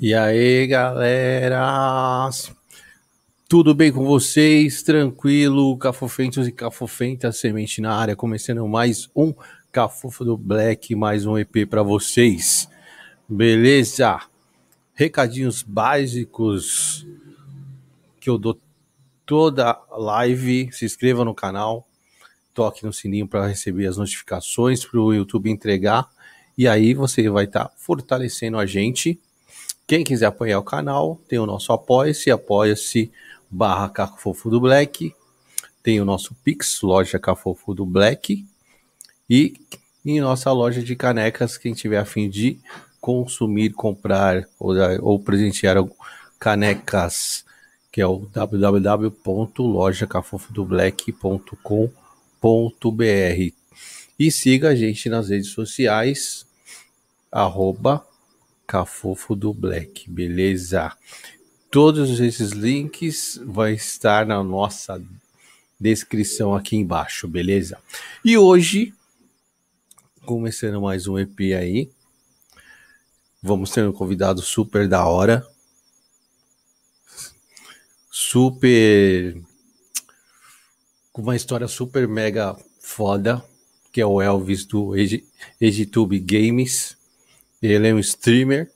E aí, galera? Tudo bem com vocês? Tranquilo? Cafofentos e cafofentas, semente na área, começando mais um Cafofo do Black, mais um EP para vocês. Beleza? Recadinhos básicos que eu dou toda live. Se inscreva no canal, toque no sininho para receber as notificações para o YouTube entregar. E aí você vai estar tá fortalecendo a gente. Quem quiser apoiar o canal, tem o nosso apoia-se, apoia-se barra Cafofo do Black. Tem o nosso Pix, loja Cafofo do Black. E em nossa loja de canecas, quem tiver a fim de consumir, comprar ou, ou presentear canecas, que é o www.lojacafofodoblack.com.br. E siga a gente nas redes sociais, arroba Cafofo do Black, beleza? Todos esses links vai estar na nossa descrição aqui embaixo, beleza? E hoje, começando mais um EP aí, vamos ter um convidado super da hora, super com uma história super mega foda, que é o Elvis do Egitube Games. Ele é um streamer,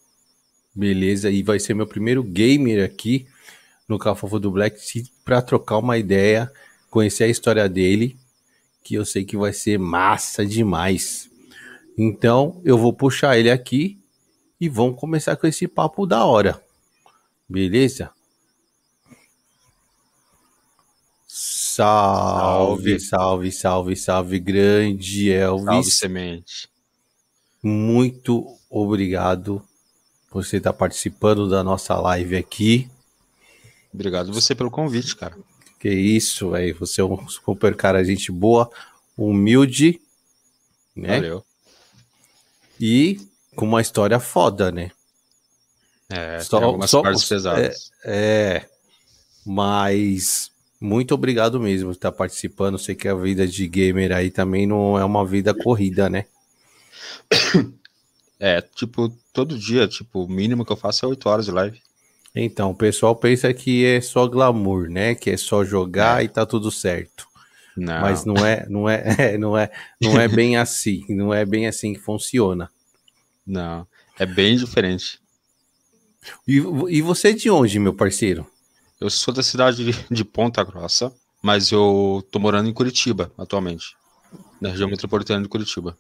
beleza? E vai ser meu primeiro gamer aqui no Cafofo do Black para trocar uma ideia, conhecer a história dele, que eu sei que vai ser massa demais. Então eu vou puxar ele aqui e vamos começar com esse papo da hora, beleza? Salve, salve, salve, salve, grande Elvis. Salve, semente. Muito obrigado por você estar participando da nossa live aqui. Obrigado você pelo convite, cara. Que isso, velho. Você é um super cara, gente boa, humilde, né? Valeu. E com uma história foda, né? É, só, tem algumas só, partes pesadas. É, é, mas muito obrigado mesmo por estar participando. Sei que a vida de gamer aí também não é uma vida corrida, né? É, tipo, todo dia, tipo, o mínimo que eu faço é 8 horas de live. Então, o pessoal pensa que é só glamour, né? Que é só jogar é. e tá tudo certo. Não. Mas não é, não é, é, não é, não é bem assim, não é bem assim que funciona. Não, é bem diferente. E, e você é de onde, meu parceiro? Eu sou da cidade de Ponta Grossa, mas eu tô morando em Curitiba atualmente, na região metropolitana de Curitiba.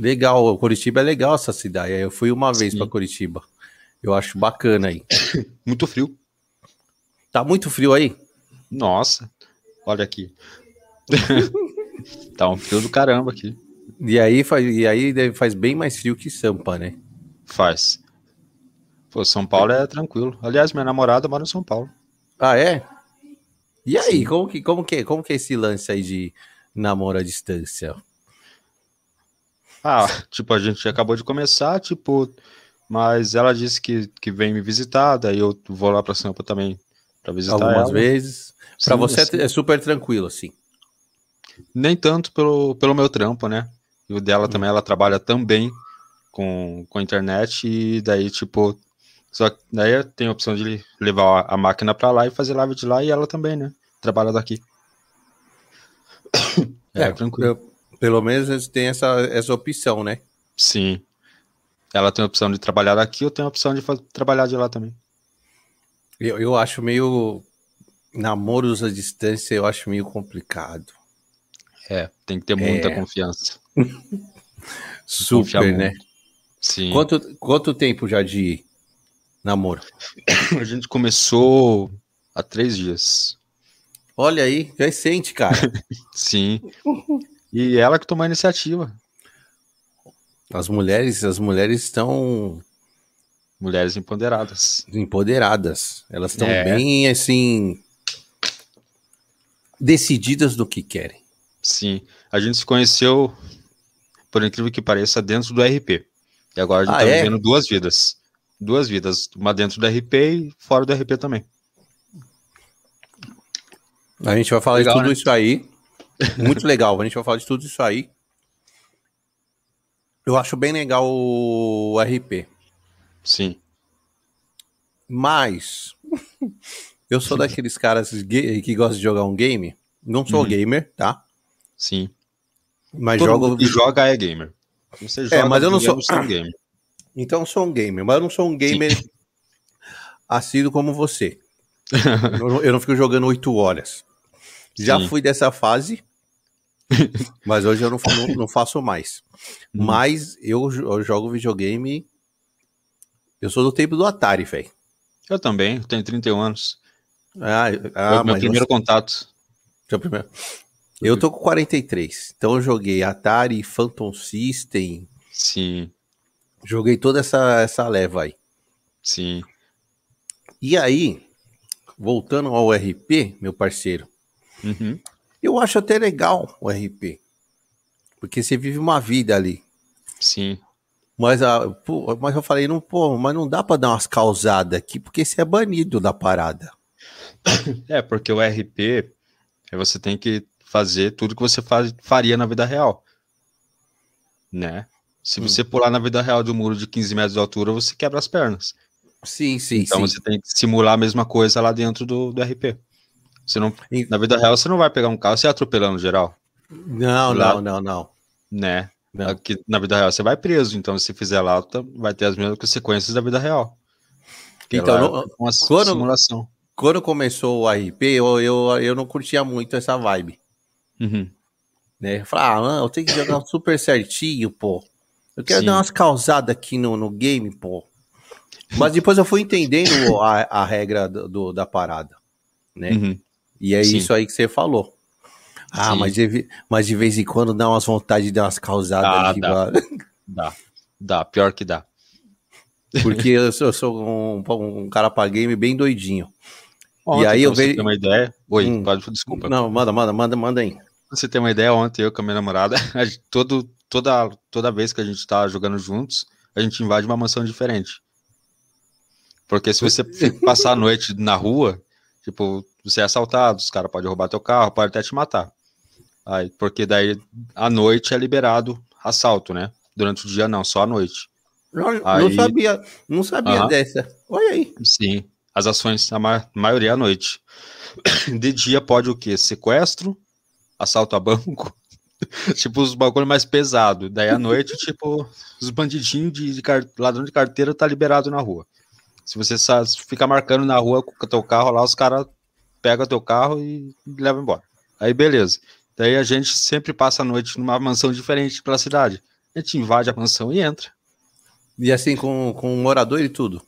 Legal, Curitiba é legal essa cidade. Eu fui uma vez para Curitiba. Eu acho bacana aí. muito frio. Tá muito frio aí? Nossa, olha aqui. tá um frio do caramba aqui. E aí, faz, e aí faz bem mais frio que Sampa, né? Faz. Pô, São Paulo é tranquilo. Aliás, minha namorada mora em São Paulo. Ah, é? E aí, como que, como, que, como que é esse lance aí de namoro à distância? Ah, tipo, a gente acabou de começar, tipo, mas ela disse que, que vem me visitar, daí eu vou lá pra Sampa também pra visitar Algumas ela. vezes. Pra você é super tranquilo, assim. Nem tanto pelo, pelo meu trampo, né? E o dela hum. também, ela trabalha também com, com internet, e daí, tipo, só que daí tem a opção de levar a máquina para lá e fazer live de lá e ela também, né? Trabalha daqui. É, é tranquilo. Pelo menos tem essa, essa opção, né? Sim. Ela tem a opção de trabalhar aqui, eu tenho a opção de trabalhar de lá também. Eu, eu acho meio. Namoros à distância, eu acho meio complicado. É, tem que ter muita é. confiança. Super, né? Sim. Quanto, quanto tempo já de namoro? A gente começou há três dias. Olha aí, recente, cara. Sim. E ela que tomou a iniciativa. As mulheres, as mulheres estão mulheres empoderadas. Empoderadas. Elas estão é. bem assim decididas do que querem. Sim. A gente se conheceu, por incrível que pareça, dentro do RP. E agora a gente ah, tá é? vivendo duas vidas duas vidas, uma dentro do RP e fora do RP também. A gente vai falar legal, de tudo né? isso aí. Muito legal. A gente vai falar de tudo isso aí. Eu acho bem legal o RP. Sim. Mas eu sou daqueles caras que, gostam de jogar um game. Não sou Uhum. gamer, tá? Sim. Mas Todo jogo. que joga é gamer. Você joga mas eu não sou- é um gamer. Então eu sou um gamer, mas eu não sou um gamer assíduo como você. eu, não- eu não fico jogando oito horas. Já Sim. fui dessa fase, mas hoje eu não, não- não faço mais. Hum. Mas eu, eu jogo videogame. Eu sou do tempo do Atari, velho. Eu também, eu tenho 31 anos. Ah, ah meu primeiro você- contato. seu primeiro. Eu tô com 43. Então eu joguei Atari, Phantom System, Sim, joguei toda essa, essa leva aí. sim. E aí, voltando ao RP, meu parceiro, Uhum. Eu acho até legal o RP. Porque você vive uma vida ali. Sim. Mas, a, pô, mas eu falei, não, pô, mas não dá pra dar umas causadas aqui, porque você é banido da parada. É, porque o RP, é você tem que fazer tudo que você faz, faria na vida real. Né? Se Hum. você pular na vida real de um muro de 15 metros de altura, você quebra as pernas. Sim, sim, Então sim. você tem que simular a mesma coisa lá dentro do, do RP. Você não, E- na vida real, você não vai pegar um carro, você ia atropelando geral, Não, Lá- não, não, não. né? Não. Aqui, na vida real, você vai preso. Então, se fizer lá, tá- vai ter as mesmas consequências da vida real. Então, não- é uma quando- simulação. Quando começou o RP, eu, eu, eu não curtia muito essa vibe. Uhum. Né? Eu falava, ah, mano, eu tenho que jogar super certinho, pô. Eu quero Sim. dar umas causadas aqui no, no game, pô. Mas depois eu fui entendendo a, a regra do, do- da parada, né? Uhum. E é Sim. isso aí que você falou. Ah, Sim. mas de, mas de vez em quando dá umas vontades de dar umas causadas Dá, dá. Dá. Dá, pior que dá. porque eu sou, eu sou um, um cara pra game bem doidinho. Ontem, aí pra eu você vejo- uma ideia. Oi, Hum. pode, desculpa. Não, manda, manda, manda, manda aí. Pra você ter uma ideia, ontem eu com a minha namorada, a gente- todo, toda, toda vez que a gente tá jogando juntos, a gente invade uma mansão diferente. Porque se você passar a noite na rua, tipo, você é assaltado, os caras podem roubar teu carro, podem até te matar. Aí, porque daí à noite é liberado assalto, né? Durante o dia não, só à noite. Não, não Aí- sabia, não sabia dessa. Olha aí. Sim, as ações, a ma- maioria à noite. De dia pode o quê? Sequestro, assalto a banco, tipo os bagulho mais pesado. Daí à noite, tipo, os bandidinhos de, de ladrão de carteira tá liberado na rua. Se você ficar marcando na rua com o teu carro lá, os caras pegam teu carro e levam embora. Aí beleza. Daí a gente sempre passa a noite numa mansão diferente pela cidade. A gente invade a mansão e entra. E assim, com, com morador e tudo.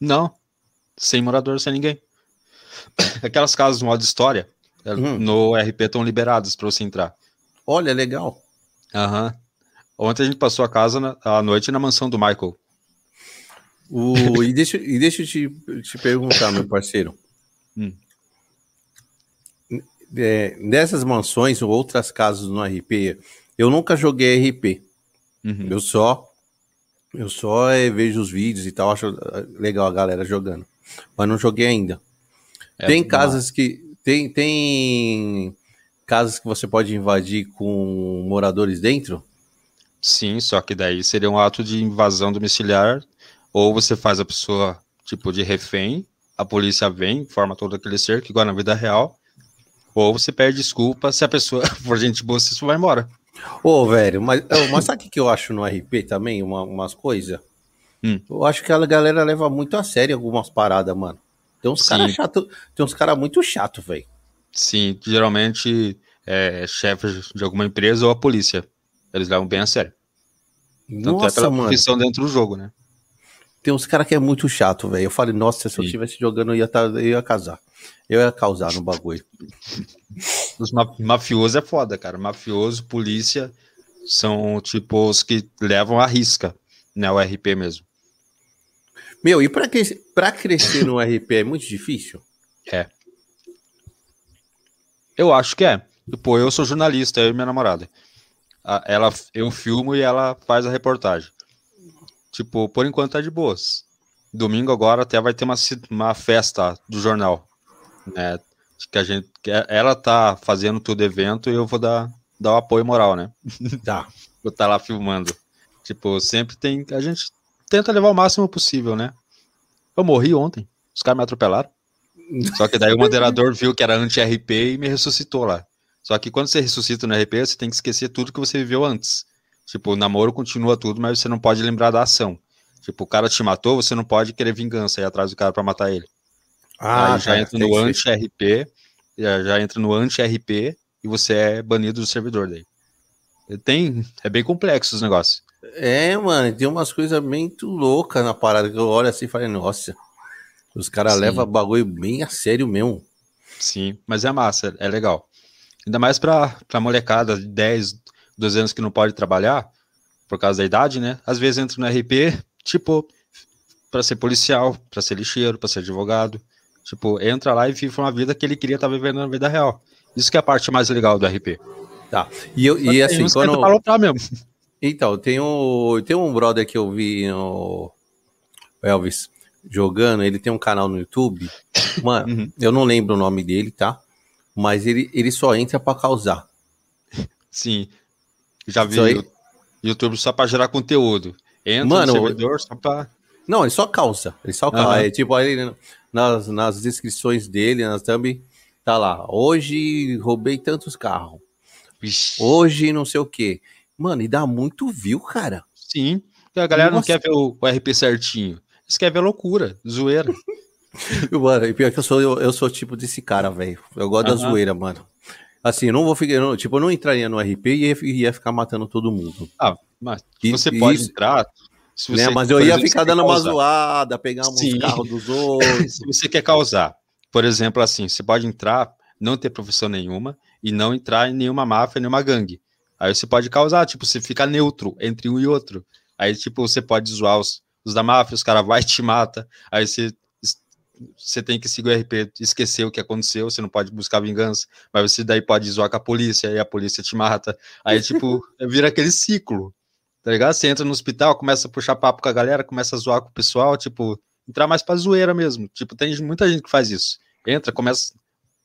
Não. Sem morador, sem ninguém. Aquelas casas no modo história, eh, Uhum. no RP estão liberadas para você entrar. Olha, legal. Aham. Ontem a gente passou a casa na, à noite na mansão do Michael. O, e deixa, e deixa eu te, te perguntar, meu parceiro. Hum. É, nessas mansões ou outras casas no RP, eu nunca joguei RP. Uhum. Eu só eu só é, vejo os vídeos e tal, acho ah, legal a galera jogando. Mas não joguei ainda. É, tem não. casas que tem tem casas que você pode invadir com moradores dentro? Sim, só que daí seria um ato de invasão domiciliar, ou você faz a pessoa tipo de refém, a polícia vem, forma todo aquele cerco, igual na vida real, ou você pede desculpa, se a pessoa for gente boa, você só vai embora. Ô, velho, mas, mas sabe o que que eu acho no RP também? Uma, umas coisas? Hum. Eu acho que a galera leva muito a sério algumas paradas, mano. Tem uns caras chato, tem uns caras muito chato, velho. Sim, geralmente é chefe de alguma empresa ou a polícia. Eles levam bem a sério. Tanto é Nossa, pela mano. profissão dentro do jogo, né? Tem uns caras que é muito chato, velho. Eu falei, nossa, se eu estivesse jogando, eu ia, tá, eu ia casar. Eu ia causar no bagulho. Os ma mafiosos é foda, cara. Mafioso, polícia são tipo os que levam a risca, né? O RP mesmo. Meu, e pra, que, pra crescer no RP é muito difícil? Eu acho que é. Pô, eu sou jornalista, eu e minha namorada. A- Ela, eu filmo e ela faz a reportagem. Tipo, por enquanto tá de boas. Domingo agora até vai ter uma, uma festa do jornal, né? Que a gente, que ela tá fazendo todo evento e eu vou dar, dar o apoio moral, né? Tá. Vou estar lá filmando. Tipo, sempre tem. A gente tenta levar o máximo possível, né? Eu morri ontem. Os caras me atropelaram. Só que daí o moderador viu que era anti-RP e me ressuscitou lá. Só que quando você ressuscita no RP, você tem que esquecer tudo que você viveu antes. Tipo, o namoro continua tudo, mas você não pode lembrar da ação. Tipo, o cara te matou, você não pode querer vingança aí atrás do cara para matar ele. Ah, aí já entra no anti-RP, já, já entra no anti-RP e você é banido do servidor daí. Tem, é bem complexo os negócios. É, mano, tem umas coisas muito loucas na parada que eu olho assim e falei, nossa, os caras levam bagulho bem a sério mesmo. Sim, mas é massa, é legal. Ainda mais pra, pra molecada de 10, 12 anos que não pode trabalhar, por causa da idade, né? Às vezes entra no RP, tipo, para ser policial, para ser lixeiro, para ser advogado. Tipo, entra lá e vive uma vida que ele queria estar tá vivendo na vida real. Isso que é a parte mais legal do RP. Tá. E, eu, e assim, quando. mesmo. Então, tem um, tem um brother que eu vi no Elvis jogando, ele tem um canal no YouTube. Mano, uhum. eu não lembro o nome dele, tá? Mas ele, ele só entra para causar. Sim. Já vi. YouTube só para gerar conteúdo. Entra Mano, no servidor só pra. Não, ele só causa. Ele só causa. Uhum. É, tipo, aí nas, nas descrições dele, nas thumb, tá lá. Hoje roubei tantos carros. Hoje não sei o que. Mano, e dá muito view, cara. Sim. A galera Nossa. não quer ver o, o RP certinho. Eles querem ver loucura, zoeira. mano, e pior que eu sou, eu, eu sou tipo desse cara, velho. Eu gosto uhum. da zoeira, mano. Assim, eu não vou ficar. Não, tipo, eu não entraria no RP e ia, ia, ficar matando todo mundo. Ah, mas e, você pode isso, entrar. Né, mas eu ia ficar dando uma zoada, pegar uns Sim. carros dos outros. se você quer causar, por exemplo, assim, você pode entrar, não ter profissão nenhuma e não entrar em nenhuma máfia, nenhuma gangue. Aí você pode causar, tipo, você fica neutro entre um e outro. Aí, tipo, você pode zoar os, os da máfia, os caras vai e te mata. Aí você você tem que seguir o RP, esquecer o que aconteceu, você não pode buscar vingança, mas você daí pode zoar com a polícia, aí a polícia te mata. Aí, tipo, vira aquele ciclo, tá ligado? Você entra no hospital, começa a puxar papo com a galera, começa a zoar com o pessoal, tipo, entrar mais pra zoeira mesmo. Tipo, tem muita gente que faz isso. Entra, começa.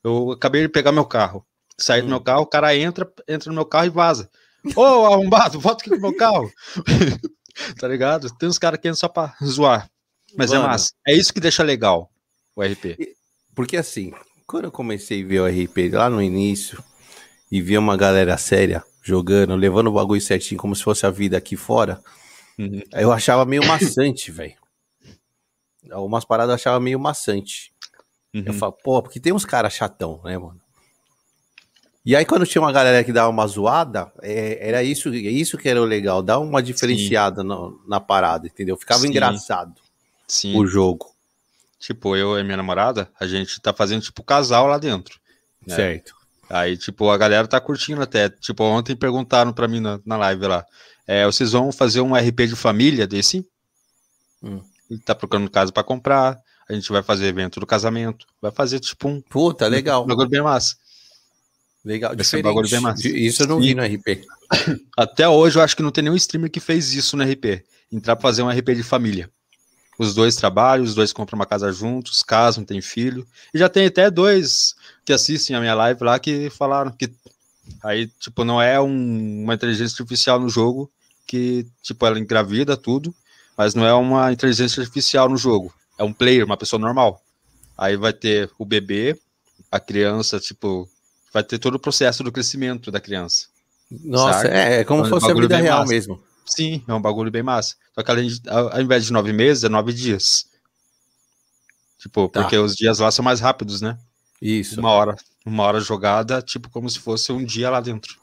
Eu acabei de pegar meu carro. Hum. do meu carro, o cara entra, entra no meu carro e vaza. Ô, oh, arrombado, volta aqui pro meu carro. tá ligado? Tem uns caras que entram só pra zoar. Mas é Mano. é massa. É isso que deixa legal o RP. Porque assim, quando eu comecei a ver o RP lá no início e vi uma galera séria jogando, levando o bagulho certinho como se fosse a vida aqui fora, uhum. eu achava meio maçante, velho. Algumas paradas eu achava meio maçante. Uhum. Eu falo, pô, porque tem uns caras chatão, né, mano? E aí, quando tinha uma galera que dava uma zoada, é, era isso, isso que era o legal, dar uma diferenciada na, na, parada, entendeu? Ficava Sim. engraçado Sim. o jogo. Tipo, eu e minha namorada, a gente tá fazendo, tipo, casal lá dentro. Né? Certo. Aí, tipo, a galera tá curtindo até. Tipo, ontem perguntaram pra mim na, na live lá: é, vocês vão fazer um RP de família desse? Hum. Ele tá procurando casa para comprar. A gente vai fazer evento do casamento. Vai fazer, tipo, um. Puta, legal. Um bagulho bem massa. Legal, vai diferente. Um bagulho bem massa. Isso eu não vi no RP. Até hoje eu acho que não tem nenhum streamer que fez isso no RP. Entrar pra fazer um RP de família. Os dois trabalham, os dois compram uma casa juntos, casam, têm filho. E já tem até dois que assistem a minha live lá que falaram que aí, tipo, não é um, uma inteligência artificial no jogo que, tipo, ela engravida tudo, mas não é uma inteligência artificial no jogo. É um player, uma pessoa normal. Aí vai ter o bebê, a criança, tipo, vai ter todo o processo do crescimento da criança. Nossa, é, é, como se fosse a vida real massa. mesmo. Sim, é um bagulho bem massa. Só que além de, ao invés de nove meses, é nove dias. Tipo, tá. porque os dias lá são mais rápidos, né? Isso. Uma hora, uma hora jogada, tipo, como se fosse um dia lá dentro.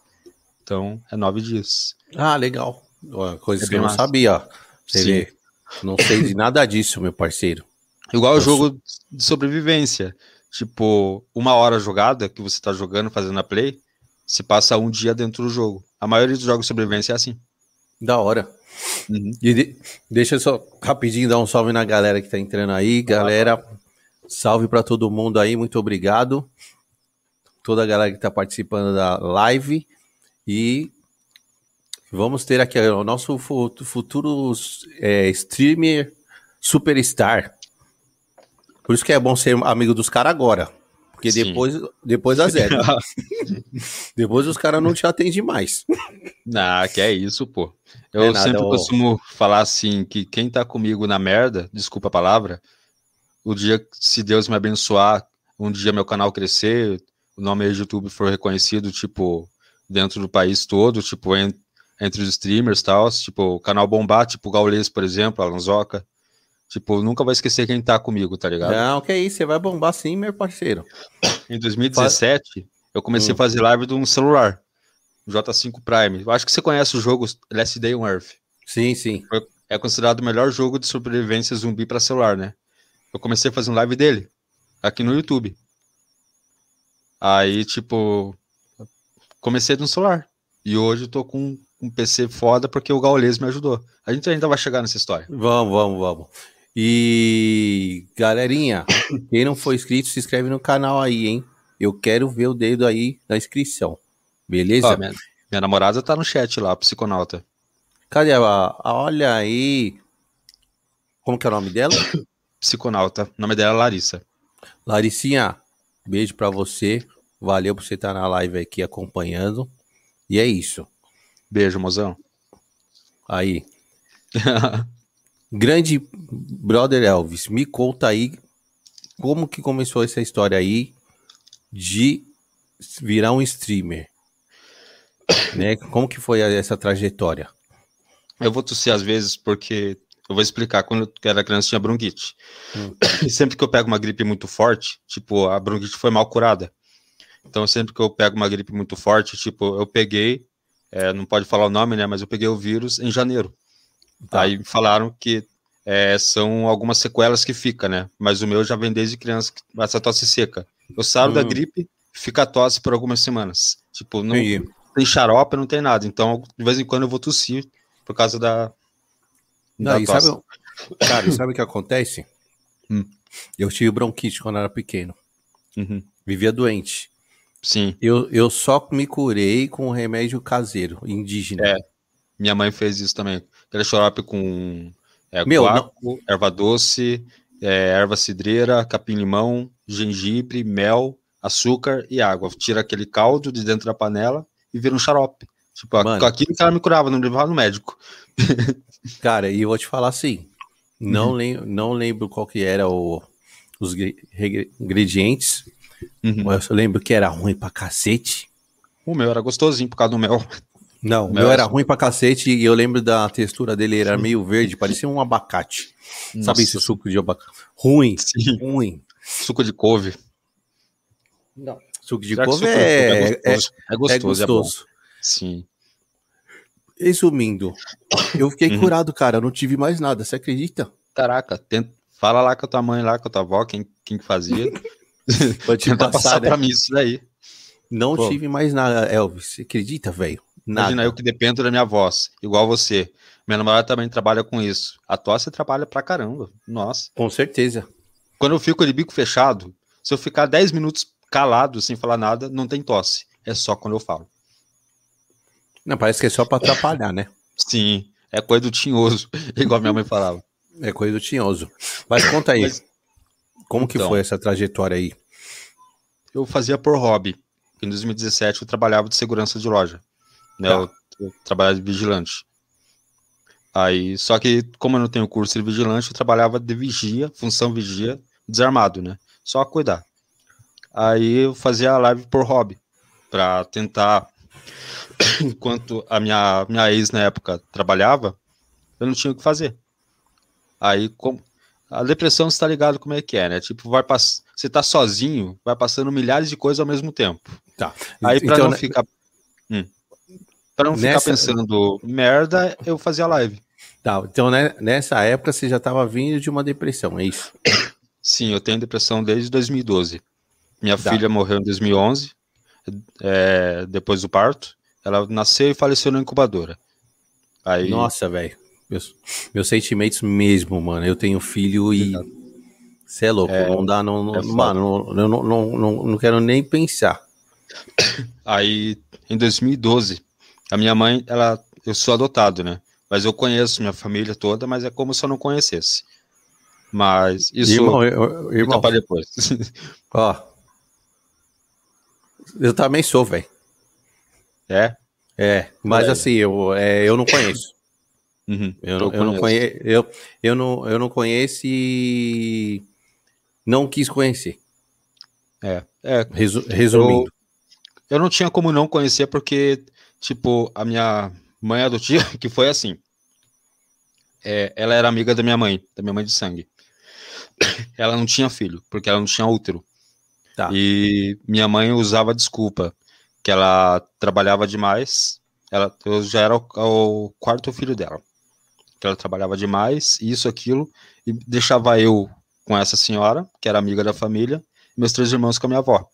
Então, é nove dias. Ah, legal. Coisa é que eu não massa. sabia. Você. Não sei de nada disso, meu parceiro. Igual o jogo de sobrevivência. Tipo, uma hora jogada que você tá jogando, fazendo a play, se passa um dia dentro do jogo. A maioria dos jogos de sobrevivência é assim. Da hora. Uhum. E de, deixa eu só rapidinho dar um salve na galera que tá entrando aí. Galera, salve para todo mundo aí, muito obrigado. Toda a galera que tá participando da live. E vamos ter aqui o nosso futuro é, streamer superstar. Por isso que é bom ser amigo dos caras agora. Porque depois, depois a zero. depois os caras não te atendem mais. Ah, que é isso, pô. Eu é nada, sempre ó. costumo falar assim, que quem tá comigo na merda, desculpa a palavra, o dia, se Deus me abençoar, um dia meu canal crescer, o nome do YouTube for reconhecido, tipo, dentro do país todo, tipo, en, entre os streamers e tal, tipo, o canal bombar, tipo, o Gaules, por exemplo, Alanzoca. Tipo, nunca vai esquecer quem tá comigo, tá ligado? Não, que isso, você vai bombar sim, meu parceiro. Em 2017, eu comecei hum. a fazer live de um celular, J5 Prime. Eu acho que você conhece o jogo Last Day on Earth. Sim, sim. É considerado o melhor jogo de sobrevivência zumbi para celular, né? Eu comecei a fazer um live dele, aqui no YouTube. Aí, tipo, comecei no celular. E hoje eu tô com um PC foda porque o Gaules me ajudou. A gente ainda vai chegar nessa história. Vamos, vamos, vamos. E galerinha, quem não for inscrito, se inscreve no canal aí, hein? Eu quero ver o dedo aí da inscrição. Beleza? Ó, minha, minha, namorada tá no chat lá, psiconauta. Cadê a, a, Olha aí. Como que é o nome dela? Psiconauta. O nome dela é Larissa. Laricinha, beijo para você. Valeu por você estar na live aqui acompanhando. E é isso. Beijo, mozão. Aí. Grande brother Elvis, me conta aí como que começou essa história aí de virar um streamer. Né? Como que foi essa trajetória? Eu vou tossir às vezes porque eu vou explicar. Quando eu era criança tinha bronquite. Hum. E sempre que eu pego uma gripe muito forte, tipo, a bronquite foi mal curada. Então sempre que eu pego uma gripe muito forte, tipo, eu peguei, é, não pode falar o nome, né? Mas eu peguei o vírus em janeiro. Tá. Aí falaram que é, são algumas sequelas que fica, né? Mas o meu já vem desde criança, essa tosse seca. Eu saio hum. da gripe, fica tosse por algumas semanas. Tipo, não Entendi. tem xarope, não tem nada. Então, de vez em quando eu vou tossir por causa da. Não, e sabe, cara, sabe o que acontece? Hum. Eu tive bronquite quando era pequeno. Uhum. Vivia doente. Sim. Eu, eu só me curei com remédio caseiro, indígena. É. Minha mãe fez isso também. Aquele xarope com é, Meu, guaco, não... erva doce, é, erva cidreira, capim-limão, gengibre, mel, açúcar e água. Tira aquele caldo de dentro da panela e vira um xarope. Tipo, Mano, aquilo que ela me curava, não levava no médico. Cara, e eu vou te falar assim, não, uhum. lembro, não lembro qual que era o, os ingredientes, Uhum. Mas eu lembro que era ruim pra cacete. O meu era gostosinho por causa do mel. Não, o meu era ruim pra cacete e eu lembro da textura dele, era meio verde, parecia um abacate. Nossa. Sabe esse suco de abacate? Ruim, Sim. ruim. Suco de couve. Não. Suco de couve é, é, é, gostoso. É, gostoso, é gostoso. Sim. Resumindo, eu fiquei uhum. curado, cara. Eu não tive mais nada, você acredita? Caraca, tenta, fala lá com a tua mãe, lá com a tua avó, quem, quem fazia. Pode te passar, passar né? pra mim isso daí. Não Pô. tive mais nada, Elvis. Você acredita, velho? Imagina eu que dependo da minha voz, igual você. Minha namorada também trabalha com isso. A tosse trabalha pra caramba. Nossa. Com certeza. Quando eu fico de bico fechado, se eu ficar 10 minutos calado, sem falar nada, não tem tosse. É só quando eu falo. Não, parece que é só pra atrapalhar, né? Sim, é coisa do tinhoso, igual minha mãe falava. É coisa do tinhoso. Mas conta aí. Mas, como que então, foi essa trajetória aí? Eu fazia por hobby. Em 2017 eu trabalhava de segurança de loja. Né? Tá. Eu, eu trabalhava de vigilante. Aí, só que como eu não tenho curso de vigilante, eu trabalhava de vigia, função vigia, desarmado, né? Só cuidar. Aí eu fazia a live por hobby, para tentar enquanto a minha minha ex na época trabalhava, eu não tinha o que fazer. Aí, como, a depressão está ligado como é que é, né? Tipo, vai pass... você tá sozinho, vai passando milhares de coisas ao mesmo tempo. Tá. Aí para então, não né... ficar hum. para não nessa... ficar pensando merda, eu fazia live. Tá, então né, nessa época você já estava vindo de uma depressão, é isso? Sim, eu tenho depressão desde 2012. Minha tá. filha morreu em 2011, é, depois do parto. Ela nasceu e faleceu na incubadora. Aí... Nossa, velho. Meus, meus sentimentos mesmo, mano. Eu tenho filho e. Você é louco, é, não dá, não, não é mano, eu não, não, não, não quero nem pensar. Aí, em 2012, a minha mãe, ela, eu sou adotado, né? Mas eu conheço minha família toda, mas é como se eu não conhecesse. Mas isso irmão, eu, irmão, para depois. Ó, eu também sou, velho. É? É, mas assim, eu, é, eu não conheço. Uhum, eu, eu, não conheço, eu, eu, não, eu não conheço e não quis conhecer. É, é. Resu resumindo. Eu, eu não tinha como não conhecer porque, tipo, a minha mãe adotiva, que foi assim. É, ela era amiga da minha mãe, da minha mãe de sangue. Ela não tinha filho, porque ela não tinha útero. Tá. E minha mãe usava desculpa que ela trabalhava demais. Ela, eu já era o, o quarto filho dela. Que ela trabalhava demais, isso, aquilo, e deixava eu com essa senhora, que era amiga da família, e meus três irmãos com a minha avó.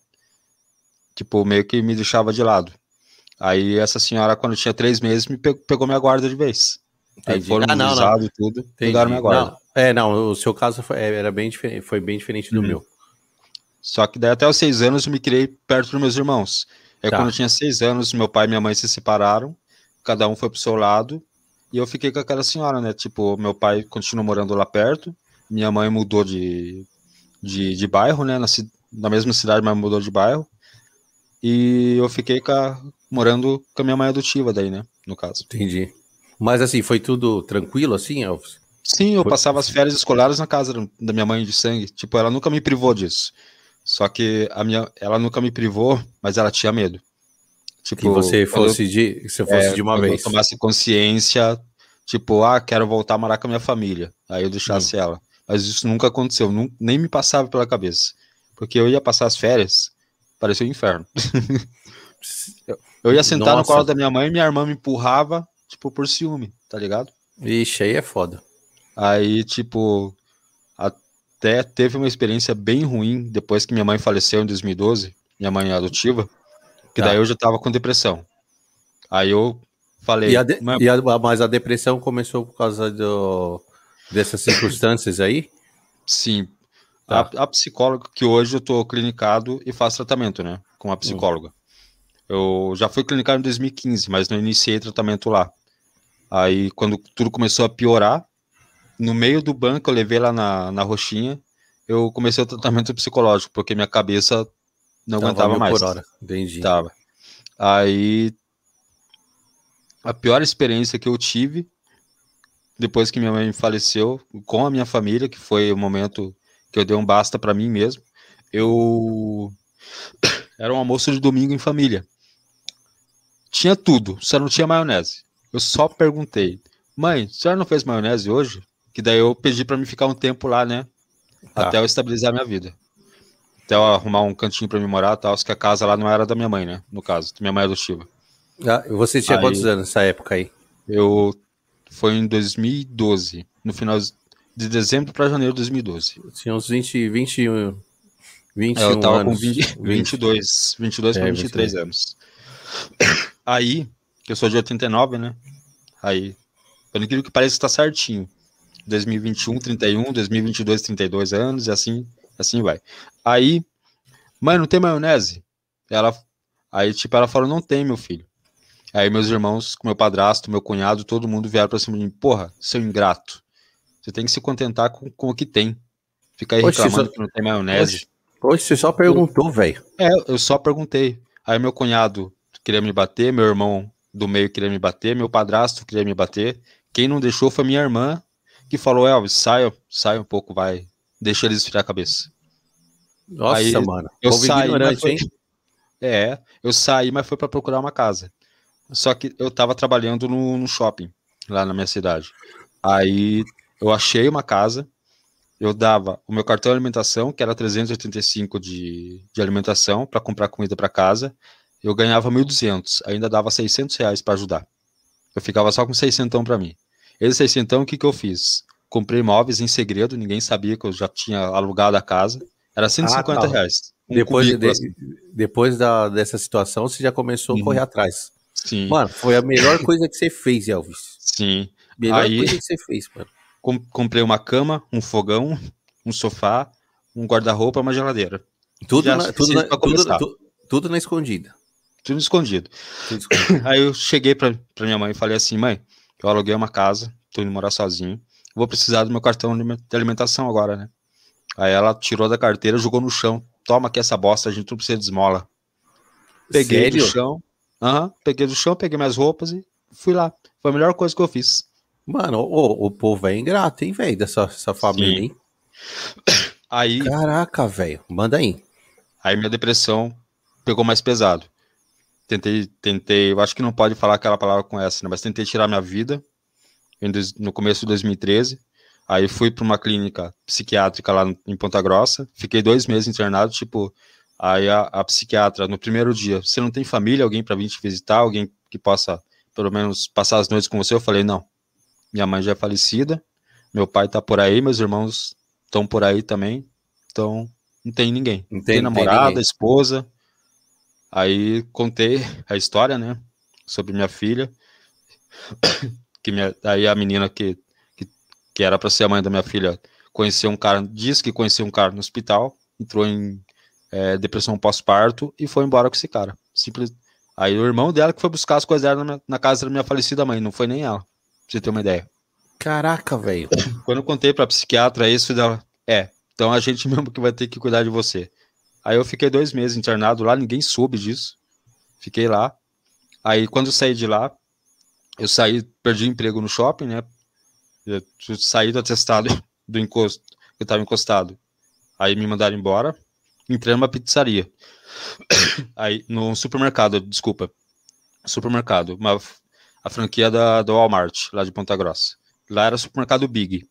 Tipo, meio que me deixava de lado. Aí essa senhora, quando tinha três meses, me pegou, pegou minha guarda de vez. Entendi. Aí foram ah, não, não. e tudo, Entendi. pegaram minha guarda. Não. É, não, o seu caso foi, era bem diferente, foi bem diferente do uhum. meu. Só que daí até os seis anos eu me criei perto dos meus irmãos. Aí tá. quando eu tinha seis anos, meu pai e minha mãe se separaram, cada um foi pro seu lado, e eu fiquei com aquela senhora, né? Tipo, meu pai continuou morando lá perto, minha mãe mudou de, de, de bairro, né? Na, na mesma cidade, mas mudou de bairro. E eu fiquei com a, morando com a minha mãe adotiva daí, né? No caso. Entendi. Mas assim, foi tudo tranquilo assim, Elvis? Sim, eu foi... passava as férias escolares na casa da minha mãe de sangue. Tipo, ela nunca me privou disso. Só que a minha, ela nunca me privou, mas ela tinha medo. Tipo, que você fosse eu, de, você fosse é, de uma vez. Eu tomasse consciência, tipo, ah, quero voltar a morar com a minha família. Aí eu deixasse hum. ela. Mas isso nunca aconteceu, não, nem me passava pela cabeça. Porque eu ia passar as férias, parecia um inferno. eu ia sentar Nossa. no colo da minha mãe e minha irmã me empurrava, tipo, por ciúme, tá ligado? Ixi, aí é foda. Aí, tipo, até teve uma experiência bem ruim depois que minha mãe faleceu em 2012, minha mãe adotiva, que tá. daí eu já tava com depressão. Aí eu falei. E a de, mas... E a, mas a depressão começou por causa do, dessas circunstâncias aí? Sim. Tá. A, a, psicóloga, que hoje eu tô clinicado e faço tratamento, né? Com a psicóloga. Hum. Eu já fui clinicado em 2015, mas não iniciei tratamento lá. Aí, quando tudo começou a piorar, no meio do banco, eu levei lá na, na roxinha, eu comecei o tratamento psicológico, porque minha cabeça não Tava aguentava mais. Por hora. Entendi. Tava. Aí, a pior experiência que eu tive, depois que minha mãe faleceu, com a minha família, que foi o momento que eu dei um basta para mim mesmo, eu... Era um almoço de domingo em família. Tinha tudo, só não tinha maionese. Eu só perguntei, mãe, a senhora não fez maionese hoje? Que daí eu pedi para me ficar um tempo lá, né? Tá. Até eu estabilizar minha vida. Até eu arrumar um cantinho para me morar tal, que a casa lá não era da minha mãe, né? No caso, minha mãe é adotiva. Ah, você tinha aí, quantos anos nessa época aí? Eu foi em 2012, no final de dezembro para janeiro de 2012. Tinha uns 20, 21, 21 é, eu tava anos. com 20, 22, 22 é, para 23 22. anos. Aí, que eu sou de 89, né? Aí, pelo incrível que pareça, está certinho. 2021, 31, 2022, 32 anos, e assim, assim vai. Aí, mãe, não tem maionese? Ela, aí, tipo, ela falou, não tem, meu filho. Aí meus irmãos, meu padrasto, meu cunhado, todo mundo vieram pra cima de mim, porra, seu ingrato. Você tem que se contentar com, com o que tem. Fica aí reclamando só... que não tem maionese. Poxa, você só perguntou, velho. É, eu só perguntei. Aí meu cunhado queria me bater, meu irmão do meio queria me bater, meu padrasto queria me bater. Quem não deixou foi minha irmã que falou, Elvis, sai, sai um pouco, vai, deixa eles esfriar a cabeça. Nossa, Aí, mano. Eu saí, mas foi... É, eu saí, mas foi para procurar uma casa. Só que eu tava trabalhando no, no, shopping, lá na minha cidade. Aí eu achei uma casa, eu dava o meu cartão de alimentação, que era 385 de, de alimentação, para comprar comida para casa. Eu ganhava 1.200, ainda dava 600 reais para ajudar. Eu ficava só com 600 para mim. Esse aí, então, o que, que eu fiz? Comprei imóveis em segredo, ninguém sabia que eu já tinha alugado a casa. Era 150 ah, tá. reais. Um depois de, assim. depois da, dessa situação, você já começou uhum. a correr atrás. Sim. Mano, foi a melhor coisa que você fez, Elvis. Sim. Melhor aí, coisa que você fez, mano. Com, comprei uma cama, um fogão, um sofá, um guarda-roupa, uma geladeira. Tudo, na, tudo, na, tudo, tudo, na escondida. Tudo escondido. Tudo escondido. aí eu cheguei pra minha mãe e falei assim, mãe, eu aluguei uma casa, tô indo morar sozinho. Vou precisar do meu cartão de alimentação agora, né? Aí ela tirou da carteira, jogou no chão. Toma aqui essa bosta, a gente não precisa de esmola. Peguei Sério? do chão. Aham, uhum, peguei do chão, peguei minhas roupas e fui lá. Foi a melhor coisa que eu fiz. Mano, o, o povo é ingrato, hein, velho, dessa, dessa família, Sim. hein? Aí. Caraca, velho. Manda aí. Aí minha depressão pegou mais pesado. Tentei, tentei, eu acho que não pode falar aquela palavra com essa, né? Mas tentei tirar minha vida no começo de 2013. Aí fui para uma clínica psiquiátrica lá em Ponta Grossa. Fiquei dois meses internado, tipo, aí a, a psiquiatra, no primeiro dia, você não tem família, alguém para vir te visitar, alguém que possa, pelo menos, passar as noites com você? Eu falei, não. Minha mãe já é falecida, meu pai tá por aí, meus irmãos estão por aí também, então não tem ninguém. Não tem, tem namorada, tem esposa. Aí contei a história, né, sobre minha filha, que minha, aí a menina que, que, que era para ser a mãe da minha filha conheceu um cara, disse que conheceu um cara no hospital, entrou em é, depressão pós-parto e foi embora com esse cara. Simples. Aí o irmão dela que foi buscar as coisas dela na, na casa da minha falecida mãe, não foi nem ela, pra você ter uma ideia. Caraca, velho. Quando eu contei pra psiquiatra isso, dela, é, então a gente mesmo que vai ter que cuidar de você. Aí eu fiquei dois meses internado lá, ninguém soube disso. Fiquei lá. Aí quando saí de lá, eu saí, perdi o emprego no shopping, né? Eu saí do atestado do encosto, eu tava encostado. Aí me mandaram embora, entrei numa pizzaria. Aí, no supermercado, desculpa. Supermercado, uma, a franquia da, do Walmart, lá de Ponta Grossa. Lá era supermercado Big,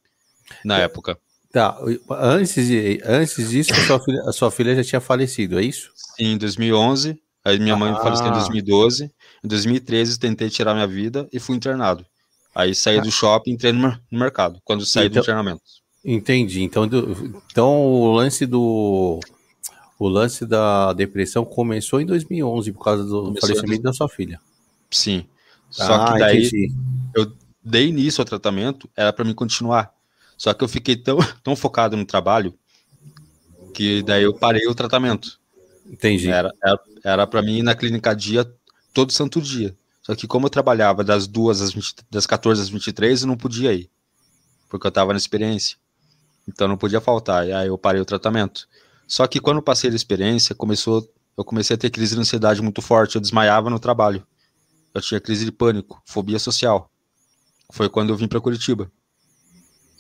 na época. Tá, antes, antes disso, a sua, filha, a sua filha já tinha falecido, é isso? Sim, em 2011. Aí minha ah. mãe faleceu em 2012. Em 2013, tentei tirar minha vida e fui internado. Aí saí ah. do shopping e entrei no, no mercado, quando saí então, do internamento. Entendi. Então, do, então o lance do o lance da depressão começou em 2011 por causa do começou falecimento da sua filha. Sim. Só ah, que daí entendi. eu dei início ao tratamento, era para mim continuar. Só que eu fiquei tão, tão focado no trabalho que daí eu parei o tratamento. Entendi. Era era para mim ir na clínica dia todo santo dia. Só que como eu trabalhava das duas às 20, das 14 às 23, eu não podia ir. Porque eu estava na experiência. Então não podia faltar. E aí eu parei o tratamento. Só que quando eu passei da experiência, começou, eu comecei a ter crise de ansiedade muito forte, eu desmaiava no trabalho. Eu tinha crise de pânico, fobia social. Foi quando eu vim para Curitiba.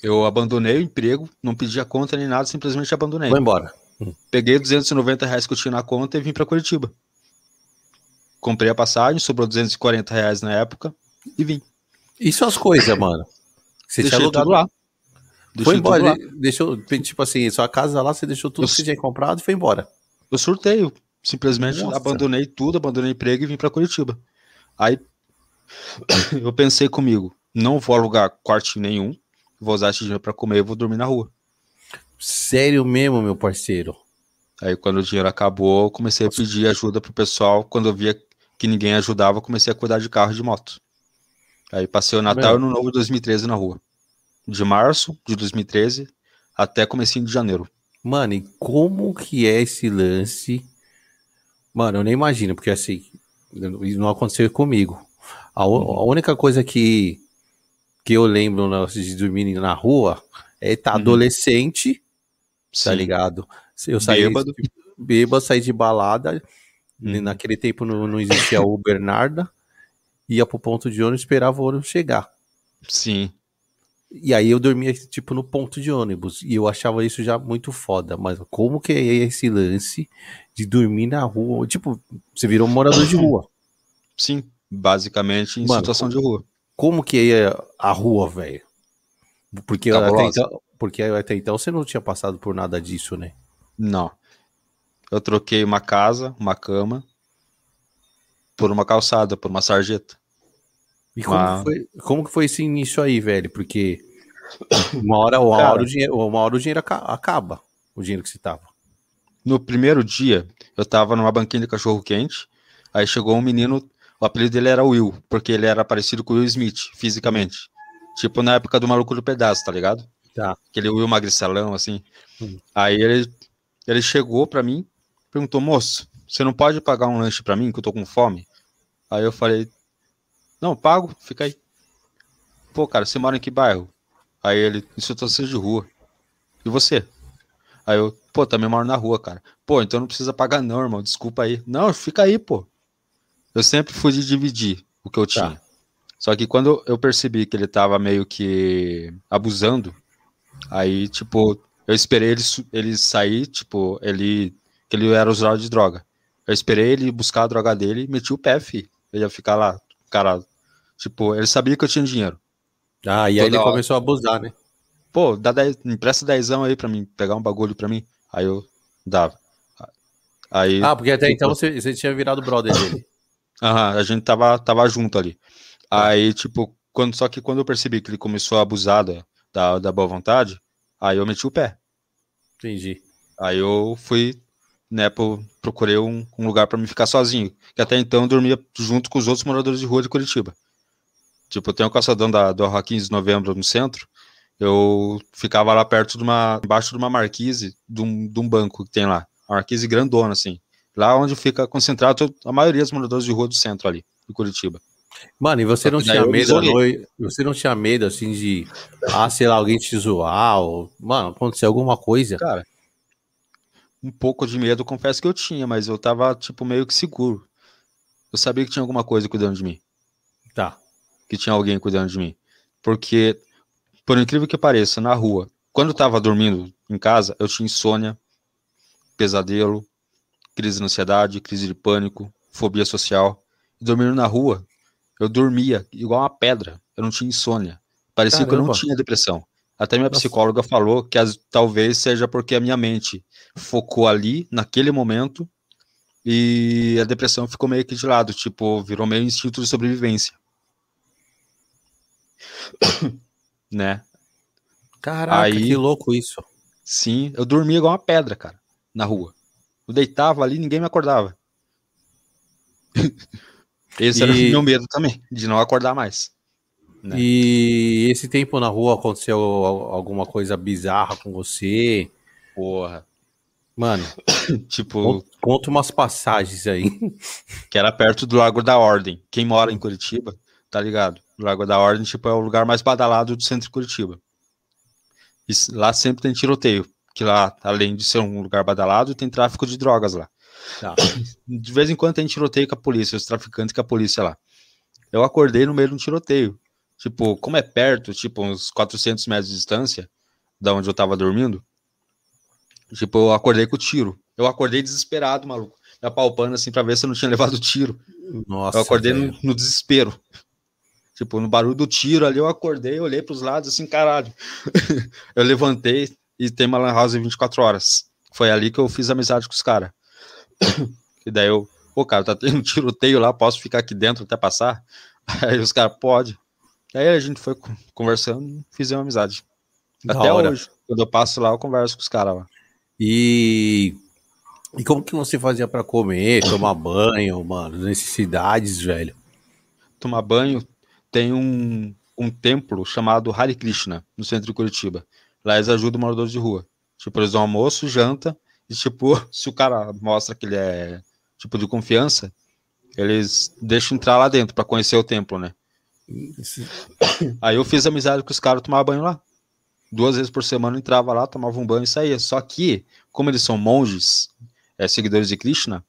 Eu abandonei o emprego, não pedi a conta nem nada, simplesmente abandonei. Vou embora. Peguei 290 reais que eu tinha na conta e vim para Curitiba. Comprei a passagem, sobrou 240 reais na época e vim. Isso as coisas, mano. Você Deixei tinha tudo lá. Deixou foi embora, deixou, tipo assim, sua casa lá, você deixou tudo eu, que você tinha comprado e foi embora. Eu surtei, simplesmente Nossa. abandonei tudo, abandonei emprego e vim para Curitiba. Aí eu pensei comigo, não vou alugar quarto nenhum, vou usar esse dinheiro para comer e vou dormir na rua. Sério mesmo, meu parceiro? Aí quando o dinheiro acabou, eu comecei a pedir ajuda pro pessoal. Quando eu via que ninguém ajudava, eu comecei a cuidar de carro e de moto. Aí passei o Natal e o Ano Novo de 2013 na rua de março de 2013 até comecinho de janeiro. Mano, e como que é esse lance? Mano, eu nem imagino, porque assim, não aconteceu comigo. A, a única coisa que, que eu lembro de dormir na rua é tá uhum. adolescente, tá Sim. tá ligado? Eu saí bêbado, bêbado saí de balada, uhum. naquele tempo não, não existia o Bernarda, ia pro ponto de ônibus, esperava o ônibus chegar. Sim. E aí eu dormia, tipo, no ponto de ônibus. E eu achava isso já muito foda. Mas como que é esse lance de dormir na rua? Tipo, você virou um morador de rua. Sim, basicamente em Mano, situação de rua. Como que é a rua, velho? Porque até, então, porque até então você não tinha passado por nada disso, né? Não. Eu troquei uma casa, uma cama, por uma calçada, por uma sarjeta. E como, Mas... foi, como que foi esse início aí, velho? Porque uma hora, uma, Cara, hora, o dinheiro, uma hora o dinheiro acaba, o dinheiro que você tava. No primeiro dia, eu tava numa banquinha de cachorro quente, aí chegou um menino, o apelido dele era Will, porque ele era parecido com o Will Smith, fisicamente. Tipo na época do Maluco do Pedaço, tá ligado? Tá. Aquele Will magricelão, assim. Hum. Aí ele, ele chegou pra mim, perguntou, moço, você não pode pagar um lanche pra mim, que eu tô com fome? Aí eu falei, não, pago, fica aí. Pô, cara, você mora em que bairro? Aí ele, em situação de rua. E você? Aí eu, pô, também moro na rua, cara. Pô, então não precisa pagar não, irmão, desculpa aí. Não, fica aí, pô. Eu sempre fui de dividir o que eu tá. tinha. Tá. Só que quando eu percebi que ele tava meio que abusando, aí, tipo, Eu esperei ele, ele sair, tipo, ele. que ele era usuário de droga. Eu esperei ele buscar a droga dele e meti o pé, fi. Ele ia ficar lá, cara. Tipo, ele sabia que eu tinha dinheiro. Ah, e aí ele hora. começou a abusar, né? Pô, dá dez, empresta dezão aí pra mim, pegar um bagulho pra mim. Aí eu dava. Aí, ah, porque até tipo, então você, você tinha virado brother dele. Aham, a gente tava, tava junto ali. Aí, tipo, quando, só que quando eu percebi que ele começou a abusar da, da, da boa vontade, aí eu meti o pé. Entendi. Aí eu fui, né, pro, procurei um, um lugar para me ficar sozinho. Que até então eu dormia junto com os outros moradores de rua de Curitiba. Tipo, eu tenho um calçadão da, do Rua 15 de Novembro no centro. Eu ficava lá perto de uma. embaixo de uma marquise de um, de um banco que tem lá. Uma marquise grandona, assim. Lá onde fica concentrado a maioria dos moradores de rua do centro ali, de Curitiba. Mano, e você não tinha medo noite, Você não tinha medo assim de. Ah, sei lá, alguém te zoar? Ou, mano, acontecer alguma coisa? Cara, um pouco de medo, confesso que eu tinha, mas eu tava, tipo, meio que seguro. Eu sabia que tinha alguma coisa cuidando de mim. Tá. Que tinha alguém cuidando de mim. Porque, por incrível que pareça, na rua, quando eu tava dormindo em casa, eu tinha insônia, pesadelo, crise de ansiedade, crise de pânico, fobia social. E dormindo na rua, eu dormia igual uma pedra. Eu não tinha insônia. Parecia Caramba. que eu não tinha depressão. Até minha Nossa. psicóloga falou que as, talvez seja porque a minha mente focou ali, naquele momento, e a depressão ficou meio que de lado, tipo, virou meio instinto de sobrevivência. né? Caraca, Aí, que louco isso. Sim, eu dormia igual uma pedra, cara, na rua. Eu deitava ali, ninguém me acordava. Esse e... era o meu medo também, de não acordar mais. Né? E esse tempo na rua aconteceu alguma coisa bizarra com você? Porra. Mano, tipo. Conta umas passagens aí. Que era perto do Lago da Ordem. Quem mora em Curitiba, tá ligado? O Lago da Ordem, tipo, é o lugar mais badalado do centro de Curitiba. E lá sempre tem tiroteio. Que lá, além de ser um lugar badalado, tem tráfico de drogas lá. Tá. De vez em quando tem tiroteio com a polícia, os traficantes com a polícia lá. Eu acordei no meio de um tiroteio. Tipo, como é perto, tipo, uns 400 metros de distância da onde eu tava dormindo, tipo, eu acordei com o tiro. Eu acordei desesperado, maluco. Me apalpando assim pra ver se eu não tinha levado tiro. Nossa. Eu acordei no, no, desespero. Tipo, no barulho do tiro ali, eu acordei, olhei pros lados assim, caralho. eu levantei e tem uma lan house em 24 horas. Foi ali que eu fiz amizade com os caras. e daí eu, pô, cara, tá tendo um tiroteio lá, posso ficar aqui dentro até passar? Aí os caras, pode. Aí a gente foi conversando, fizemos amizade. Da Até hora. hoje, quando eu passo lá, eu converso com os caras lá. E... e como que você fazia para comer, tomar banho, mano? Necessidades, velho? Tomar banho, tem um, um templo chamado Hare Krishna, no centro de Curitiba. Lá eles ajudam moradores de rua. Tipo, eles dão almoço, janta, e tipo, se o cara mostra que ele é tipo de confiança, eles deixam entrar lá dentro para conhecer o templo, né? Aí eu fiz amizade com os caras tomar banho lá. Duas vezes por semana eu entrava lá, tomava um banho e saía. Só que, como eles são monges, é, seguidores de Krishna,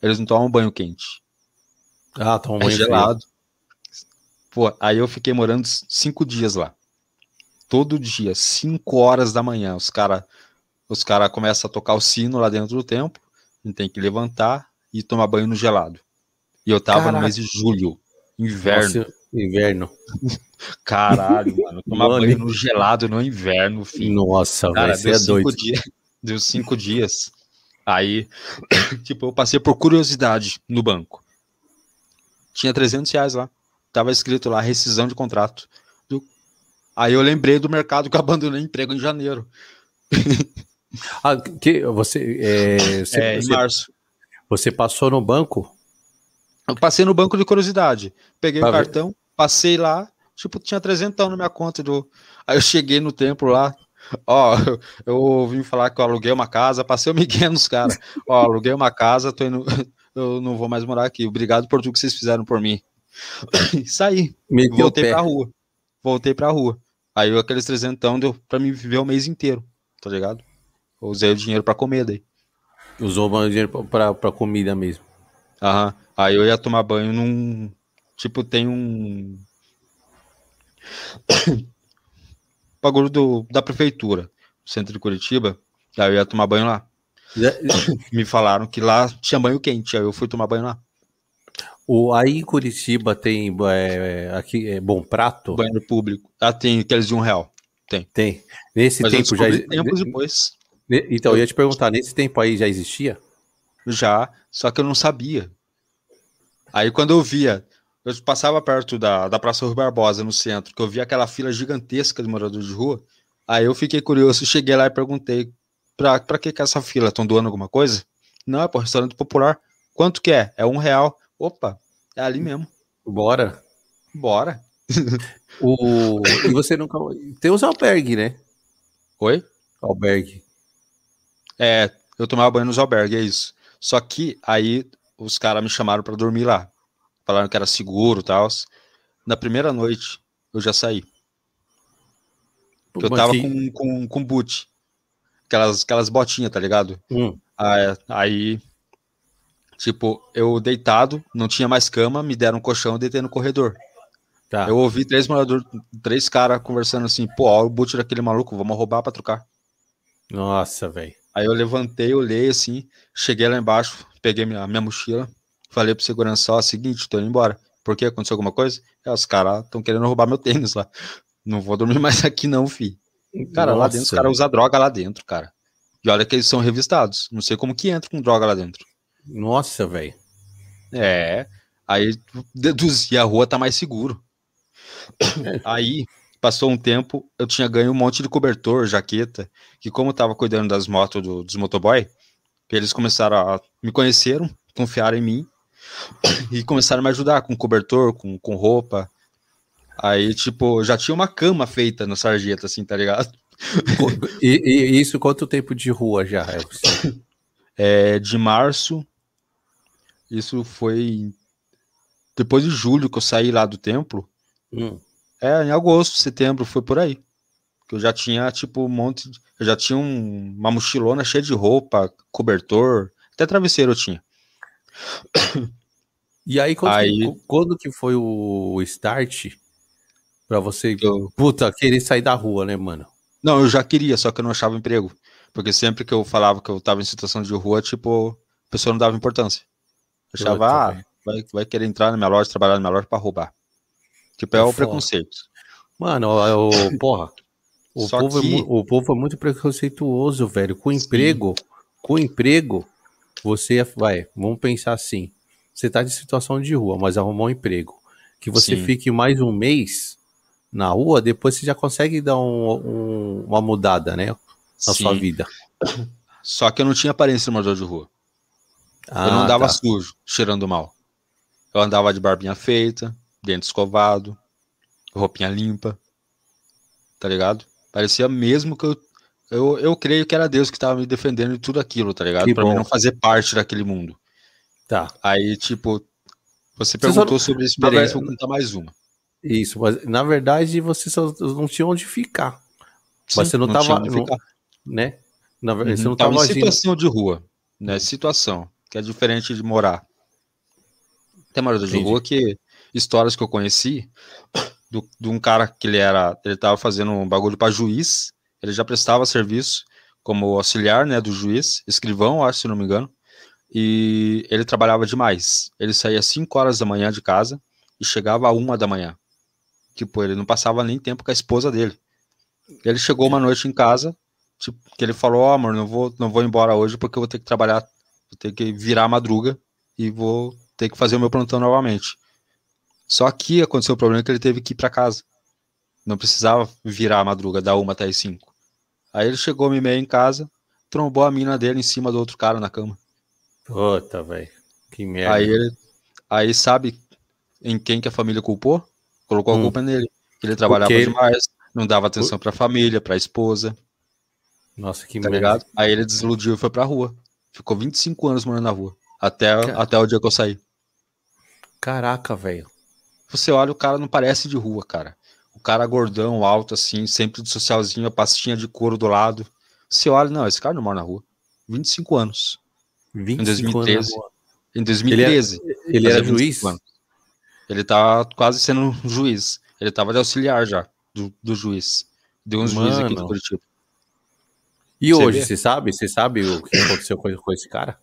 eles não tomam banho quente. Ah, tomam é banho gelado. Pô, aí eu fiquei morando cinco dias lá. Todo dia, cinco horas da manhã, os caras os cara começam a tocar o sino lá dentro do templo, a gente tem que levantar e tomar banho no gelado. E eu tava Caraca. no mês de julho. Inverno. Nossa, inverno. Caralho, mano. Tomar mano, banho no gelado no inverno, filho. Nossa, Cara, deu é doido. Dias, deu cinco dias. Aí, tipo, eu passei por curiosidade no banco. Tinha 300 reais lá. Tava escrito lá, rescisão de contrato. Aí eu lembrei do mercado que eu abandonei emprego em janeiro. ah, que você, é, você, é, em você, março. Você passou no banco eu passei no banco de curiosidade. Peguei pra o cartão, ver. passei lá, tipo, tinha 300 na minha conta. Do... Aí eu cheguei no templo lá. Ó, eu ouvi falar que eu aluguei uma casa, passei o Miguel nos caras. Ó, aluguei uma casa, tô indo, eu não vou mais morar aqui. Obrigado por tudo que vocês fizeram por mim. Saí. voltei pra rua. Voltei pra rua. Aí aqueles trezentão deu pra mim viver o mês inteiro, tá ligado? Eu usei o dinheiro pra comer daí. Usou o dinheiro pra, pra comida mesmo. Aham. Aí eu ia tomar banho num. Tipo, tem um. bagulho do, da prefeitura. centro de Curitiba, aí eu ia tomar banho lá. Me falaram que lá tinha banho quente, aí eu fui tomar banho lá. O, aí em Curitiba tem é, aqui, é Bom Prato? Banho público. Ah, tem aqueles de um real. Tem. Tem. Nesse Mas tempo já. Tempos depois. Então, eu ia te perguntar, nesse tempo aí já existia? Já, só que eu não sabia. Aí quando eu via, eu passava perto da, da Praça Rui Barbosa, no centro, que eu via aquela fila gigantesca de moradores de rua, aí eu fiquei curioso, cheguei lá e perguntei, pra, pra que que é essa fila? Estão doando alguma coisa? Não, é para restaurante popular. Quanto que é? É um real. Opa, é ali mesmo. Bora. Bora. o... E você nunca... Tem os albergue, né? Oi? Albergue. É, eu tomava banho nos albergues, é isso. Só que aí os caras me chamaram para dormir lá. Falaram que era seguro e tal. Na primeira noite, eu já saí. Porque eu tava com, com, com boot. Aquelas, aquelas botinhas, tá ligado? Hum. Aí, aí, tipo, eu deitado, não tinha mais cama, me deram um colchão e deitei no corredor. Tá. Eu ouvi três moradores, três caras conversando assim, pô, ó, o boot daquele maluco, vamos roubar pra trocar. Nossa, velho. Aí eu levantei, olhei assim, cheguei lá embaixo, peguei minha, minha mochila, falei pro segurança, ó, seguinte, tô indo embora. Por que? Aconteceu alguma coisa? É, os caras estão querendo roubar meu tênis lá. Não vou dormir mais aqui não, fi. Cara, Nossa. lá dentro os caras usam droga lá dentro, cara. E olha que eles são revistados. Não sei como que entra com droga lá dentro. Nossa, velho. É. Aí deduzir a rua tá mais seguro. Aí Passou um tempo, eu tinha ganho um monte de cobertor, jaqueta, que como eu tava cuidando das motos do, dos motoboy, eles começaram a me conheceram, confiaram em mim e começaram a me ajudar com cobertor, com, com roupa. Aí, tipo, já tinha uma cama feita na sarjeta, assim, tá ligado? E, e isso quanto tempo de rua já? É, de março. Isso foi depois de julho que eu saí lá do templo. Hum. É, em agosto, setembro, foi por aí. Que eu já tinha, tipo, um monte. De... Eu já tinha um... uma mochilona cheia de roupa, cobertor, até travesseiro eu tinha. E aí, quando, aí... Que, quando que foi o start pra você, eu... puta, querer sair da rua, né, mano? Não, eu já queria, só que eu não achava emprego. Porque sempre que eu falava que eu tava em situação de rua, tipo, a pessoa não dava importância. Achava, ah, vai, vai querer entrar na minha loja, trabalhar na minha loja pra roubar. Tipo, é, é o preconceito. Mano, o, o porra. O povo, é que... é, o povo é muito preconceituoso, velho. Com emprego, Sim. com emprego, você vai, vamos pensar assim. Você tá de situação de rua, mas arrumou um emprego. Que você Sim. fique mais um mês na rua, depois você já consegue dar um, um, uma mudada, né? Na Sim. sua vida. Só que eu não tinha aparência de morador de rua. Ah, eu não andava tá. sujo, cheirando mal. Eu andava de barbinha feita, dente escovado, roupinha limpa, tá ligado? Parecia mesmo que eu, eu, eu creio que era Deus que tava me defendendo de tudo aquilo, tá ligado? Que pra bom. mim não fazer parte daquele mundo. Tá. Aí, tipo, você perguntou você só... sobre a experiência, vou contar mais uma. Isso, mas na verdade você só não tinha onde ficar. Sim, mas você não, não tava. Não, né? Na verdade, uhum, você não tava, tava em situação de rua, né? Situação, que é diferente de morar. Tem morador de rua que histórias que eu conheci do, de um cara que ele era, ele tava fazendo um bagulho para juiz, ele já prestava serviço como auxiliar, né, do juiz, escrivão, acho, se não me engano, e ele trabalhava demais. Ele saía às 5 horas da manhã de casa e chegava a uma da manhã. Tipo, ele não passava nem tempo com a esposa dele. Ele chegou uma noite em casa, tipo, que ele falou, ó, oh, amor, não vou, não vou embora hoje porque eu vou ter que trabalhar, vou ter que virar madruga e vou ter que fazer o meu plantão novamente. Só que aconteceu o problema que ele teve que ir para casa. Não precisava virar a madruga, da uma até as cinco. Aí ele chegou me meio em casa, trombou a mina dele em cima do outro cara na cama. Puta, velho. Que merda. Aí ele. Aí sabe em quem que a família culpou? Colocou a hum. culpa nele. Ele trabalhava Porque... demais, não dava atenção pra família, pra esposa. Nossa, que tá merda. Ligado? Aí ele desiludiu e foi pra rua. Ficou 25 anos morando na rua. Até, até o dia que eu saí. Caraca, velho. Você olha, o cara não parece de rua, cara. O cara gordão, alto, assim, sempre de socialzinho, a pastinha de couro do lado. Você olha, não, esse cara não mora na rua. 25 anos. 25 em 2013. Anos em 2013. Ele, é, ele era juiz? Anos. Ele tá quase sendo um juiz. Ele tava de auxiliar já, do, do juiz. De uns juízes aqui do Curitiba. E você hoje, vê? você sabe? Você sabe o que aconteceu com, com esse cara?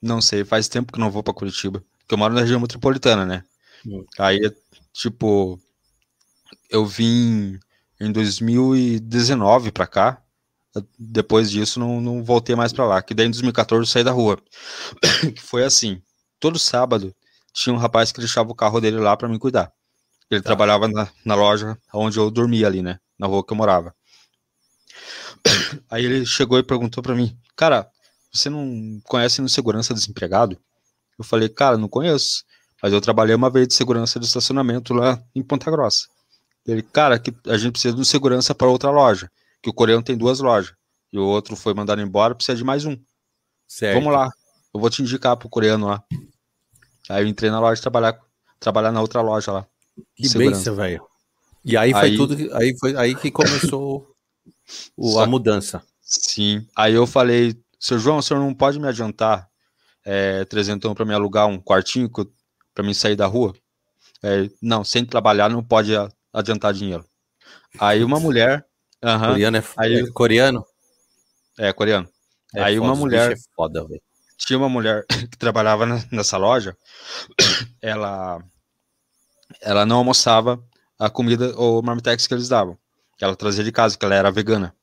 Não sei, faz tempo que não vou para Curitiba. Porque eu moro na região metropolitana, né? Hum. Aí, tipo, eu vim em 2019 para cá. Depois disso, não, não voltei mais para lá. Que daí em 2014 eu saí da rua. que foi assim: todo sábado tinha um rapaz que deixava o carro dele lá para me cuidar. Ele tá. trabalhava na, na loja onde eu dormia ali, né? Na rua que eu morava. Aí ele chegou e perguntou para mim, cara, você não conhece no segurança desempregado? Eu falei, cara, não conheço, mas eu trabalhei uma vez de segurança de estacionamento lá em Ponta Grossa. Ele, cara, que a gente precisa de um segurança para outra loja, que o coreano tem duas lojas e o outro foi mandado embora, precisa de mais um. Certo. Vamos lá, eu vou te indicar pro coreano lá. Aí eu entrei na loja trabalhar, trabalhar na outra loja lá. Que benção, velho. E aí foi aí, tudo, aí foi aí que começou o, a mudança. Sim. Aí eu falei, seu João, o senhor não pode me adiantar é, trezentão para me alugar um quartinho para mim sair da rua? É, não, sem trabalhar não pode adiantar dinheiro. Aí uma mulher. Uh -huh, coreano é, aí, é coreano? É, coreano. É aí uma mulher. É foda, tinha uma mulher que trabalhava nessa loja, ela, ela não almoçava a comida ou marmitex que eles davam. Ela trazia de casa, que ela era vegana.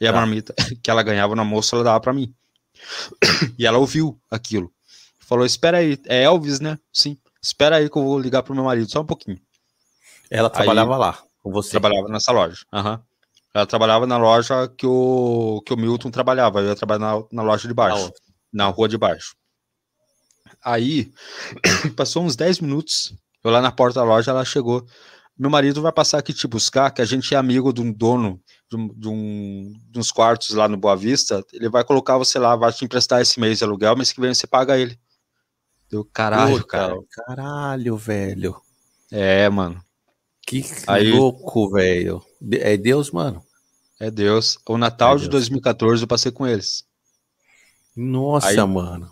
E a ah. marmita que ela ganhava no almoço, ela dava para mim. E ela ouviu aquilo. Falou: Espera aí, é Elvis, né? Sim. Espera aí que eu vou ligar pro meu marido, só um pouquinho. Ela trabalhava aí, lá com você? Trabalhava nessa loja. Uhum. Ela trabalhava na loja que o, que o Milton trabalhava. Eu ia trabalhar na, na loja de baixo, na rua de baixo. Aí, passou uns 10 minutos. Eu lá na porta da loja, ela chegou meu marido vai passar aqui te buscar, que a gente é amigo de um dono de, um, de, um, de uns quartos lá no Boa Vista, ele vai colocar você lá, vai te emprestar esse mês de aluguel, mas que vem você paga ele. Deu caralho, Puta, cara. Caralho, velho. É, mano. Que Aí, louco, velho. É Deus, mano. É Deus. O Natal é de 2014 eu passei com eles. Nossa, aí, mano.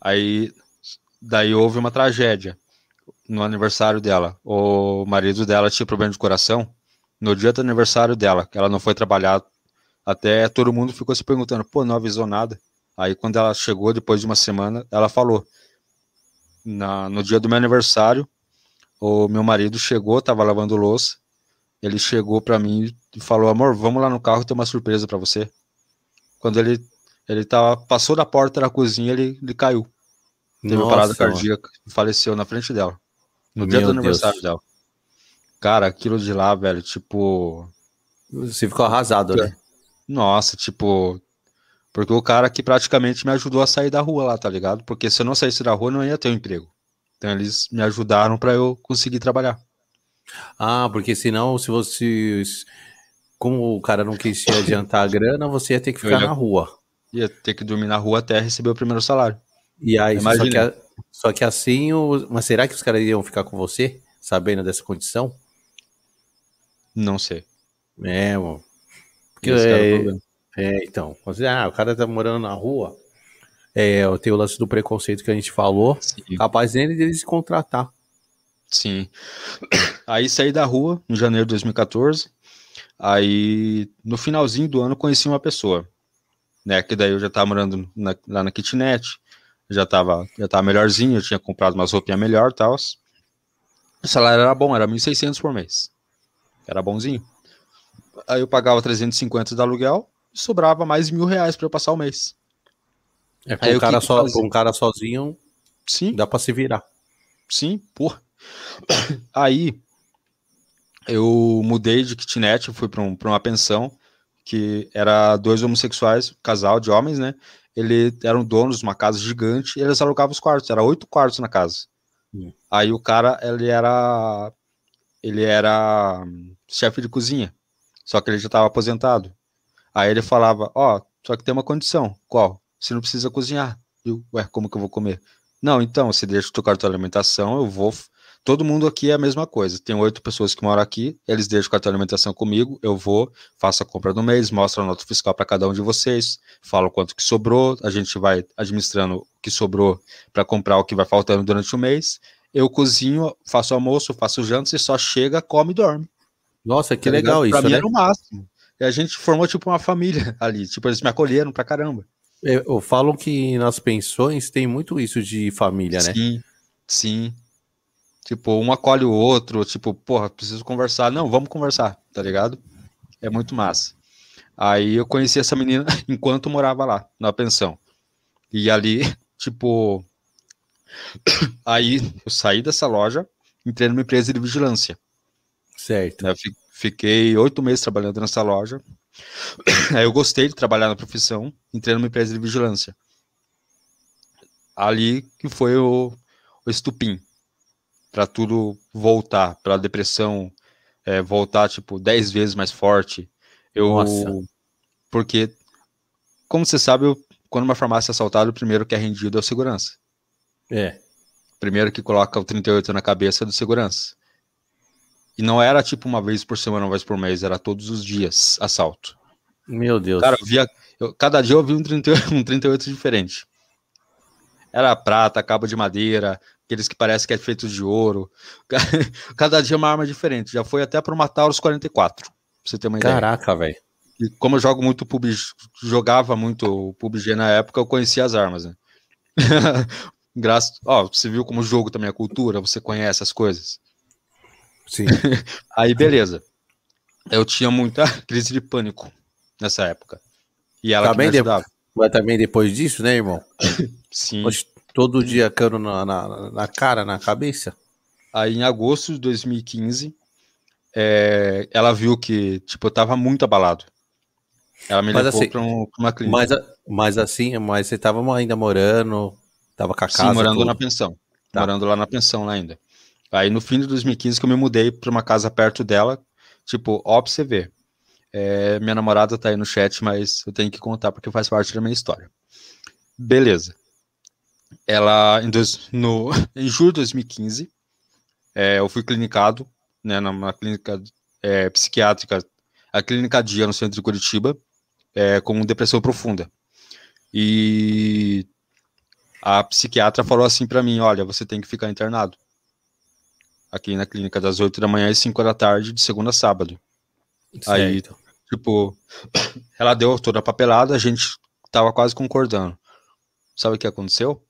Aí, daí houve uma tragédia no aniversário dela. O marido dela tinha problema de coração. No dia do aniversário dela, que ela não foi trabalhar, até todo mundo ficou se perguntando, pô, não avisou nada. Aí quando ela chegou, depois de uma semana, ela falou, na, no dia do meu aniversário, o meu marido chegou, tava lavando louça, ele chegou para mim e falou, amor, vamos lá no carro, tem uma surpresa para você. Quando ele ele tava, passou da porta da cozinha, ele, ele caiu. Teve Nossa, parada cardíaca, faleceu na frente dela. No dia Meu do aniversário Deus. dela. Cara, aquilo de lá, velho, tipo. Você ficou arrasado, né? Nossa, tipo. Porque o cara que praticamente me ajudou a sair da rua lá, tá ligado? Porque se eu não saísse da rua, não ia ter um emprego. Então eles me ajudaram para eu conseguir trabalhar. Ah, porque senão, se você. Como o cara não quis te adiantar a grana, você ia ter que ficar ia, na rua. Ia ter que dormir na rua até receber o primeiro salário. E aí, só que, só que assim, o... mas será que os caras iam ficar com você, sabendo dessa condição? Não sei. É, mano. Porque, é, é, então, ah, o cara tá morando na rua, é, tem o lance do preconceito que a gente falou, Sim. capaz dele dele se contratar. Sim. Aí saí da rua em janeiro de 2014. Aí no finalzinho do ano conheci uma pessoa, né? Que daí eu já tava morando na, lá na kitnet já tava, já tava melhorzinho, eu tinha comprado umas roupinhas melhor e tal. O salário era bom, era 1.600 por mês. Era bonzinho. Aí eu pagava 350 de aluguel e sobrava mais mil reais para eu passar o mês. É, com, um cara, so, um cara sozinho, sim, dá para se virar. Sim, porra. Aí eu mudei de kitnet, fui para um, uma pensão que era dois homossexuais, casal de homens, né? Ele eram donos de uma casa gigante e eles alugavam os quartos, era oito quartos na casa. Hum. Aí o cara, ele era ele era chefe de cozinha, só que ele já estava aposentado. Aí ele falava, ó, oh, só que tem uma condição, qual? Você não precisa cozinhar. Eu, ué, como que eu vou comer? Não, então, você deixa o teu cartão de alimentação, eu vou Todo mundo aqui é a mesma coisa. Tem oito pessoas que moram aqui, eles deixam o cartão de alimentação comigo, eu vou, faço a compra do mês, mostro a nota fiscal para cada um de vocês, falo quanto que sobrou, a gente vai administrando o que sobrou para comprar o que vai faltando durante o mês. Eu cozinho, faço almoço, faço jantas e só chega, come e dorme. Nossa, que tá legal isso, pra mim né? Era o máximo. E a gente formou, tipo, uma família ali. Tipo, eles me acolheram pra caramba. Eu, eu falo que nas pensões tem muito isso de família, né? Sim, sim. Tipo, um acolhe o outro, tipo, porra, preciso conversar. Não, vamos conversar, tá ligado? É muito massa. Aí eu conheci essa menina enquanto morava lá, na pensão. E ali, tipo. Aí eu saí dessa loja, entrei numa empresa de vigilância. Certo. Né, fiquei oito meses trabalhando nessa loja. Aí eu gostei de trabalhar na profissão, entrei numa empresa de vigilância. Ali que foi o, o estupim para tudo voltar, para a depressão é, voltar tipo dez vezes mais forte. Eu Nossa. porque como você sabe, eu, quando uma farmácia é assaltada, o primeiro que é rendido é o segurança. É. Primeiro que coloca o 38 na cabeça é do segurança. E não era tipo uma vez por semana, uma vez por mês, era todos os dias assalto. Meu Deus. Cara, eu via, eu, cada dia eu vi um 38, um 38 diferente. Era prata, cabo de madeira, aqueles que parecem que é feito de ouro. Cada dia uma arma diferente. Já foi até pro matar os 44, pra você ter uma ideia. Caraca, velho. Como eu jogo muito PUBG, jogava muito PUBG na época, eu conhecia as armas, né? Graças, ó, você viu como o jogo também é cultura, você conhece as coisas. Sim. Aí, beleza. Eu tinha muita crise de pânico nessa época. E ela que me ajudava. Mas também depois disso, né, irmão? Sim. todo dia cano na, na, na, cara, na cabeça. Aí, em agosto de 2015, é, ela viu que, tipo, eu tava muito abalado. Ela me mas levou assim, pra, um, pra, uma clínica. Mas, mas assim, mas você tava ainda morando, tava com a casa. Sim, morando tudo. na pensão. Tá. Morando lá na pensão lá ainda. Aí no fim de 2015 que eu me mudei para uma casa perto dela, tipo, ó pra você ver. É, minha namorada tá aí no chat, mas eu tenho que contar porque faz parte da minha história. Beleza. Ela, em, dois, no, em julho de 2015, é, eu fui clinicado, né, numa clínica é, psiquiátrica, a clínica Dia, no centro de Curitiba, é, com depressão profunda. E a psiquiatra falou assim para mim: olha, você tem que ficar internado aqui na clínica das 8 da manhã às 5 da tarde, de segunda a sábado. Certo. Aí, tipo, ela deu toda a papelada, a gente tava quase concordando. Sabe o que aconteceu?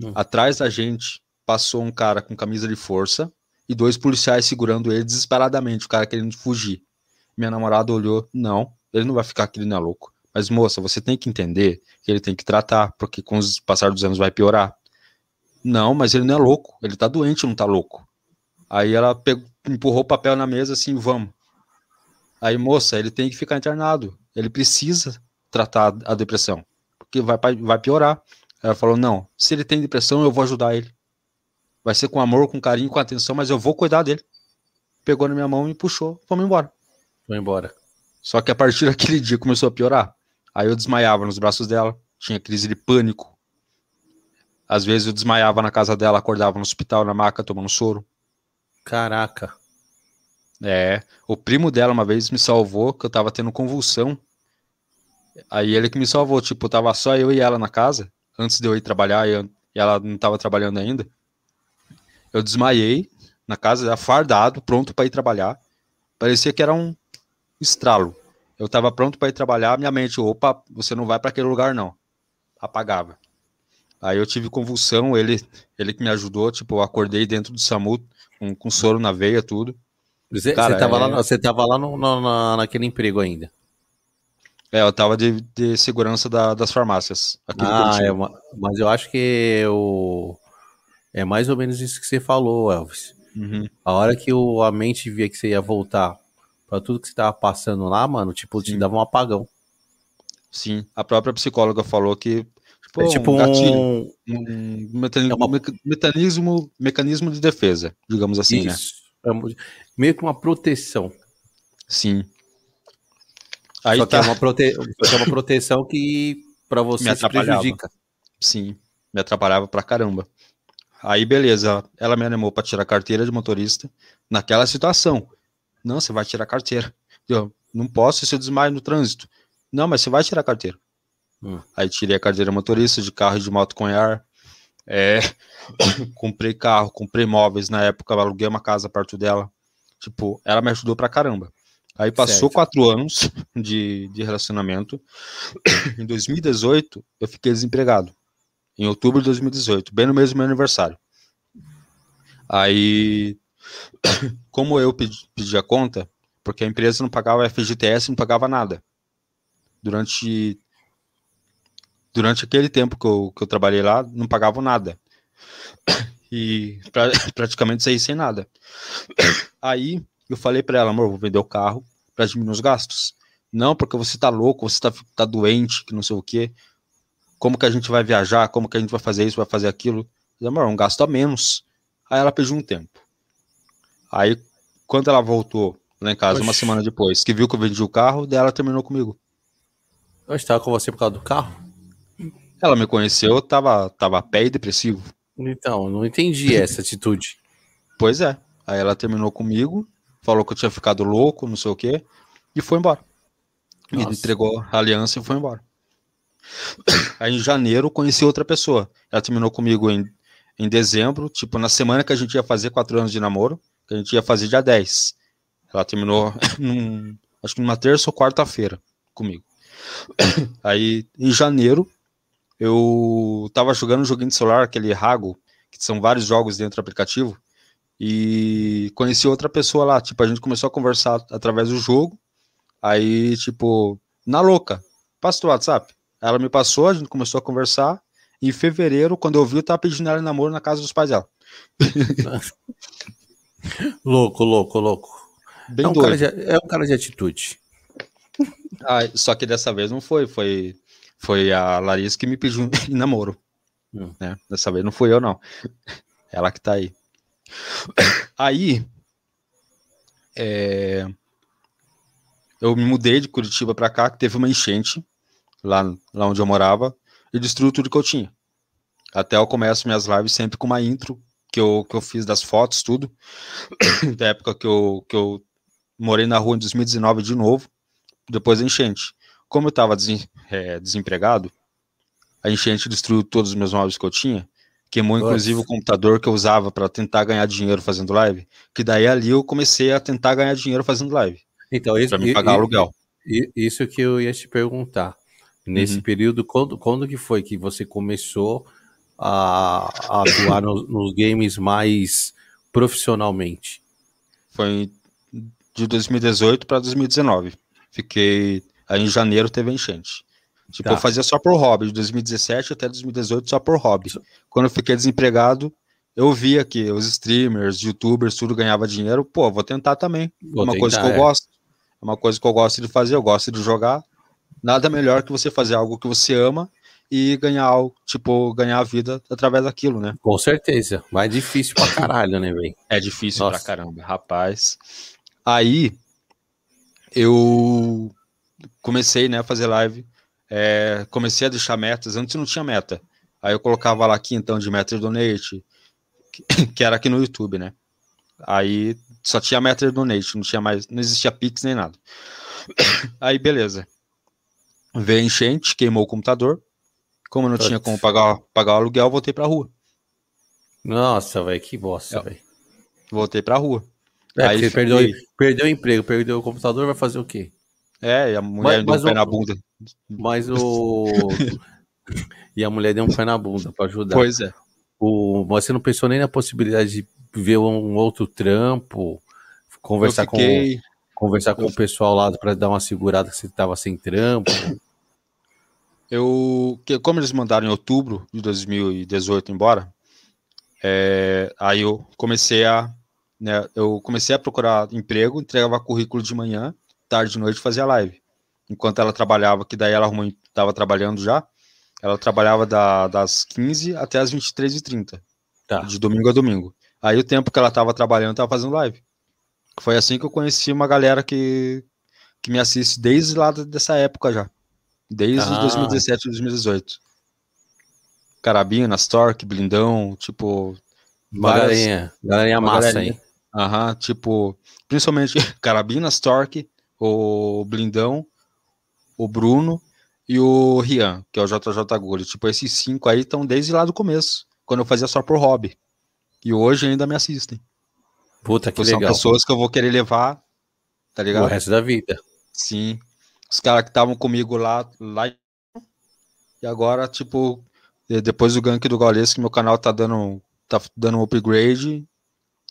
Hum. Atrás da gente passou um cara com camisa de força e dois policiais segurando ele desesperadamente, o cara querendo fugir. Minha namorada olhou, não, ele não vai ficar aqui, ele não é louco. Mas moça, você tem que entender que ele tem que tratar, porque com o passar dos anos vai piorar. Não, mas ele não é louco, ele tá doente, não tá louco. Aí ela pegou, empurrou o papel na mesa assim, vamos. Aí, moça, ele tem que ficar internado. Ele precisa tratar a depressão, porque vai, vai piorar. Ela falou: não, se ele tem depressão, eu vou ajudar ele. Vai ser com amor, com carinho, com atenção, mas eu vou cuidar dele. Pegou na minha mão e puxou, vamos embora. Foi embora. Só que a partir daquele dia começou a piorar. Aí eu desmaiava nos braços dela, tinha crise de pânico. Às vezes eu desmaiava na casa dela, acordava no hospital, na maca, tomando soro. Caraca. É, o primo dela uma vez me salvou, que eu tava tendo convulsão. Aí ele que me salvou, tipo, tava só eu e ela na casa, antes de eu ir trabalhar, e, eu, e ela não tava trabalhando ainda. Eu desmaiei na casa fardado, pronto para ir trabalhar. Parecia que era um estralo. Eu tava pronto para ir trabalhar, minha mente, opa, você não vai para aquele lugar não. Apagava. Aí eu tive convulsão, ele ele que me ajudou, tipo, eu acordei dentro do SAMU, com, com soro na veia, tudo. Você, Cara, tava, é... lá, você tava lá no, no, na, naquele emprego ainda? É, eu tava de, de segurança da, das farmácias. ah, é, mas eu acho que o... é mais ou menos isso que você falou, Elvis. Uhum. A hora que o, a mente via que você ia voltar para tudo que você tava passando lá, mano, tipo, Sim. te dava um apagão. Sim, a própria psicóloga falou que Tipo, é tipo um, gatilho, um, um mecanismo, é uma... mecanismo, mecanismo de defesa, digamos assim, né? Isso. né? Meio que uma proteção. Sim. Aí Só tá. que é uma, prote... é uma proteção que para você se prejudica. Sim, me atrapalhava pra caramba. Aí, beleza, ela me animou para tirar a carteira de motorista naquela situação. Não, você vai tirar a carteira. Eu não posso se eu desmaio no trânsito. Não, mas você vai tirar a carteira. Hum. Aí tirei a carteira motorista de carro e de moto com ar. É, comprei carro, comprei móveis na época, aluguei uma casa perto dela. Tipo, ela me ajudou pra caramba. Aí passou certo. quatro anos de, de relacionamento. em 2018, eu fiquei desempregado. Em outubro de 2018, bem no mesmo meu aniversário. Aí, como eu pedi, pedi a conta, porque a empresa não pagava FGTS, não pagava nada. Durante durante aquele tempo que eu, que eu trabalhei lá, não pagava nada. E pra, praticamente saí sem nada. Aí eu falei para ela, amor, vou vender o carro para diminuir os gastos. Não, porque você tá louco, você tá, tá doente, que não sei o quê. Como que a gente vai viajar? Como que a gente vai fazer isso, vai fazer aquilo? Eu, amor, um gasto a menos. Aí ela pediu um tempo. Aí, quando ela voltou lá em casa, Oxi. uma semana depois, que viu que eu vendi o carro, daí ela terminou comigo. Eu estava com você por causa do carro? Ela me conheceu, tava, tava a pé e depressivo. Então, não entendi essa atitude. Pois é. Aí ela terminou comigo, falou que eu tinha ficado louco, não sei o quê, e foi embora. Nossa. E entregou a aliança e foi embora. Aí em janeiro conheci outra pessoa. Ela terminou comigo em, em dezembro, tipo, na semana que a gente ia fazer quatro anos de namoro, que a gente ia fazer dia 10. Ela terminou num, acho que numa terça ou quarta-feira comigo. Aí em janeiro eu tava jogando um joguinho de celular, aquele Rago, que são vários jogos dentro do aplicativo, e conheci outra pessoa lá, tipo, a gente começou a conversar através do jogo, aí, tipo, na louca, passa o WhatsApp. Ela me passou, a gente começou a conversar, e em fevereiro, quando eu vi, eu tava pedindo ela em namoro na casa dos pais dela. louco, louco, louco. Bem é, um doido. De, é um cara de atitude. Ah, só que dessa vez não foi, foi, foi a Larissa que me pediu em namoro. Hum. Né? Dessa vez não fui eu, não. Ela que tá aí. Aí, é, eu me mudei de Curitiba para cá, que teve uma enchente lá, lá onde eu morava e destruiu tudo que eu tinha. Até eu começo minhas lives sempre com uma intro que eu, que eu fiz das fotos, tudo. da época que eu, que eu morei na rua em 2019 de novo, depois da enchente. Como eu estava é, desempregado, a enchente destruiu todos os meus móveis que eu tinha. Queimou Nossa. inclusive o computador que eu usava para tentar ganhar dinheiro fazendo live. Que daí ali eu comecei a tentar ganhar dinheiro fazendo live. Então, isso, me pagar e, aluguel. Isso que eu ia te perguntar. Nesse uhum. período, quando, quando que foi que você começou a, a atuar no, nos games mais profissionalmente? Foi de 2018 para 2019. Fiquei. Aí em janeiro teve a enchente. Tipo, tá. eu fazia só por hobby, de 2017 até 2018 só por hobby. Quando eu fiquei desempregado, eu via que os streamers, youtubers, tudo ganhava dinheiro. Pô, vou tentar também. Vou uma tentar, coisa que eu é. gosto. É uma coisa que eu gosto de fazer, eu gosto de jogar. Nada melhor que você fazer algo que você ama e ganhar algo, tipo, ganhar a vida através daquilo, né? Com certeza. Mas é difícil pra caralho, né, velho? É difícil Nossa. pra caramba, rapaz. Aí eu comecei, né, a fazer live é, comecei a deixar metas, antes não tinha meta. Aí eu colocava lá aqui então de meta de donate, que, era aqui no YouTube, né? Aí só tinha meta de donate, não tinha mais, não existia Pix nem nada. Aí beleza. Veio a enchente, queimou o computador. Como não Putz. tinha como pagar, pagar o aluguel, voltei pra rua. Nossa, velho, que bosta, velho. Voltei pra rua. É, Aí perdeu, perdeu o emprego, perdeu o computador, vai fazer o quê? É, e a mulher mas, deu mas um pé o, na bunda. Mas o. e a mulher deu um pé na bunda pra ajudar. Pois é. O, você não pensou nem na possibilidade de ver um outro trampo, conversar fiquei... com conversar com eu... o pessoal lá para dar uma segurada que você tava sem trampo. Eu, como eles mandaram em outubro de 2018 embora, é, aí eu comecei a, né, eu comecei a procurar emprego, entregava currículo de manhã tarde de noite fazia live. Enquanto ela trabalhava, que daí ela estava trabalhando já, ela trabalhava da, das 15 até as 23h30. Tá. De domingo a domingo. Aí o tempo que ela estava trabalhando, estava fazendo live. Foi assim que eu conheci uma galera que, que me assiste desde lá dessa época já. Desde ah. 2017 2018. Carabina, Stork, Blindão, tipo. Uma várias, galerinha, galerinha massa aí. Aham, tipo, principalmente Carabina, Stork, o Blindão, o Bruno e o Rian, que é o JJ Guri. Tipo, esses cinco aí estão desde lá do começo, quando eu fazia só por hobby. E hoje ainda me assistem. Puta que tipo, legal. São pessoas que eu vou querer levar tá ligado? O resto da vida. Sim. Os caras que estavam comigo lá, lá. E agora, tipo, depois do gank do Gaules, que meu canal tá dando, tá dando um upgrade.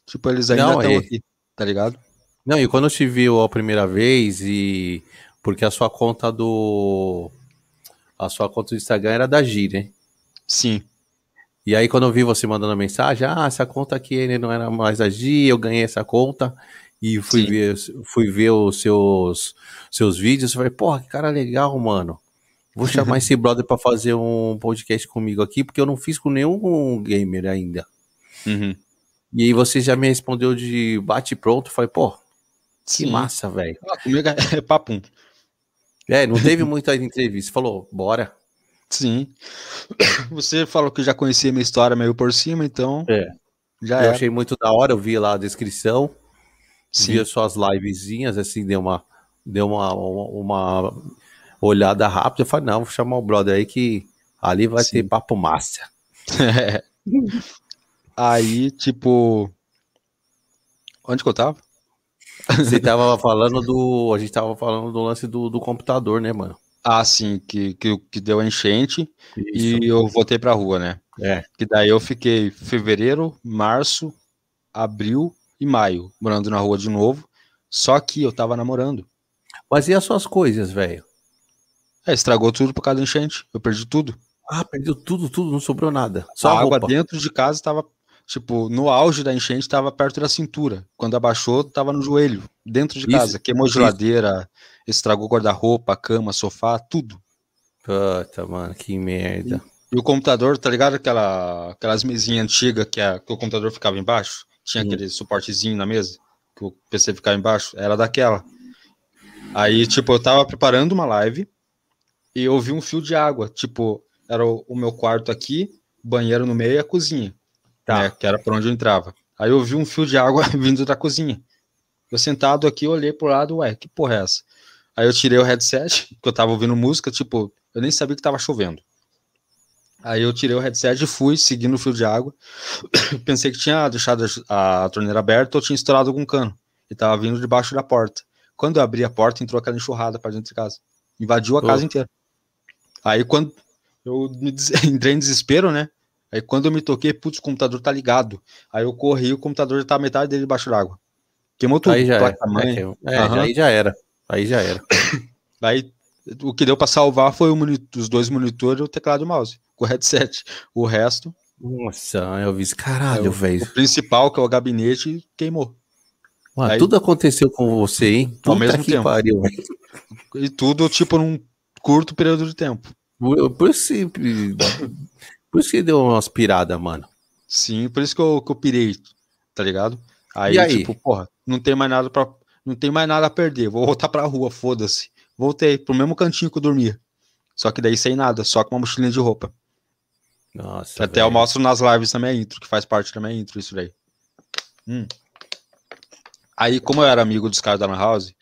Tipo, eles ainda estão aqui, tá ligado? Não, e quando eu te viu a primeira vez e. Porque a sua conta do. A sua conta do Instagram era da Gi, né? Sim. E aí, quando eu vi você mandando mensagem, ah, essa conta aqui ele não era mais da Gi, eu ganhei essa conta e fui Sim. ver, fui ver os seus, seus vídeos. Eu falei, porra, que cara legal, mano. Vou chamar esse brother pra fazer um podcast comigo aqui, porque eu não fiz com nenhum gamer ainda. Uhum. E aí você já me respondeu de bate pronto. Falei, pô, que Sim. massa, velho. Ah, comigo é papum. É, não teve muita entrevista. Falou, bora. Sim. Você falou que já conhecia minha história meio por cima, então É. já eu é. achei muito da hora, eu vi lá a descrição. Sim. vi as suas livezinhas, assim, deu uma, deu uma, uma, uma olhada rápida. Eu falei, não, vou chamar o brother aí que ali vai Sim. ter papo massa. Aí, tipo. Onde que eu tava? Você tava falando do. A gente tava falando do lance do, do computador, né, mano? Ah, sim, que, que, que deu a enchente Isso. e eu voltei pra rua, né? É. Que daí eu fiquei fevereiro, março, abril e maio morando na rua de novo. Só que eu tava namorando. Mas e as suas coisas, velho? É, estragou tudo por causa da enchente. Eu perdi tudo. Ah, perdeu tudo, tudo, não sobrou nada. Só a a água roupa. dentro de casa tava, tipo, no auge da enchente tava perto da cintura. Quando abaixou, tava no joelho, dentro de Isso, casa. Queimou isso. geladeira, estragou guarda-roupa, cama, sofá, tudo. Puta, mano, que merda. E o computador, tá ligado? Aquela, aquelas mesinhas antigas que, a- que o computador ficava embaixo? Tinha Hum. aquele suportezinho na mesa, que o PC ficava embaixo? Era daquela. Aí, tipo, eu tava preparando uma live e eu vi um fio de água. Tipo, era o, o meu quarto aqui, banheiro no meio e a cozinha. Tá. né, que era por onde eu entrava. Aí eu vi um fio de água vindo da cozinha. Eu sentado aqui, olhei pro lado, ué, que porra é essa? Aí eu tirei o headset, que eu tava ouvindo música, tipo, eu nem sabia que tava chovendo. Aí eu tirei o headset e fui seguindo o fio de água. Pensei que tinha deixado a, torneira aberta ou tinha estourado algum cano. E tava vindo debaixo da porta. Quando eu abri a porta, entrou aquela enxurrada para dentro de casa. Invadiu a Oh. casa inteira. Aí quando eu me des- entrei em desespero, né? Aí quando eu me toquei, putz, o computador tá ligado. Aí eu corri, o computador já tá metade dele debaixo d'água. Queimou tudo. Aí já era. É, é, Aham. aí já era. Aí já era. Aí o que deu pra salvar foi o moni- os dois monitores e o teclado e o mouse. Com o headset. O resto, Nossa, eu vi isso. Caralho, É, velho. o principal, que é o gabinete, queimou. Mano, aí- tudo aconteceu com você, hein? Ao mesmo que tempo. pariu. E tudo, tipo, num curto período de tempo. Por, por por isso que deu umas piradas, mano. Sim, por isso que eu, que eu pirei, tá ligado? Aí, aí? tipo, porra, não tem mais nada para não tem mais nada a perder. Vou voltar pra rua, foda-se. Voltei pro mesmo cantinho que eu dormia. Só que daí sem nada, só com uma mochilinha de roupa. Nossa. Até eu mostro nas lives também a intro, que faz parte minha intro, isso daí. Hum. Aí, como eu era amigo dos caras da Lan House,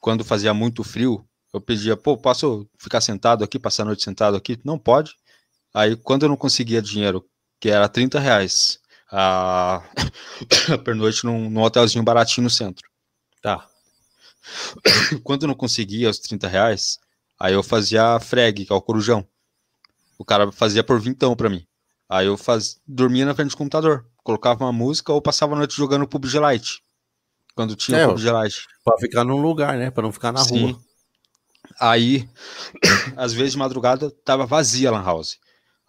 quando fazia muito frio, eu pedia, pô, posso ficar sentado aqui, passar a noite sentado aqui? Não pode. Aí, quando eu não conseguia dinheiro, que era 30 reais a, a pernoite num, num hotelzinho baratinho no centro. Tá. Quando eu não conseguia os 30 reais, aí eu fazia freg, que é o corujão. O cara fazia por vintão pra mim. Aí eu faz... dormia na frente do computador, colocava uma música ou passava a noite jogando PUBG Lite. Quando tinha É, PUBG Lite. Pra ficar num lugar, né? Pra não ficar na Sim. rua. Aí, às vezes de madrugada, tava vazia a Lan House.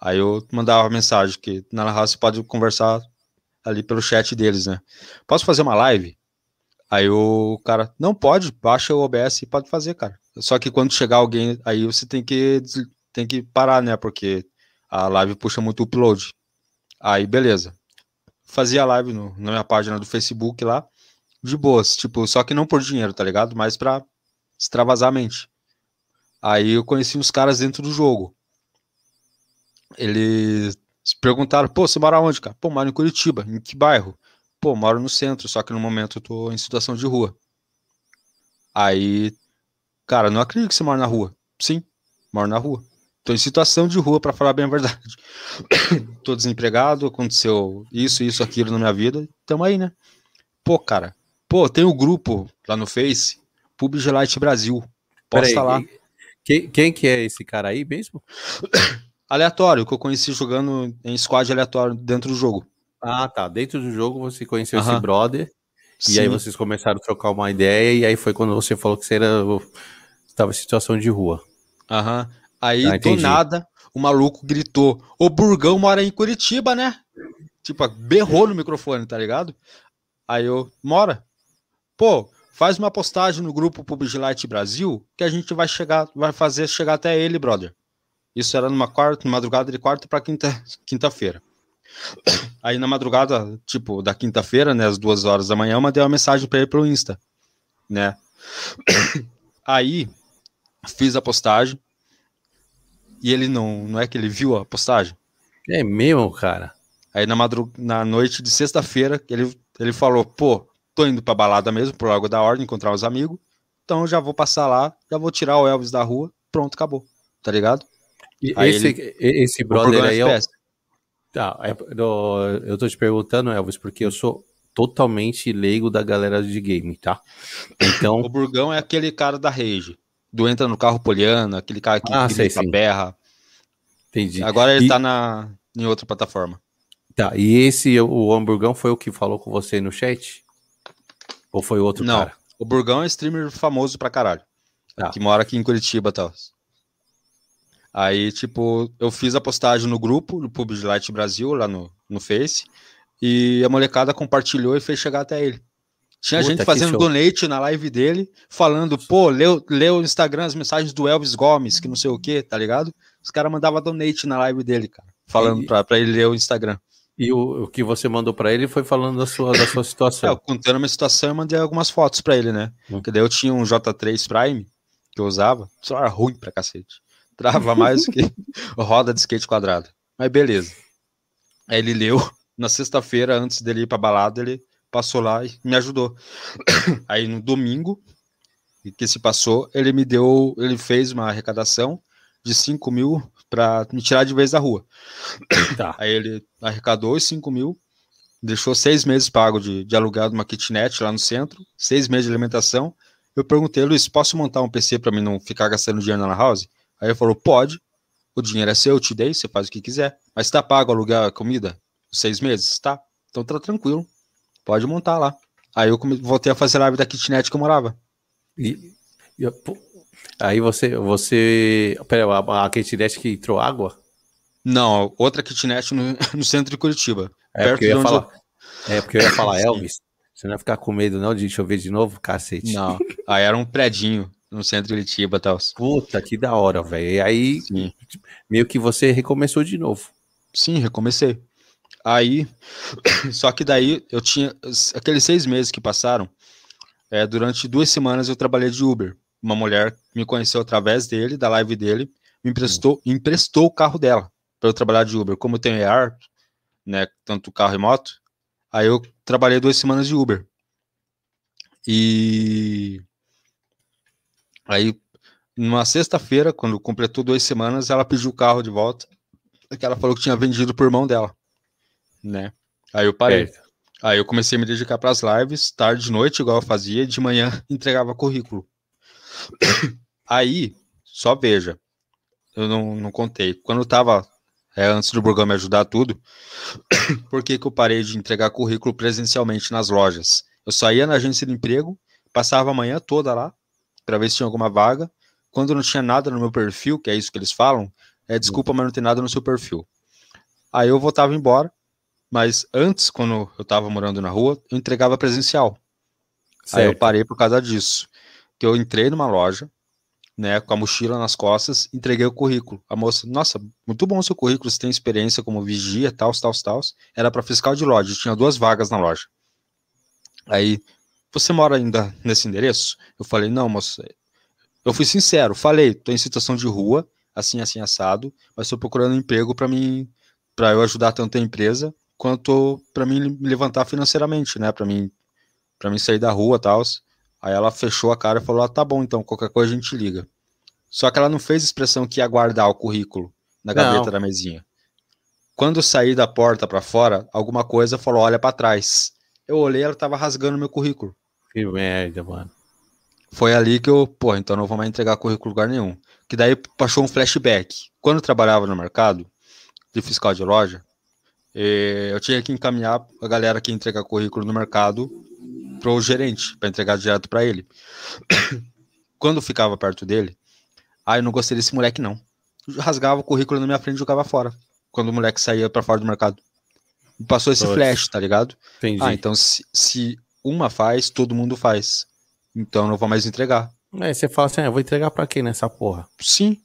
Aí eu mandava mensagem que na House você pode conversar ali pelo chat deles, né? Posso fazer uma live? Aí o cara, não pode, baixa o OBS e pode fazer, cara. Só que quando chegar alguém, aí você tem que, tem que parar, né? Porque a live puxa muito upload. Aí, beleza. Fazia live no, na minha página do Facebook lá, de boas, tipo, só que não por dinheiro, tá ligado? Mas pra extravasar a mente. Aí eu conheci uns caras dentro do jogo. Eles perguntaram, pô, você mora onde, cara? Pô, moro em Curitiba. Em que bairro? Pô, moro no centro, só que no momento eu tô em situação de rua. Aí, cara, não acredito que você mora na rua. Sim, moro na rua. Tô em situação de rua, pra falar bem a verdade. tô desempregado, aconteceu isso, isso, aquilo na minha vida. Tamo aí, né? Pô, cara, pô, tem o grupo lá no Face PUBG Brasil. Posta lá. Quem, quem que é esse cara aí mesmo? aleatório, que eu conheci jogando em squad aleatório dentro do jogo. Ah, tá. Dentro do jogo você conheceu esse brother. Sim. E aí vocês começaram a trocar uma ideia. E aí foi quando você falou que você era, estava em situação de rua. Aham. Aí, ah, do nada, o maluco gritou: O Burgão mora em Curitiba, né? Tipo, berrou no microfone, tá ligado? Aí eu, mora. Pô, faz uma postagem no grupo PUBG Light Brasil que a gente vai chegar, vai fazer chegar até ele, brother. Isso era numa quarta, madrugada de quarta para quinta, quinta-feira. Aí na madrugada, tipo, da quinta-feira, né, às duas horas da manhã, eu mandei uma mensagem para ele pelo Insta, né? Aí fiz a postagem e ele não, não é que ele viu a postagem. É mesmo, cara. Aí na madrug... na noite de sexta-feira, ele ele falou: "Pô, tô indo pra balada mesmo, por algo da ordem, encontrar os amigos. Então já vou passar lá, já vou tirar o Elvis da rua, pronto, acabou." Tá ligado? E esse, ele, esse brother aí é o... Tá, é, eu tô te perguntando, Elvis, porque eu sou totalmente leigo da galera de game, tá? Então... o Burgão é aquele cara da rage, do entra no carro poliana, aquele cara que ah, grita berra. Entendi. Agora ele e... tá na, em outra plataforma. Tá, e esse, o Hamburgão foi o que falou com você no chat? Ou foi outro Não, cara? o Burgão é streamer famoso pra caralho. Tá. Que mora aqui em Curitiba e tal. Aí, tipo, eu fiz a postagem no grupo do PUBG Light Brasil, lá no, no Face, e a molecada compartilhou e fez chegar até ele. Tinha Puta, gente fazendo donate na live dele, falando, pô, leu, leu no Instagram as mensagens do Elvis Gomes, que não sei o que, tá ligado? Os caras mandavam donate na live dele, cara, falando e... pra, pra ele ler o Instagram. E o, o que você mandou para ele foi falando da sua, da sua situação. É, contando a minha situação, eu mandei algumas fotos para ele, né? Hum. Porque daí eu tinha um J3 Prime que eu usava, só era ruim pra cacete. Trava mais que roda de skate quadrado. Mas beleza. Aí ele leu. Na sexta-feira, antes dele ir pra balada, ele passou lá e me ajudou. Aí no domingo, que se passou, ele me deu, ele fez uma arrecadação de 5 mil para me tirar de vez da rua. Tá. Aí ele arrecadou os 5 mil, deixou seis meses pago de, de aluguel de uma kitnet lá no centro, seis meses de alimentação. Eu perguntei, Luiz, posso montar um PC para mim não ficar gastando dinheiro na house? Aí ele falou: pode, o dinheiro é seu, eu te dei, você faz o que quiser. Mas tá pago alugar a comida? Seis meses? Tá. Então tá tranquilo. Pode montar lá. Aí eu voltei a fazer live da kitnet que eu morava. E, e aí você. você pera, a, a kitnet que entrou água? Não, outra kitnet no, no centro de Curitiba. É porque, eu ia falar, eu... é porque eu ia falar, Elvis. Você não ia ficar com medo, não, de chover de novo, cacete. Não. Aí era um predinho no centro de Curitiba e tal. Puta, que da hora, velho. E aí, Sim. meio que você recomeçou de novo. Sim, recomecei. Aí, só que daí eu tinha, aqueles seis meses que passaram, é, durante duas semanas eu trabalhei de Uber. Uma mulher me conheceu através dele, da live dele, me emprestou, me emprestou o carro dela para eu trabalhar de Uber. Como eu tenho ER, né, tanto carro e moto, aí eu trabalhei duas semanas de Uber. E Aí, numa sexta-feira, quando completou duas semanas, ela pediu o carro de volta, porque ela falou que tinha vendido por irmão dela, né? Aí eu parei. É. Aí eu comecei a me dedicar para as lives, tarde de noite, igual eu fazia, e de manhã entregava currículo. Aí, só veja, eu não, não contei. Quando eu tava, é, antes do Burgão me ajudar tudo, por que, que eu parei de entregar currículo presencialmente nas lojas? Eu saía na agência de emprego, passava a manhã toda lá, para ver se tinha alguma vaga. Quando não tinha nada no meu perfil, que é isso que eles falam, é desculpa, mas não tem nada no seu perfil. Aí eu voltava embora, mas antes, quando eu estava morando na rua, eu entregava presencial. Certo. Aí eu parei por causa disso. Que eu entrei numa loja, né, com a mochila nas costas, entreguei o currículo. A moça, nossa, muito bom o seu currículo, você tem experiência como vigia, tal, tal, tal. Era para fiscal de loja, tinha duas vagas na loja. Aí você mora ainda nesse endereço? Eu falei, não, moça. Eu fui sincero, falei, tô em situação de rua, assim, assim, assado, mas estou procurando emprego para mim, para eu ajudar tanto a empresa quanto para mim me levantar financeiramente, né? Para mim, para mim sair da rua, tal. Aí ela fechou a cara e falou: ah, tá bom, então qualquer coisa a gente liga. Só que ela não fez expressão que ia guardar o currículo na gaveta não. da mesinha. Quando eu saí da porta para fora, alguma coisa falou: olha para trás. Eu olhei, ela tava rasgando meu currículo. Que merda, mano. foi ali que eu, pô, então não vou mais entregar currículo em lugar nenhum. Que daí passou um flashback. Quando eu trabalhava no mercado de fiscal de loja, eh, eu tinha que encaminhar a galera que entrega currículo no mercado pro gerente, para entregar direto para ele. Quando ficava perto dele, ah, eu não gostei desse moleque não. Eu rasgava o currículo na minha frente e jogava fora. Quando o moleque saía para fora do mercado. Passou esse flash, tá ligado? Entendi. Ah, então se, se uma faz, todo mundo faz. Então não vou mais entregar. Aí você fala assim, ah, eu vou entregar pra quem nessa porra? Sim.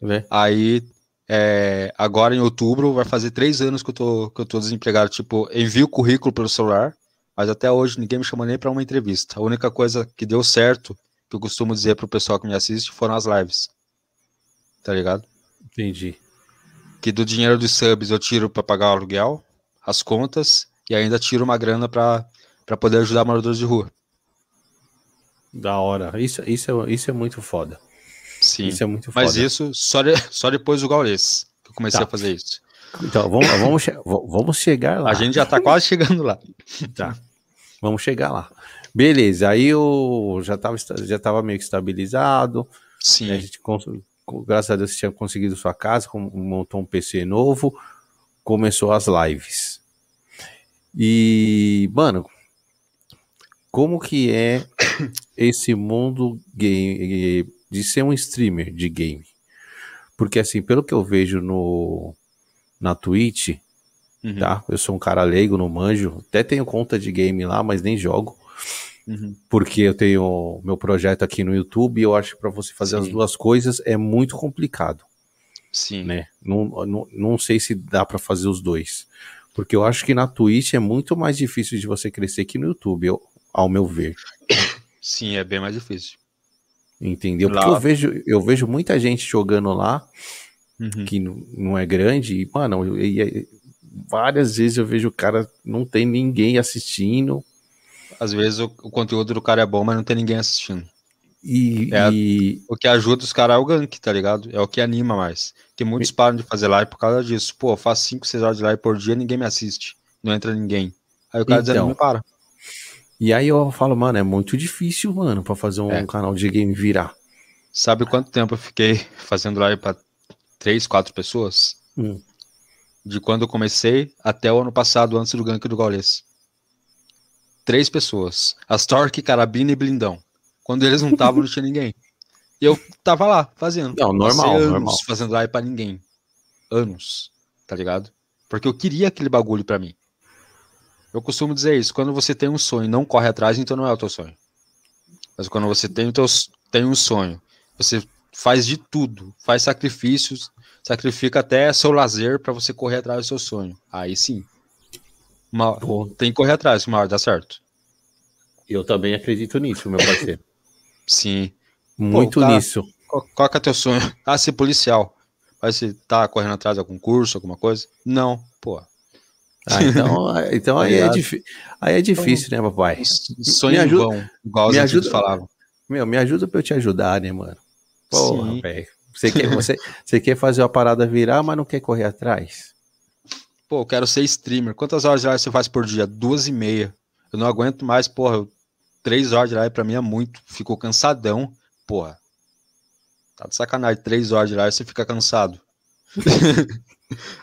Vê? Aí, é, agora em outubro, vai fazer três anos que eu tô, que eu tô desempregado. Tipo, envio currículo pelo celular, mas até hoje ninguém me chamou nem pra uma entrevista. A única coisa que deu certo, que eu costumo dizer pro pessoal que me assiste, foram as lives. Tá ligado? Entendi. Que do dinheiro dos subs eu tiro pra pagar o aluguel, as contas, e ainda tiro uma grana pra, pra poder ajudar moradores de rua. Da hora. Isso, isso, é, isso é muito foda. Sim. Isso é muito foda. Mas isso só, de- só depois do Gaules que eu comecei Tá. a fazer isso. Então, vamos, vamos, vamos chegar lá. A gente já tá quase chegando lá. Tá. Vamos chegar lá. Beleza, aí eu já tava, já tava meio que estabilizado. Sim. A gente, graças a Deus, tinha conseguido sua casa, com- montou um PC novo, começou as lives. E, mano, como que é esse mundo game, de ser um streamer de game? Porque, assim, pelo que eu vejo no, na Twitch, Uhum, tá? Eu sou um cara leigo, não manjo. Até tenho conta de game lá, mas nem jogo. uhum. Porque eu tenho meu projeto aqui no YouTube e eu acho que para você fazer as Sim. duas coisas é muito complicado, Sim. né? Não, não, não sei se dá para fazer os dois. Porque eu acho que na Twitch é muito mais difícil de você crescer que no YouTube, eu- ao meu ver. Sim, é bem mais difícil. Entendeu? Lá- Porque eu vejo, eu vejo muita gente jogando lá Uhum. que não- é grande e, mano, e- e- várias vezes eu vejo o cara, não tem ninguém assistindo. Às vezes o, o conteúdo do cara é bom, mas não tem ninguém assistindo. E, É. e- O que ajuda os caras é o gank, tá ligado? É o que anima mais. Que muitos param de fazer live por causa disso. Pô, eu faço 5, 6 horas de live por dia ninguém me assiste. Não entra ninguém. Aí o cara Então. desanima e para. E aí eu falo, mano, é muito difícil, mano, pra fazer um É. canal de game virar. Sabe quanto tempo eu fiquei fazendo live pra 3, 4 pessoas? Hum. De quando eu comecei até o ano passado, antes do gank do Gaules. Três pessoas. Astork, Carabina e Blindão. Quando eles não estavam, não tinha ninguém. E eu tava lá, fazendo. Não, normal, Passei anos normal. fazendo live pra ninguém. Anos, tá ligado? Porque eu queria aquele bagulho pra mim. Eu costumo dizer isso, quando você tem um sonho e não corre atrás, então não é o teu sonho. Mas quando você tem, o teu, tem um sonho, você faz de tudo, faz sacrifícios, sacrifica até seu lazer pra você correr atrás do seu sonho. Aí sim. Uma, Pô, tem que correr atrás, uma hora dá certo. eu também acredito nisso, meu parceiro. Sim. Muito cara- nisso. Qual, qual que é teu sonho? Ah, ser policial. Mas você tá correndo atrás de algum curso, alguma coisa? Não, pô. Ah, então, então aí, é aí é difícil, né, papai? Sonho Me ajuda- vão, igual os me ajuda- falavam. Meu, me ajuda pra eu te ajudar, né, mano? Porra, Sim. velho. Você quer, você, você quer fazer uma parada virar, mas não quer correr atrás? Pô, eu quero ser streamer. Quantas horas de live você faz por dia? Duas e meia. Eu não aguento mais, porra. eu- Três horas de live pra mim é muito. Ficou cansadão. Porra. Tá de sacanagem. Três horas de live você fica cansado.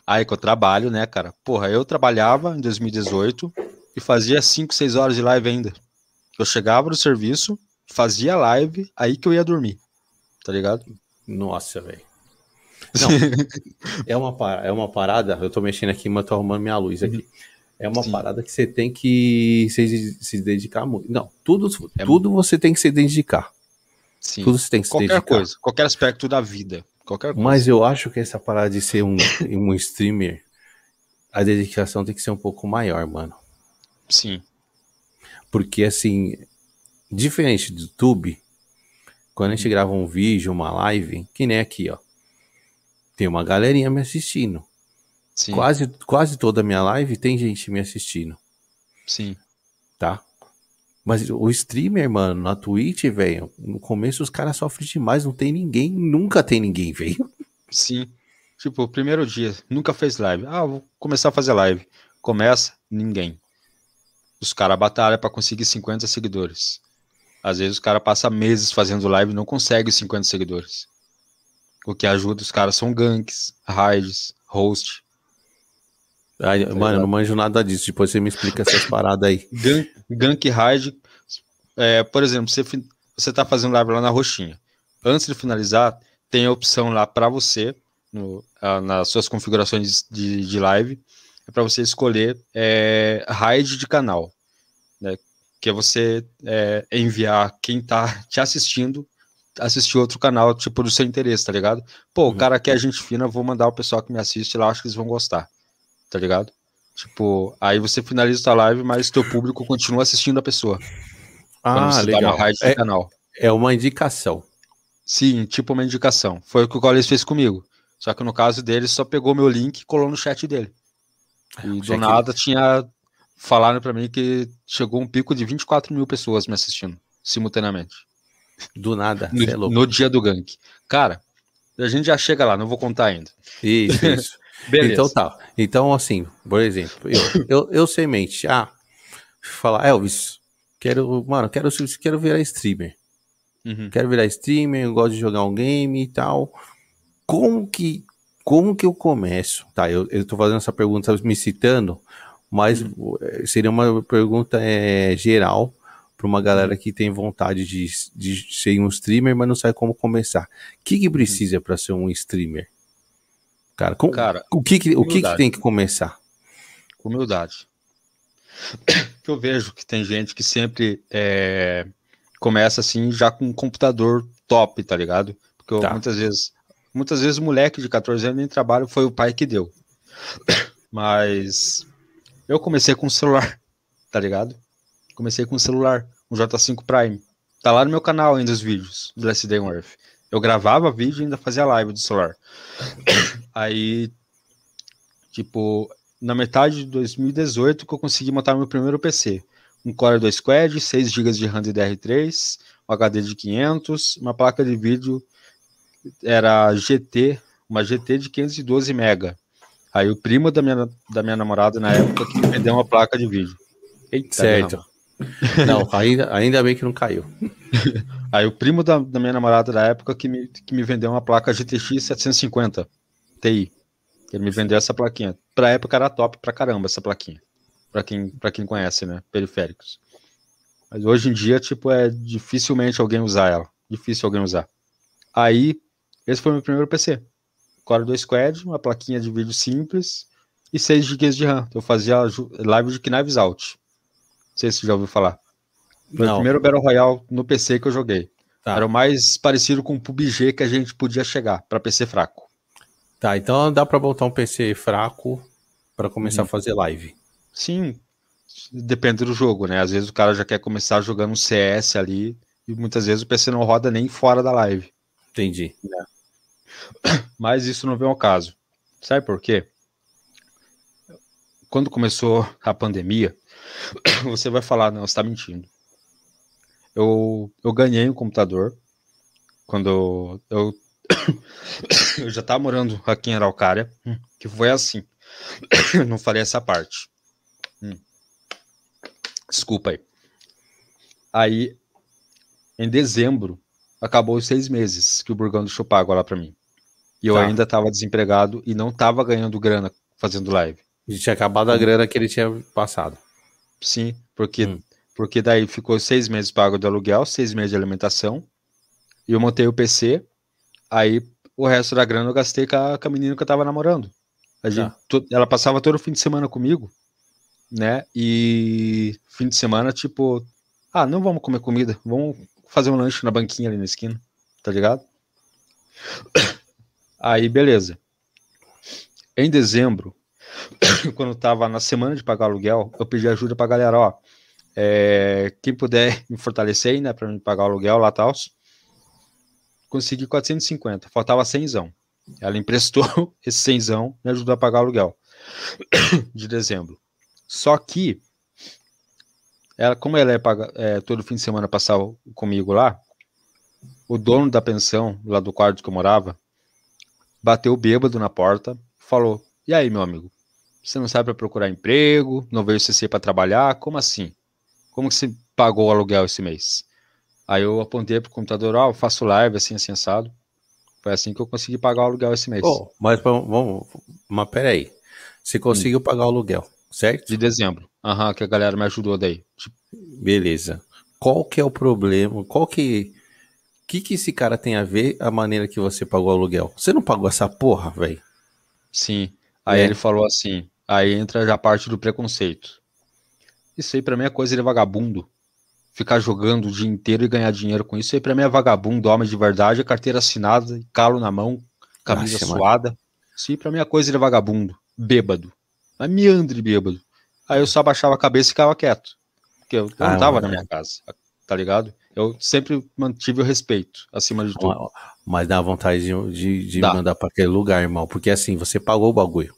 Aí que eu trabalho, né, cara? Porra, eu trabalhava em 2018 e fazia cinco, seis horas de live ainda. Eu chegava no serviço, fazia live, aí que eu ia dormir. Tá ligado? Nossa, velho. Não, é uma, pa- é uma parada, eu tô mexendo aqui, mas tô arrumando minha luz aqui. É uma Sim. parada que você tem que se, se dedicar muito. Não, tudo, É tudo você tem que se dedicar. Sim. Tudo você tem que se Qualquer dedicar. coisa, qualquer aspecto da vida. Qualquer coisa. Mas eu acho que essa parada de ser um, um streamer, a dedicação tem que ser um pouco maior, mano. Sim. Porque, assim, diferente do YouTube, quando a gente grava um vídeo, uma live, que nem aqui, ó. Tem uma galerinha me assistindo. Sim. Quase, quase toda a minha live tem gente me assistindo, Sim. tá? Mas o streamer, mano, na Twitch, velho, no começo os caras sofrem demais, não tem ninguém, nunca tem ninguém, velho. Sim. Tipo, primeiro dia, nunca fez live. Ah, vou começar a fazer live. Começa, ninguém. Os caras batalham pra conseguir 50 seguidores. Às vezes o cara passa meses fazendo live e não consegue 50 seguidores. O que ajuda os caras são ganks, raids, host. Ai, tá mano, eu não manjo nada disso. Depois você me explica essas paradas aí. Gank, gank raid. É, por exemplo, você, você tá fazendo live lá na roxinha. Antes de finalizar, tem a opção lá para você, no, nas suas configurações de, de live, é para você escolher é, raid de canal. Né? que é você é, enviar quem tá te assistindo assistir outro canal, tipo, do seu interesse, tá ligado? Pô, uhum. o cara quer gente fina, vou mandar o pessoal que me assiste lá, acho que eles vão gostar, tá ligado? Tipo, aí você finaliza sua live, mas teu público continua assistindo a pessoa. Ah, legal. Uma é, canal. é uma indicação. Sim, tipo uma indicação. Foi o que o Collins fez comigo. Só que no caso dele, só pegou meu link e colou no chat dele. E é, do nada que... tinha falaram para mim que chegou um pico de 24 mil pessoas me assistindo simultaneamente. Do nada, no, é no dia do gank. Cara, a gente já chega lá, não vou contar ainda. Isso, isso. Beleza. Então tá. Então, assim, por exemplo, eu, eu, eu semente. Ah, falar, Elvis, quero, mano, quero, quero virar streamer. Uhum. Quero virar streamer, eu gosto de jogar um game e tal. Como que, como que eu começo? Tá, eu, eu tô fazendo essa pergunta me citando, mas eh, seria uma pergunta é, geral para uma galera que tem vontade de, de ser um streamer, mas não sabe como começar. O que, que precisa para ser um streamer? Cara, com, Cara o, que, que, o que, que tem que começar? Humildade. Eu vejo que tem gente que sempre é, começa assim já com um computador top, tá ligado? Porque tá. muitas vezes, muitas vezes o moleque de 14 anos nem trabalho foi o pai que deu. Mas eu comecei com o celular, tá ligado? Comecei com o celular, um J5 Prime. Tá lá no meu canal ainda os vídeos do Last Day on Earth. Eu gravava vídeo e ainda fazia live do celular. Aí, tipo, na metade de 2018 que eu consegui montar meu primeiro PC. Um Core 2 Quad, 6 GB de RAM DDR3, um HD de 500, uma placa de vídeo era GT, uma GT de 512 MB. Aí o primo da minha, da minha namorada na época que me deu uma placa de vídeo. Eita, certo. Não, ainda, ainda bem que não caiu. Aí o primo da, da minha namorada da época que me, que me vendeu uma placa GTX 750 Ti. Ele me vendeu essa plaquinha. Pra época era top pra caramba essa plaquinha. Pra quem, pra quem conhece, né? Periféricos. Mas hoje em dia, tipo, é dificilmente alguém usar ela. Difícil alguém usar. Aí, esse foi meu primeiro PC. Core 2 Squad, uma plaquinha de vídeo simples e 6 GB de RAM. Eu fazia live de Knives Out. Não sei se você já ouviu falar. Foi Não. o primeiro Battle Royale no PC que eu joguei. Tá. Era o mais parecido com o PUBG que a gente podia chegar para PC fraco. Tá, então dá para botar um PC fraco para começar uhum. a fazer live. Sim, depende do jogo, né? Às vezes o cara já quer começar jogando um CS ali e muitas vezes o PC não roda nem fora da live. Entendi. É. Mas isso não vem ao caso. Sabe por quê? Quando começou a pandemia, você vai falar, não, você está mentindo. Eu, eu ganhei um computador quando eu, eu já estava morando aqui em Araucária, que foi assim. não falei essa parte. Hum. Desculpa aí. Aí, em dezembro, acabou os seis meses que o Burgão deixou pago lá para mim. E eu tá. ainda estava desempregado e não estava ganhando grana fazendo live. E tinha acabado a hum. grana que ele tinha passado. Sim, porque, hum. porque daí ficou seis meses pago de aluguel, seis meses de alimentação. E eu montei o PC. Aí o resto da grana eu gastei com a, com a menina que eu tava namorando. A gente, tá. ela passava todo fim de semana comigo, né? E fim de semana, tipo, ah, não vamos comer comida, vamos fazer um lanche na banquinha ali na esquina, tá ligado? Aí, beleza. Em dezembro, quando tava na semana de pagar aluguel, eu pedi ajuda pra galera, ó. É, quem puder me fortalecer, né, pra me pagar o aluguel lá tal. Consegui 450, faltava 100. Ela emprestou esse 100 me ajudou a pagar o aluguel de dezembro. Só que, ela, como ela é, paga, é todo fim de semana passar comigo lá, o dono da pensão, lá do quarto que eu morava, bateu bêbado na porta, falou: E aí, meu amigo? Você não sabe para procurar emprego? Não veio CC para trabalhar? Como assim? Como que você pagou o aluguel esse mês? Aí eu apontei pro computador, ó, eu faço live assim, assim, assado. Foi assim que eu consegui pagar o aluguel esse mês. Oh, mas vamos, mas peraí. Você conseguiu hum. pagar o aluguel, certo? De dezembro. Aham, uhum, que a galera me ajudou daí. Beleza. Qual que é o problema? Qual que. O que, que esse cara tem a ver a maneira que você pagou o aluguel? Você não pagou essa porra, velho? Sim. Aí é. ele falou assim. Aí entra já a parte do preconceito. Isso aí pra mim é coisa de vagabundo. Ficar jogando o dia inteiro e ganhar dinheiro com isso aí pra mim é vagabundo, homem de verdade, carteira assinada, calo na mão, camisa Nossa, suada. Mano. Aí pra mim é coisa de vagabundo. Bêbado. Mas meandre bêbado. Aí eu só baixava a cabeça e ficava quieto. Porque eu, ah, não tava na minha casa, tá ligado? Eu sempre mantive o respeito acima de tudo. Mas dá vontade de, de, dá. mandar para aquele lugar, irmão. Porque assim, você pagou o bagulho.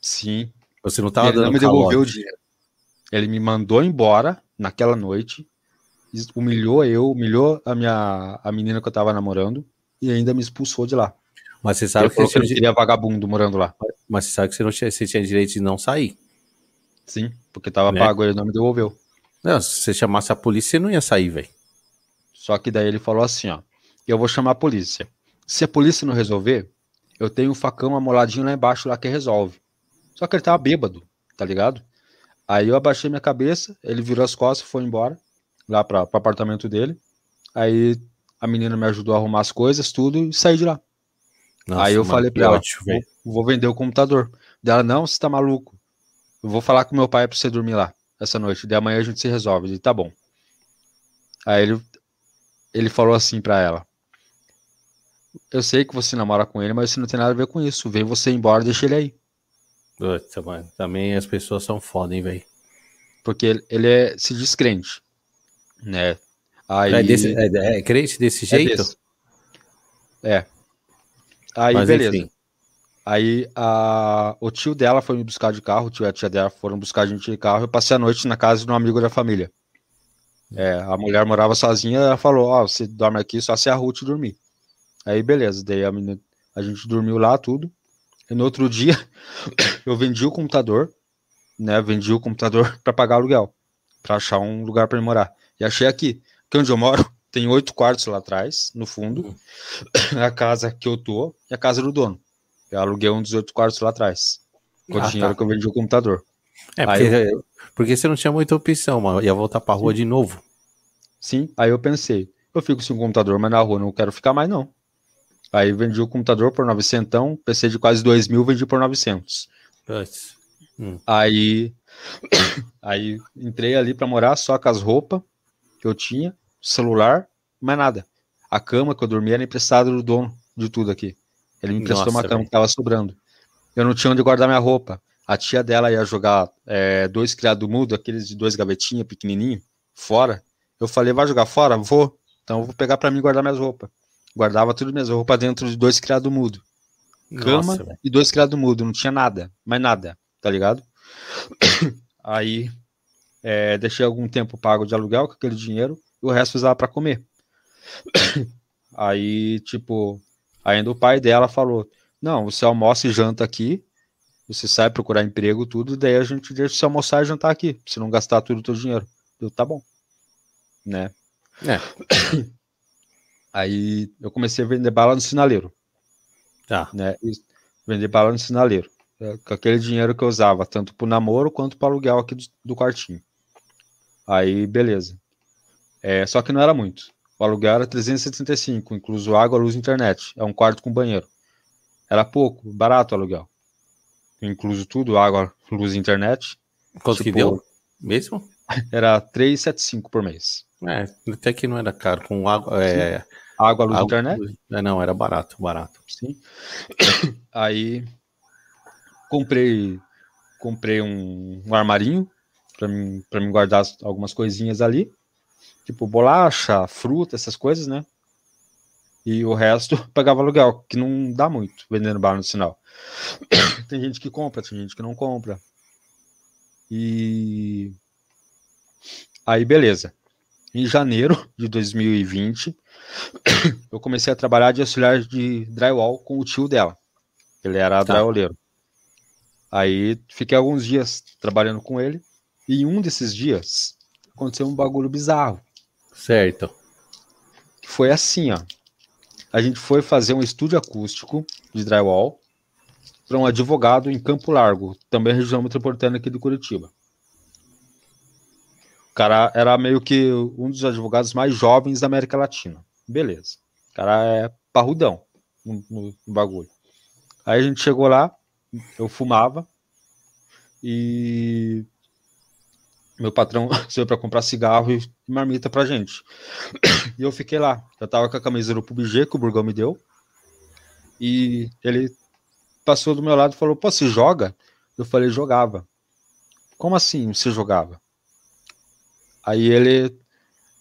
Sim. Você não tava ele dando não me devolveu o dinheiro. Ele me mandou embora naquela noite, humilhou eu, humilhou a minha a menina que eu tava namorando e ainda me expulsou de lá. Mas você sabe ele que você não queria vagabundo morando lá. Mas você sabe que você não tinha, você tinha direito de não sair. Sim, porque tava né? pago, ele não me devolveu. Não, se você chamasse a polícia, você não ia sair, velho. Só que daí ele falou assim, ó, eu vou chamar a polícia. Se a polícia não resolver, eu tenho um facão amoladinho lá embaixo lá que resolve. Só que ele tava bêbado, tá ligado? Aí eu abaixei minha cabeça, ele virou as costas, foi embora lá para o apartamento dele. Aí a menina me ajudou a arrumar as coisas, tudo e saí de lá. Nossa, aí eu falei pra ela, vou, vou, vender o computador. Dela, não, você tá maluco. Eu vou falar com meu pai pra você dormir lá essa noite. De amanhã a gente se resolve. Ele, tá bom. Aí ele, ele falou assim pra ela: Eu sei que você namora com ele, mas isso não tem nada a ver com isso. Vem você embora, deixa ele aí. Puta, mano. Também as pessoas são foda, hein, velho. Porque ele, ele é, se descrente. Né? Aí, é, desse, é, é crente desse é jeito? Desse. É. Aí, Mas, beleza. Enfim. Aí a, o tio dela foi me buscar de carro, o tio e a tia dela foram buscar a gente de carro. Eu passei a noite na casa de um amigo da família. É, a mulher morava sozinha, ela falou: Ó, oh, você dorme aqui só se a Ruth dormir. Aí, beleza. Daí a, menina, a gente dormiu lá, tudo. E no outro dia, eu vendi o computador, né? Vendi o computador para pagar aluguel, para achar um lugar para morar. E achei aqui, que é onde eu moro, tem oito quartos lá atrás, no fundo. Uhum. a casa que eu tô e a casa do dono. Eu aluguei um dos oito quartos lá atrás. Com ah, o dinheiro tá. que eu vendi o computador. É, porque, eu... porque você não tinha muita opção, mano. Ia voltar pra rua Sim. de novo. Sim, aí eu pensei, eu fico sem computador, mas na rua não quero ficar mais, não. Aí vendi o computador por 900, PC de quase 2 mil, vendi por 900. Hum. Aí, aí entrei ali para morar só com as roupas que eu tinha, celular, mais nada. A cama que eu dormia era emprestada do dono de tudo aqui. Ele me emprestou Nossa, uma cama que tava sobrando. Eu não tinha onde guardar minha roupa. A tia dela ia jogar é, dois criados mudo, aqueles de dois gavetinhos pequenininho, fora. Eu falei, vai jogar fora? Vou. Então eu vou pegar para mim guardar minhas roupas. Guardava tudo minhas roupas dentro de dois criados mudo. Cama Nossa, e dois criados mudo. Não tinha nada, mais nada, tá ligado? Aí é, deixei algum tempo pago de aluguel com aquele dinheiro e o resto usava para comer. Aí, tipo, ainda o pai dela falou: Não, você almoça e janta aqui, você sai procurar emprego, tudo, daí a gente deixa você almoçar e jantar aqui, se não gastar tudo o teu dinheiro. Eu, tá bom. Né? É. Aí eu comecei a vender bala no sinaleiro. Tá. Né? Vender bala no sinaleiro. É, com aquele dinheiro que eu usava, tanto pro namoro quanto para aluguel aqui do, do quartinho. Aí, beleza. É, só que não era muito. O aluguel era 375, incluso água, luz e internet. É um quarto com banheiro. Era pouco, barato o aluguel. Incluso tudo, água, luz e internet. Quanto tipo, que deu? Mesmo? Era 375 por mês. É, até que não era caro. Com água. É, água, luz e internet? É, não, era barato, barato. Sim. Aí comprei comprei um, um armarinho para mim, pra mim guardar algumas coisinhas ali. Tipo bolacha, fruta, essas coisas, né? E o resto pagava aluguel, que não dá muito vendendo bar no sinal. tem gente que compra, tem gente que não compra. E aí, beleza. Em janeiro de 2020, eu comecei a trabalhar de auxiliar de drywall com o tio dela. Ele era tá. drywaller. Aí fiquei alguns dias trabalhando com ele. E em um desses dias aconteceu um bagulho bizarro. Certo. foi assim, ó. A gente foi fazer um estúdio acústico de drywall para um advogado em Campo Largo, também região metropolitana aqui do Curitiba. O cara era meio que um dos advogados mais jovens da América Latina. Beleza. O cara é parrudão no, no bagulho. Aí a gente chegou lá, eu fumava e meu patrão saiu para comprar cigarro e marmita pra gente. E eu fiquei lá. Eu tava com a camisa do PUBG que o Burgão me deu. E ele passou do meu lado e falou: Pô, você joga? Eu falei: Jogava. Como assim você jogava? Aí ele,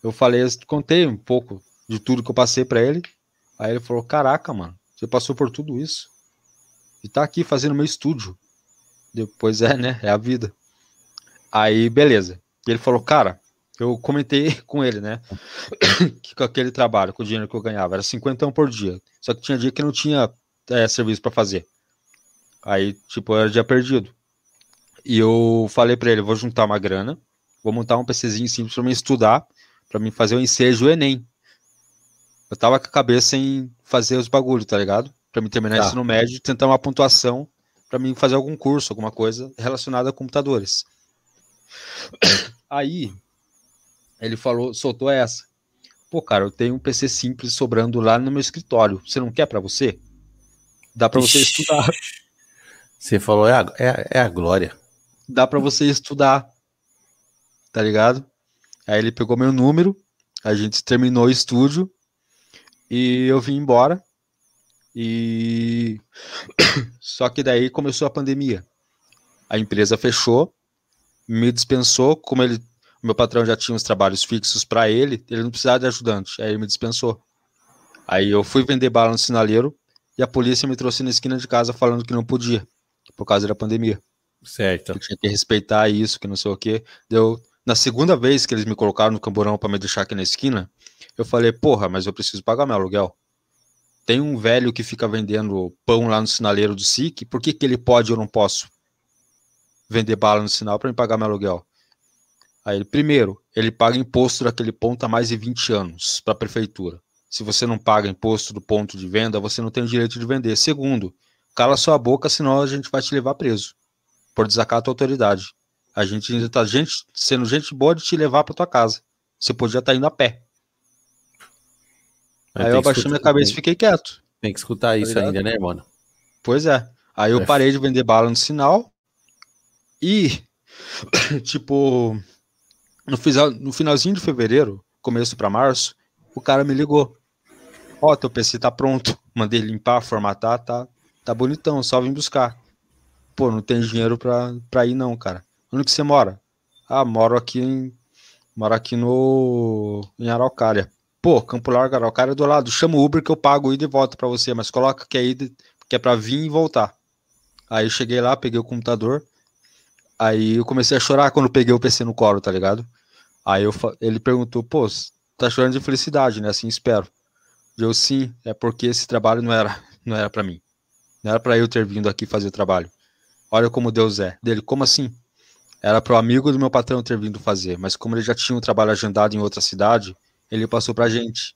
eu falei, contei um pouco de tudo que eu passei para ele. Aí ele falou: Caraca, mano, você passou por tudo isso e tá aqui fazendo meu estúdio. Depois é, né? É a vida. Aí, beleza. Ele falou, cara, eu comentei com ele, né? que com aquele trabalho, com o dinheiro que eu ganhava, era 50 por dia. Só que tinha dia que não tinha é, serviço para fazer. Aí, tipo, era dia perdido. E eu falei para ele, vou juntar uma grana, vou montar um PCzinho simples para mim estudar, para mim fazer o ensejo Enem. Eu tava com a cabeça em fazer os bagulhos, tá ligado? Para mim terminar tá. ensino médio, tentar uma pontuação para mim fazer algum curso, alguma coisa relacionada a computadores. Aí ele falou, soltou essa. Pô, cara, eu tenho um PC simples sobrando lá no meu escritório. Você não quer para você? Dá para você estudar. Você falou, é a, é, é a glória. Dá para você estudar. Tá ligado? Aí ele pegou meu número, a gente terminou o estúdio e eu vim embora. E só que daí começou a pandemia. A empresa fechou me dispensou, como ele, meu patrão já tinha os trabalhos fixos para ele, ele não precisava de ajudante, aí ele me dispensou. Aí eu fui vender bala no sinaleiro e a polícia me trouxe na esquina de casa falando que não podia, por causa da pandemia. Certo. Que tinha que respeitar isso, que não sei o quê. Deu na segunda vez que eles me colocaram no camburão para me deixar aqui na esquina, eu falei, porra, mas eu preciso pagar meu aluguel. Tem um velho que fica vendendo pão lá no sinaleiro do SIC, por que, que ele pode e eu não posso? vender bala no sinal para me pagar meu aluguel. Aí, primeiro, ele paga imposto daquele ponto há mais de 20 anos para a prefeitura. Se você não paga imposto do ponto de venda, você não tem o direito de vender. Segundo, cala sua boca, senão a gente vai te levar preso por desacato à autoridade. A gente ainda está gente, sendo gente boa de te levar para tua casa. Você podia estar tá indo a pé. Aí eu abaixei minha cabeça e fiquei quieto. Tem que escutar tá isso ainda, né, mano? Pois é. Aí eu é. parei de vender bala no sinal, e, tipo, no, final, no finalzinho de fevereiro, começo para março, o cara me ligou. Ó, oh, teu PC tá pronto. Mandei limpar, formatar, tá, tá bonitão, só vim buscar. Pô, não tem dinheiro pra, pra ir não, cara. Onde que você mora? Ah, moro aqui em, moro aqui no em Araucária. Pô, Campo Largo, Araucária é do lado. Chama o Uber que eu pago ida e volta para você, mas coloca que é ida, que é para vir e voltar. Aí eu cheguei lá, peguei o computador, Aí eu comecei a chorar quando peguei o PC no colo, tá ligado? Aí eu, ele perguntou, pô, tá chorando de felicidade, né? Assim espero. Eu sim, é porque esse trabalho não era, não era para mim. Não era para eu ter vindo aqui fazer o trabalho. Olha como Deus é. Dele, como assim? Era pro amigo do meu patrão ter vindo fazer, mas como ele já tinha um trabalho agendado em outra cidade, ele passou pra gente.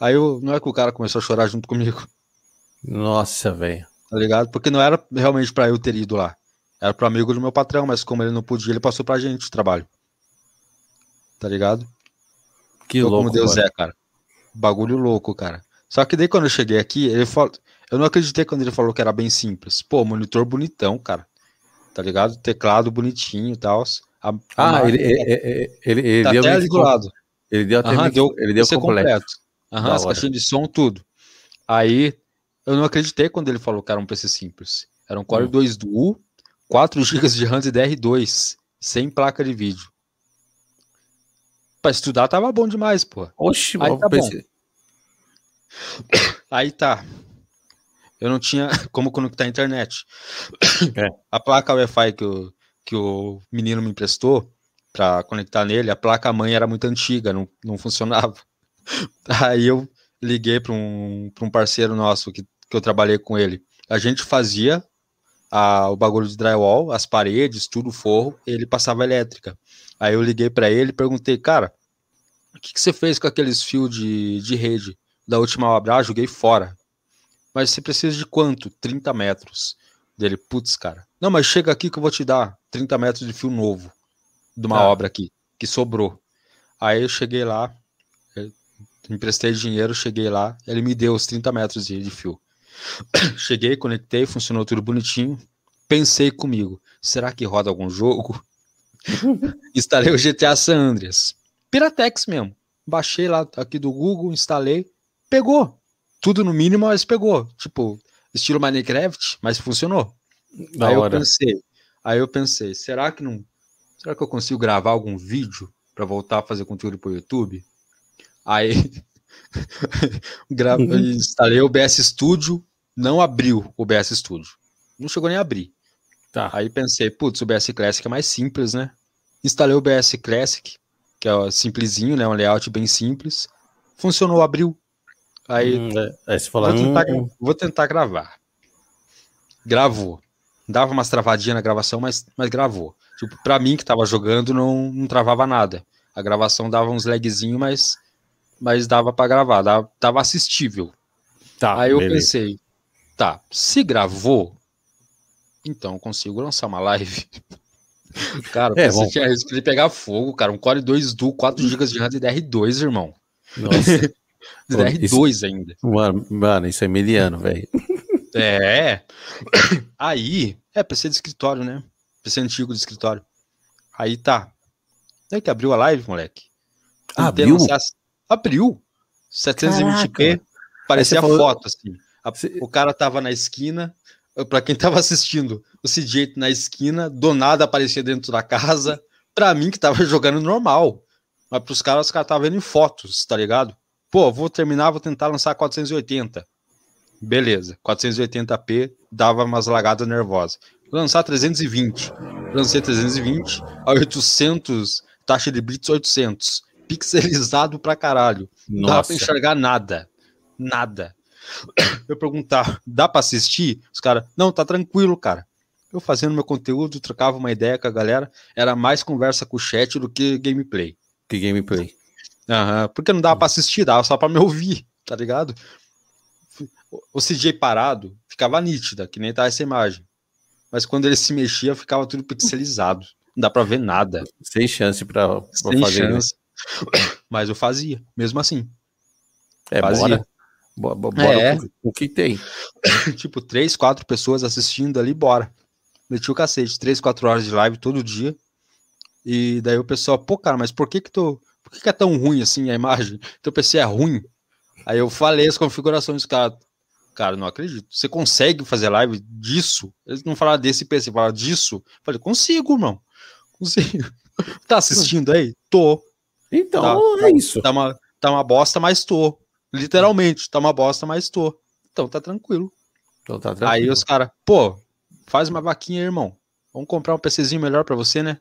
Aí eu, não é que o cara começou a chorar junto comigo. Nossa, velho. Tá ligado? Porque não era realmente para eu ter ido lá. Era pro amigo do meu patrão, mas como ele não podia, ele passou pra gente o trabalho. Tá ligado? Que louco. Como Deus mano. é, cara. Bagulho louco, cara. Só que daí quando eu cheguei aqui, ele falou. Eu não acreditei quando ele falou que era bem simples. Pô, monitor bonitão, cara. Tá ligado? Teclado bonitinho e tal. Ah, ele, ele, ele, ele, tá deu até ali do lado. Ele deu até Aham, deu, ele deu completo. completo. Aham, as caixinhas de som, tudo. Aí, eu não acreditei quando ele falou que era um PC simples. Era um Core hum. 2 Duo, 4 GB de RAM de DR2, sem placa de vídeo. Pra estudar tava bom demais, pô. Oxi, Aí tá bom. Aí tá. Eu não tinha como conectar a internet. É. A placa Wi-Fi que o, que o menino me emprestou para conectar nele, a placa mãe era muito antiga, não, não funcionava. Aí eu liguei para um, um parceiro nosso que, que eu trabalhei com ele. A gente fazia a, o bagulho de drywall, as paredes, tudo forro, ele passava elétrica. Aí eu liguei para ele e perguntei, cara, o que, que você fez com aqueles fios de, de rede da última obra? Ah, joguei fora. Mas você precisa de quanto? 30 metros. Dele, putz, cara. Não, mas chega aqui que eu vou te dar 30 metros de fio novo de uma tá. obra aqui, que sobrou. Aí eu cheguei lá, emprestei dinheiro, cheguei lá, ele me deu os 30 metros de, de fio. cheguei, conectei, funcionou tudo bonitinho. Pensei comigo, será que roda algum jogo? instalei o GTA San Andreas. Piratex mesmo. Baixei lá aqui do Google, instalei, pegou. Tudo no mínimo, mas pegou. Tipo, estilo Minecraft, mas funcionou. Da aí hora. eu pensei, aí eu pensei, será que não, será que eu consigo gravar algum vídeo para voltar a fazer conteúdo pro YouTube? Aí uhum. instalei o BS Studio, não abriu o BS Studio. Não chegou nem a abrir. Tá. Aí pensei, putz, o BS Classic é mais simples, né? Instalei o BS Classic, que é simplesinho, né? Um layout bem simples. Funcionou, abriu. Aí, hum, é, é, vou, tentar, hum. vou tentar gravar. Gravou. Dava umas travadinhas na gravação, mas, mas gravou. Tipo, pra mim que tava jogando, não, não travava nada. A gravação dava uns lagzinho, mas, mas dava para gravar, dava, tava assistível. Tá, Aí eu beleza. pensei, tá, se gravou, então eu consigo lançar uma live. cara, é, você tinha risco de pegar fogo, cara. Um Core 2 Duo, 4 GB de RAM de DR2, irmão. Nossa. DR2 isso, ainda. Mano, mano, isso é miliano, velho. É. Aí, é PC de escritório, né? PC antigo de escritório. Aí tá. Daí que abriu a live, moleque. Abriu? Abriu. 720p. Caraca. Parecia falou... foto, assim. A, o cara tava na esquina. Pra quem tava assistindo, o CJ na esquina, do nada aparecia dentro da casa. Pra mim, que tava jogando normal. Mas pros caras, os caras estavam vendo em fotos, tá ligado? Pô, vou terminar, vou tentar lançar 480. Beleza, 480p dava umas lagadas nervosas. Lançar 320. Lancei 320 a 800, taxa de bits 800. Pixelizado pra caralho. Não dá pra enxergar nada. Nada. Eu perguntar, dá pra assistir? Os caras, não, tá tranquilo, cara. Eu fazendo meu conteúdo, trocava uma ideia com a galera, era mais conversa com o chat do que gameplay. Que gameplay. Uhum, porque não dava pra assistir, dava só pra me ouvir, tá ligado? o CJ parado ficava nítida, que nem tá essa imagem. Mas quando ele se mexia, ficava tudo pixelizado. Não dá pra ver nada. Sem chance pra, pra Sem fazer chance. Mas eu fazia, mesmo assim. É, fazia. bora. Bora, é. o que tem. tipo, três, quatro pessoas assistindo ali, bora. Meti o cacete, três, quatro horas de live todo dia. E daí o pessoal, pô, cara, mas por que que tu. Por que, que é tão ruim assim a imagem? Teu PC é ruim? Aí eu falei as configurações, cara. Cara, não acredito. Você consegue fazer live disso? Eles não falaram desse PC, falaram disso. Eu falei, consigo, irmão. Consigo. Tá assistindo aí? Tô. Então, tá, é isso. Tá uma, tá uma bosta, mas tô. Literalmente, tá uma bosta, mas tô. Então tá tranquilo. Então tá tranquilo. Aí os caras, pô, faz uma vaquinha aí, irmão. Vamos comprar um PCzinho melhor para você, né?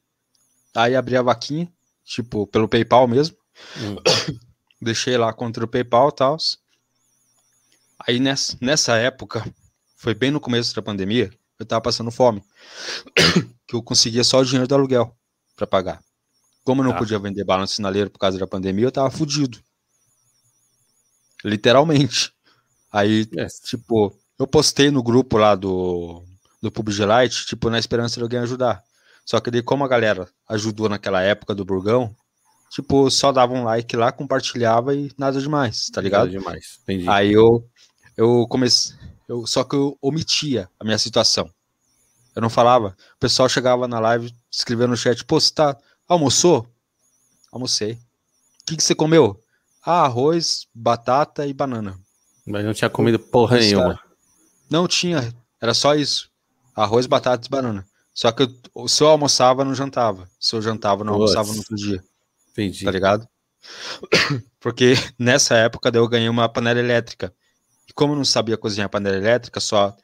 Aí abri a vaquinha, tipo, pelo PayPal mesmo. Hum. Deixei lá contra o PayPal e tal. Aí nessa, nessa época, foi bem no começo da pandemia, eu tava passando fome. que eu conseguia só o dinheiro do aluguel para pagar. Como eu não ah. podia vender balanço sinaleiro por causa da pandemia, eu tava fudido. Literalmente. Aí, yes. tipo, eu postei no grupo lá do, do PUBG Lite, tipo, na esperança de alguém ajudar. Só que daí, como a galera ajudou naquela época do Burgão, tipo, só dava um like lá, compartilhava e nada demais, tá ligado? Nada demais, entendi. Aí eu eu comecei. Eu, só que eu omitia a minha situação. Eu não falava. O pessoal chegava na live, escrevendo no chat, pô, você tá. Almoçou? Almocei. O que, que você comeu? Ah, arroz, batata e banana. Mas não tinha comido porra isso, nenhuma. Não tinha, era só isso. Arroz, batata e banana. Só que eu, se eu almoçava, não jantava. Se eu jantava, não Nossa. almoçava no outro dia. Entendi. Tá ligado? Porque nessa época eu ganhei uma panela elétrica. E como eu não sabia cozinhar panela elétrica, só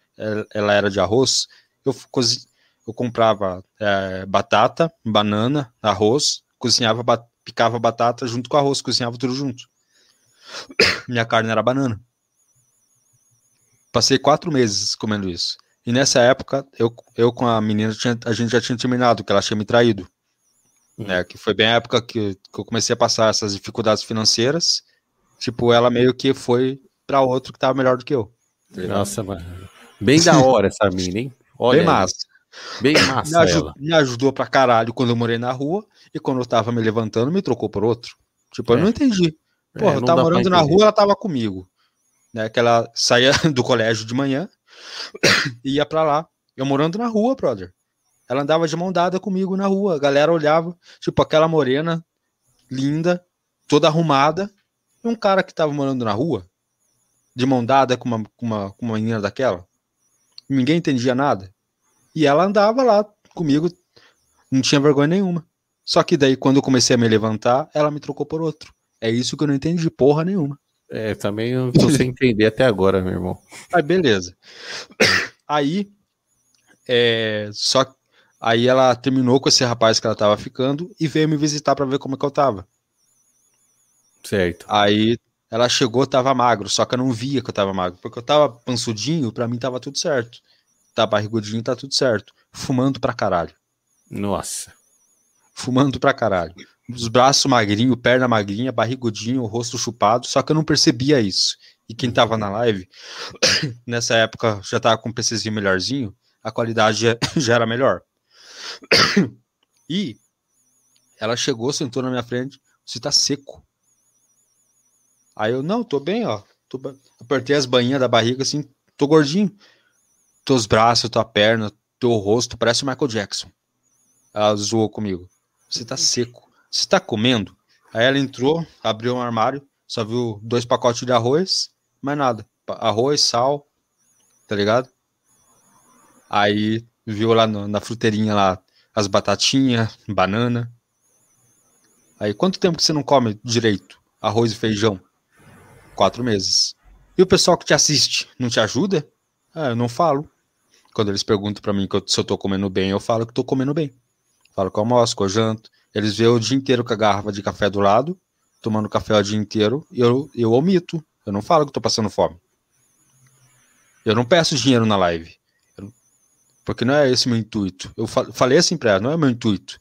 ela era de arroz, eu, cozi, eu comprava é, batata, banana, arroz, cozinhava, bat, picava batata junto com arroz, cozinhava tudo junto. Minha carne era banana. Passei quatro meses comendo isso. E nessa época, eu, eu com a menina, tinha, a gente já tinha terminado, que ela tinha me traído. Uhum. Né, que foi bem a época que, que eu comecei a passar essas dificuldades financeiras. Tipo, ela meio que foi para outro que tava melhor do que eu. Tá Nossa, mano. Bem da hora essa mina, hein? Olha bem massa. Bem massa. Me, ajud, me, ajudou pra caralho quando eu morei na rua e quando eu tava me levantando, me trocou por outro. Tipo, é. eu não entendi. Porra, é, eu tava morando na rua, ela tava comigo. Né, que ela saía do colégio de manhã, ia pra lá. Eu morando na rua, brother. Ela andava de mão dada comigo na rua. A galera olhava, tipo, aquela morena, linda, toda arrumada, e um cara que tava morando na rua, de mão dada com uma, com uma, com uma menina daquela. Ninguém entendia nada. E ela andava lá comigo, não tinha vergonha nenhuma. Só que daí, quando eu comecei a me levantar, ela me trocou por outro. É isso que eu não entendi porra nenhuma. É, também não tô sem entender até agora, meu irmão. Aí, beleza. Aí, é, só aí ela terminou com esse rapaz que ela tava ficando e veio me visitar para ver como é que eu tava. Certo. Aí ela chegou, tava magro, só que eu não via que eu tava magro, porque eu tava pansudinho, para mim tava tudo certo. Tá barrigudinho, tá tudo certo. Fumando pra caralho. Nossa. Fumando pra caralho os braços magrinhos, perna magrinha, barrigudinho, rosto chupado, só que eu não percebia isso. E quem tava na live, nessa época já tava com um PCzinho melhorzinho, a qualidade já, já era melhor. E ela chegou, sentou na minha frente, você tá seco. Aí eu, não, tô bem, ó. Tô... Apertei as bainhas da barriga assim, tô gordinho. Teus braços, tua perna, teu rosto, parece o Michael Jackson. Ela zoou comigo. Você tá seco. Você tá comendo? Aí ela entrou, abriu um armário, só viu dois pacotes de arroz, mais nada. Arroz, sal, tá ligado? Aí viu lá no, na fruteirinha lá as batatinhas, banana. Aí quanto tempo que você não come direito arroz e feijão? Quatro meses. E o pessoal que te assiste não te ajuda? Ah, eu não falo. Quando eles perguntam para mim se eu tô comendo bem, eu falo que tô comendo bem. Falo que eu almoço, que eu janto. Eles veem o dia inteiro com a garrafa de café do lado, tomando café o dia inteiro, e eu, eu omito. Eu não falo que tô passando fome. Eu não peço dinheiro na live. Porque não é esse meu intuito. Eu falei assim pra ela, não é meu intuito.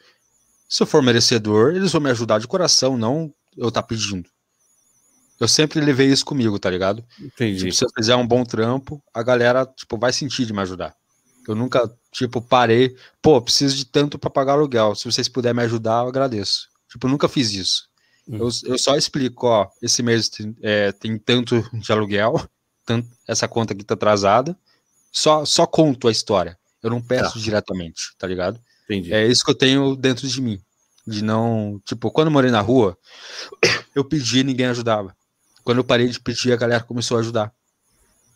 Se eu for merecedor, eles vão me ajudar de coração, não eu tá pedindo. Eu sempre levei isso comigo, tá ligado? Entendi. Tipo, se eu fizer um bom trampo, a galera, tipo, vai sentir de me ajudar. Eu nunca, tipo, parei, pô, preciso de tanto para pagar aluguel. Se vocês puderem me ajudar, eu agradeço. Tipo, eu nunca fiz isso. Hum. Eu, eu só explico, ó, esse mês tem, é, tem tanto de aluguel, tanto, essa conta aqui tá atrasada. Só, só conto a história. Eu não peço tá. diretamente, tá ligado? Entendi. É isso que eu tenho dentro de mim. De não. Tipo, quando eu morei na rua, eu pedi e ninguém ajudava. Quando eu parei de pedir, a galera começou a ajudar.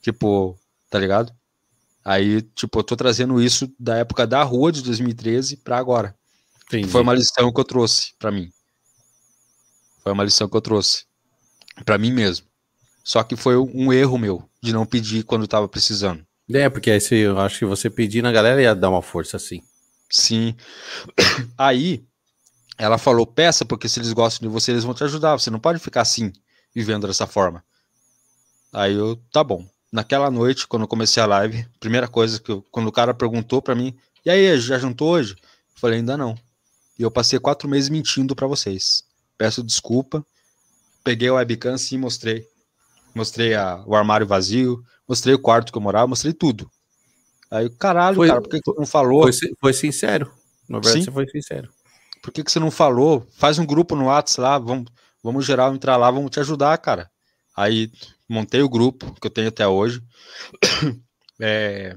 Tipo, tá ligado? Aí, tipo, eu tô trazendo isso da época da rua de 2013 para agora. Entendi. Foi uma lição que eu trouxe para mim. Foi uma lição que eu trouxe para mim mesmo. Só que foi um erro meu de não pedir quando tava precisando. É, porque aí eu acho que você pedindo a galera ia dar uma força assim. Sim. Aí ela falou: peça, porque se eles gostam de você, eles vão te ajudar. Você não pode ficar assim, vivendo dessa forma. Aí eu, tá bom naquela noite, quando eu comecei a live, primeira coisa que eu, quando o cara perguntou para mim, e aí, já jantou hoje? Eu falei, ainda não. E eu passei quatro meses mentindo para vocês. Peço desculpa. Peguei o webcam e mostrei. Mostrei a, o armário vazio, mostrei o quarto que eu morava, mostrei tudo. Aí, caralho, foi, cara, por que, que você não falou? Foi, foi sincero. Na verdade, Sim. você foi sincero. Por que, que você não falou? Faz um grupo no WhatsApp lá, vamos, vamos geral entrar lá, vamos te ajudar, cara. Aí montei o grupo que eu tenho até hoje. É...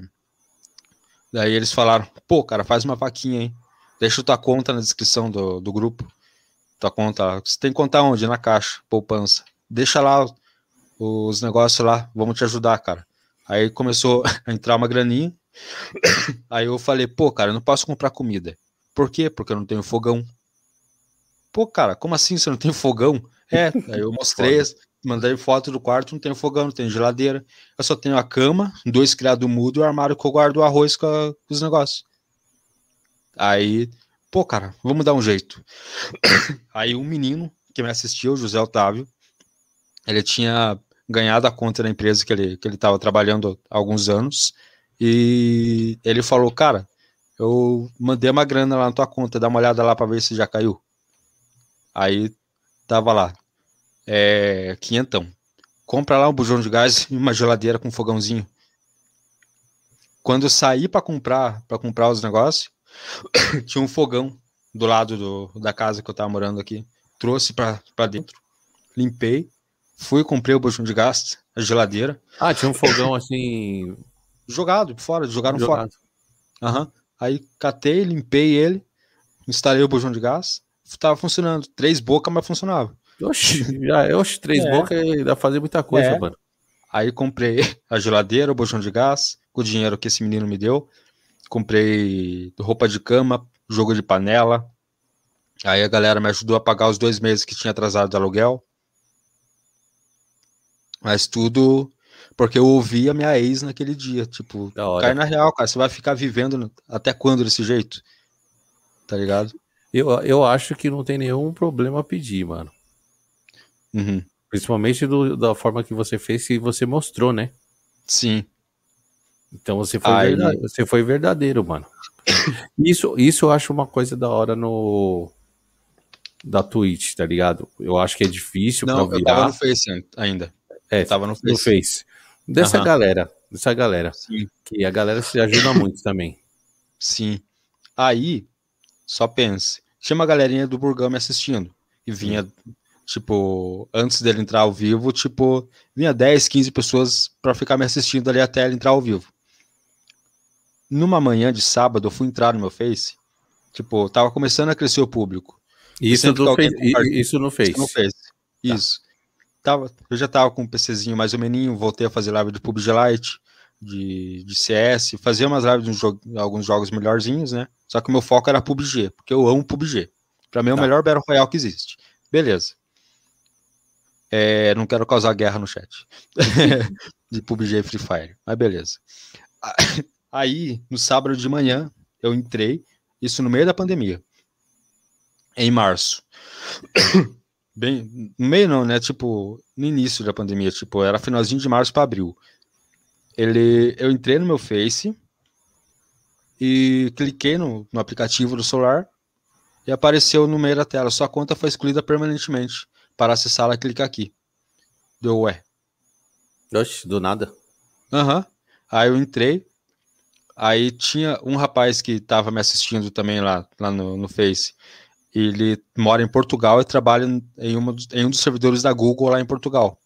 Daí eles falaram, pô, cara, faz uma vaquinha aí. Deixa tua conta na descrição do, do grupo. Tua conta. Você tem que contar onde? Na caixa, poupança. Deixa lá os negócios lá, vamos te ajudar, cara. Aí começou a entrar uma graninha. Aí eu falei, pô, cara, eu não posso comprar comida. Por quê? Porque eu não tenho fogão. Pô, cara, como assim você não tem fogão? É, aí eu mostrei, mandei foto do quarto, não tem fogão, não tem geladeira. Eu só tenho a cama, dois criados mudo e o armário que eu guardo o arroz com, a, com os negócios. Aí, pô, cara, vamos dar um jeito. Aí um menino que me assistiu, José Otávio, ele tinha ganhado a conta da empresa que ele que ele estava trabalhando há alguns anos e ele falou, cara, eu mandei uma grana lá na tua conta, dá uma olhada lá pra ver se já caiu. Aí tava lá, é, quinhentão. Compra lá um bujão de gás e uma geladeira com fogãozinho. Quando eu saí para comprar, para comprar os negócios, tinha um fogão do lado do, da casa que eu tava morando aqui. Trouxe para dentro, limpei, fui, comprei o bujão de gás, a geladeira. Ah, tinha um fogão assim. Jogado fora, jogaram Jogado. fora. Aham. Uhum. Aí catei, limpei ele, instalei o bujão de gás, tava funcionando. Três bocas, mas funcionava. Oxi, já, oxi três é. bocas dá pra fazer muita coisa, é. mano. Aí comprei a geladeira, o bujão de gás, com o dinheiro que esse menino me deu. Comprei roupa de cama, jogo de panela. Aí a galera me ajudou a pagar os dois meses que tinha atrasado de aluguel. Mas tudo porque eu ouvi a minha ex naquele dia. Tipo, cai na real, cara. Você vai ficar vivendo até quando desse jeito? Tá ligado? Eu, eu acho que não tem nenhum problema pedir, mano. Uhum. Principalmente do, da forma que você fez e você mostrou, né? Sim. Então você foi, Aí... verdadeiro, você foi verdadeiro, mano. Isso, isso eu acho uma coisa da hora no da Twitch, tá ligado? Eu acho que é difícil Não, pra virar. eu tava no Face ainda. É, eu tava no Face. No face. Dessa uhum. galera, dessa galera. Sim. Que a galera se ajuda muito também. Sim. Aí, só pense, tinha uma galerinha do Burgão me assistindo. E vinha, tipo, antes dele entrar ao vivo, tipo, vinha 10, 15 pessoas para ficar me assistindo ali até ele entrar ao vivo numa manhã de sábado, eu fui entrar no meu Face, tipo, tava começando a crescer o público. Isso, do fez, isso não fez. Isso não fez. Isso. Tava, eu já tava com um PCzinho mais ou menos, voltei a fazer live de PUBG Lite, de, de CS, fazia umas lives de jogo, alguns jogos melhorzinhos, né? Só que o meu foco era PUBG, porque eu amo PUBG. Pra mim é o tá. melhor Battle Royale que existe. Beleza. É, não quero causar guerra no chat. de PUBG e Free Fire, mas beleza. Aí, no sábado de manhã, eu entrei, isso no meio da pandemia, em março. Bem, no meio não, né? Tipo, no início da pandemia, tipo, era finalzinho de março para abril. Ele, eu entrei no meu Face e cliquei no, no aplicativo do celular e apareceu no meio da tela. Sua conta foi excluída permanentemente. Para acessá-la, clica aqui. Deu ué. Oxe, do nada. Aham. Uhum. Aí eu entrei, Aí tinha um rapaz que estava me assistindo também lá, lá no, no Face. Ele mora em Portugal e trabalha em, uma, em um dos servidores da Google lá em Portugal.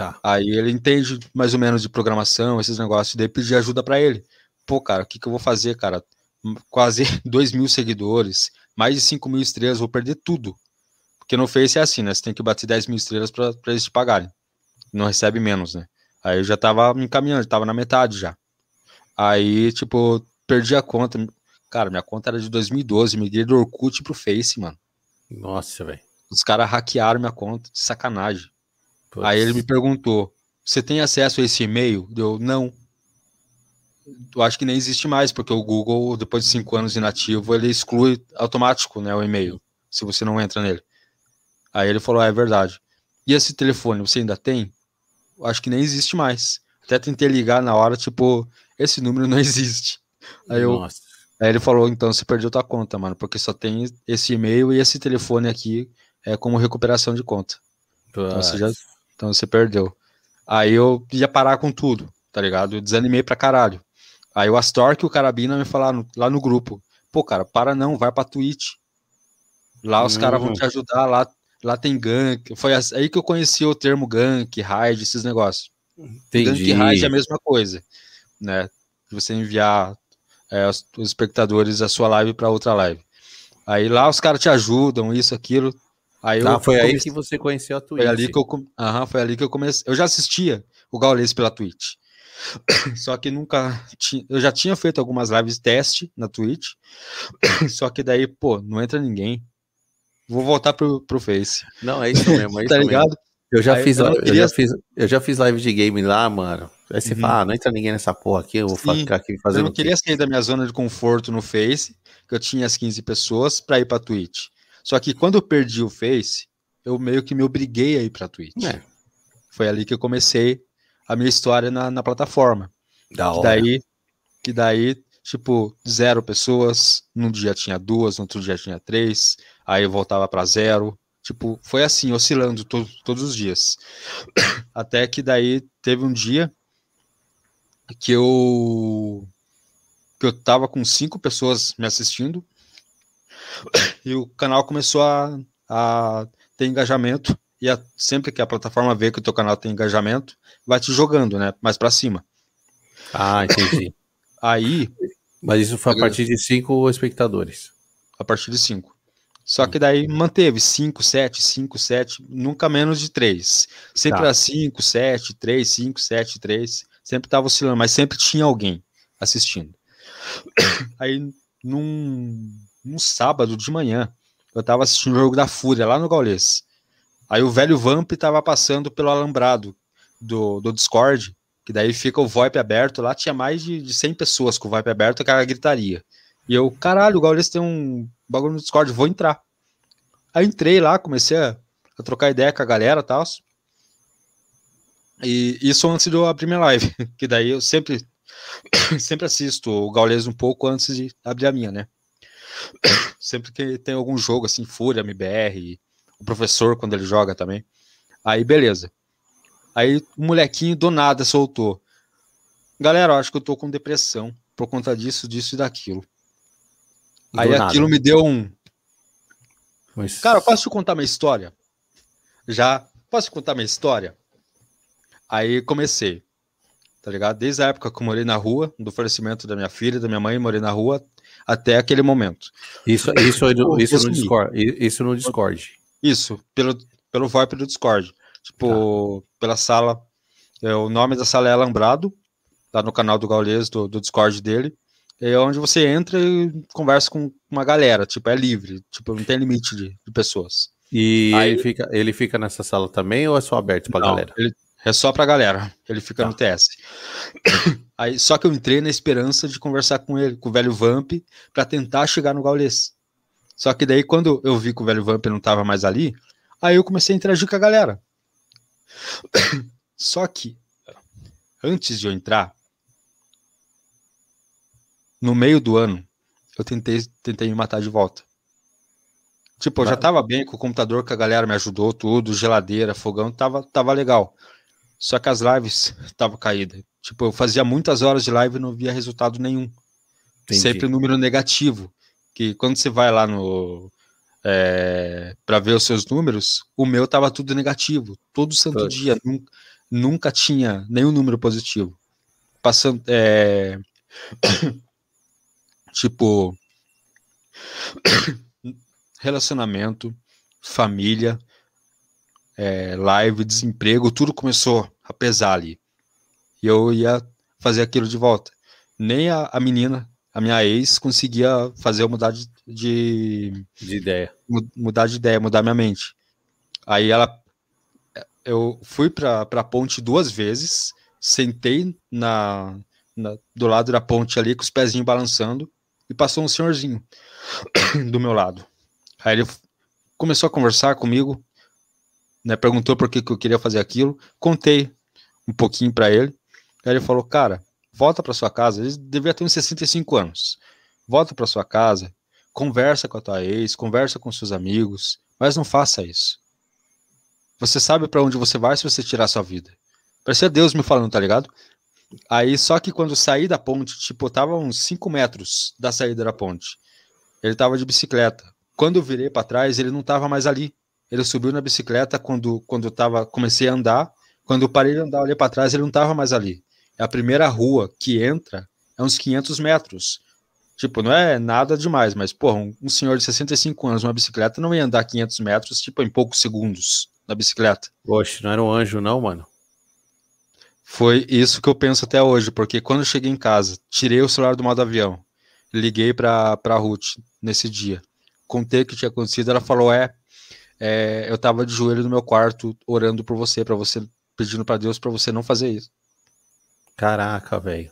Tá. Aí ele entende mais ou menos de programação, esses negócios, daí pedi ajuda para ele. Pô, cara, o que, que eu vou fazer, cara? Quase 2 mil seguidores, mais de 5 mil estrelas, vou perder tudo. Porque no Face é assim, né? Você tem que bater 10 mil estrelas para eles te pagarem. Não recebe menos, né? Aí eu já tava me encaminhando, tava na metade já. Aí, tipo, perdi a conta. Cara, minha conta era de 2012, migrei do Orkut pro Face, mano. Nossa, velho. Os caras hackearam minha conta, de sacanagem. Aí ele me perguntou: você tem acesso a esse e-mail? Deu, não. Eu acho que nem existe mais, porque o Google, depois de cinco anos inativo, ele exclui automático né, o e-mail, se você não entra nele. Aí ele falou: ah, é verdade. E esse telefone, você ainda tem? Eu acho que nem existe mais. Até tentei ligar na hora, tipo, esse número não existe. Aí, eu, aí ele falou, então você perdeu tua conta, mano, porque só tem esse e-mail e esse telefone aqui é como recuperação de conta. Então você, já, então você perdeu. Aí eu ia parar com tudo, tá ligado? Eu desanimei pra caralho. Aí o Astor e o Carabina me falaram lá no grupo, pô, cara, para não, vai pra Twitch. Lá os uhum. caras vão te ajudar, lá, lá tem gank. Foi aí que eu conheci o termo gank, raid, esses negócios. Entendi. Gank raid é a mesma coisa né? Você enviar é, os, os, espectadores a sua live para outra live. Aí lá os caras te ajudam, isso, aquilo. Aí ah, foi comecei... aí que você conheceu a Twitch. Foi ali que eu, uhum, foi ali que eu comecei. Eu já assistia o Gaules pela Twitch. Só que nunca tinha. Eu já tinha feito algumas lives teste na Twitch. Só que daí, pô, não entra ninguém. Vou voltar pro, pro Face. Não, é isso mesmo. É tá isso tá ligado? Mesmo. Eu já, aí, fiz, eu, queria... eu, já fiz, eu já fiz live de game lá, mano. Aí você uhum. fala, ah, não entra ninguém nessa porra aqui, eu vou Sim, ficar aqui fazendo. Eu não queria sair da minha zona de conforto no Face, que eu tinha as 15 pessoas, para ir pra Twitch. Só que quando eu perdi o Face, eu meio que me obriguei a ir pra Twitch. É. Foi ali que eu comecei a minha história na, na plataforma. Da hora. Que daí, que daí tipo, zero pessoas, num dia tinha duas, no outro dia tinha três, aí voltava para zero. Tipo, foi assim, oscilando to todos os dias. Até que daí teve um dia que eu que eu tava com cinco pessoas me assistindo e o canal começou a, a ter engajamento e a, sempre que a plataforma vê que o teu canal tem engajamento, vai te jogando, né, mais para cima. Ah, entendi. Aí. Mas isso foi a partir de cinco espectadores. A partir de cinco. Só que daí manteve 5, 7, 5, 7, nunca menos de 3. Sempre tá. era 5, 7, 3, 5, 7, 3. Sempre estava oscilando, mas sempre tinha alguém assistindo. Aí, num, num sábado de manhã, eu estava assistindo o jogo da Fúria lá no Gaulês. Aí o velho Vamp estava passando pelo alambrado do, do Discord que daí fica o VoIP aberto, lá tinha mais de, de 100 pessoas com o VoIP aberto, aquela gritaria. E eu, caralho, o Gaules tem um bagulho no Discord, vou entrar. Aí entrei lá, comecei a, a trocar ideia com a galera e tal. E isso antes abrir minha live, que daí eu sempre sempre assisto o Gaules um pouco antes de abrir a minha, né? Sempre que tem algum jogo assim, Fúria, MBR, o professor quando ele joga também. Aí beleza. Aí o molequinho do nada soltou. Galera, eu acho que eu tô com depressão por conta disso, disso e daquilo. Do Aí nada. aquilo me deu um. Mas... Cara, posso te contar minha história? Já. Posso te contar minha história? Aí comecei. Tá ligado? Desde a época que eu morei na rua, do falecimento da minha filha, da minha mãe, morei na rua até aquele momento. Isso, isso, isso, no Discord, isso no Discord. Isso, pelo, pelo VoIP do Discord. Tipo, tá. pela sala. É, o nome da sala é Alambrado, lá no canal do Gaules, do, do Discord dele. É onde você entra e conversa com uma galera, tipo, é livre, tipo, não tem limite de, de pessoas. E Aí, ele, fica, ele fica nessa sala também ou é só aberto pra não, galera? Ele, é só pra galera, ele fica tá. no TS. Aí, só que eu entrei na esperança de conversar com ele, com o velho Vamp, para tentar chegar no Gaules. Só que daí, quando eu vi que o velho Vamp não tava mais ali, aí eu comecei a interagir com a galera. Só que, antes de eu entrar, no meio do ano, eu tentei, tentei me matar de volta. Tipo, eu já tava bem com o computador, que a galera me ajudou, tudo, geladeira, fogão, tava, tava legal. Só que as lives estavam caídas. Tipo, eu fazia muitas horas de live e não via resultado nenhum. Entendi. Sempre número negativo. Que quando você vai lá no, é, para ver os seus números, o meu tava tudo negativo. Todo santo dia, nunca, nunca tinha nenhum número positivo. Passando. É, tipo. relacionamento, família, é, live, desemprego, tudo começou a pesar ali. E eu ia fazer aquilo de volta. Nem a, a menina a minha ex conseguia fazer eu mudar de, de, de ideia. Mudar de ideia, mudar minha mente. Aí ela. Eu fui para a ponte duas vezes, sentei na, na, do lado da ponte ali, com os pezinhos balançando, e passou um senhorzinho do meu lado. Aí ele começou a conversar comigo, né, perguntou por que, que eu queria fazer aquilo, contei um pouquinho para ele. Aí ele falou: Cara, volta para sua casa, ele devia ter uns 65 anos. Volta para sua casa, conversa com a tua ex, conversa com seus amigos, mas não faça isso. Você sabe para onde você vai se você tirar sua vida. Parecia Deus me falando, tá ligado? Aí, só que quando saí da ponte, tipo, eu tava uns 5 metros da saída da ponte. Ele tava de bicicleta. Quando eu virei para trás, ele não tava mais ali. Ele subiu na bicicleta quando, quando tava, comecei a andar. Quando eu parei de andar, olhei para trás, ele não tava mais ali. É a primeira rua que entra é uns 500 metros. Tipo, não é nada demais, mas, porra, um, um senhor de 65 anos, uma bicicleta, não ia andar 500 metros, tipo, em poucos segundos na bicicleta. Poxa, não era um anjo, não, mano? Foi isso que eu penso até hoje, porque quando eu cheguei em casa, tirei o celular do modo avião, liguei pra, pra Ruth nesse dia, contei o que tinha acontecido, ela falou: é, é eu tava de joelho no meu quarto orando por você, para você, pedindo para Deus para você não fazer isso. Caraca, velho.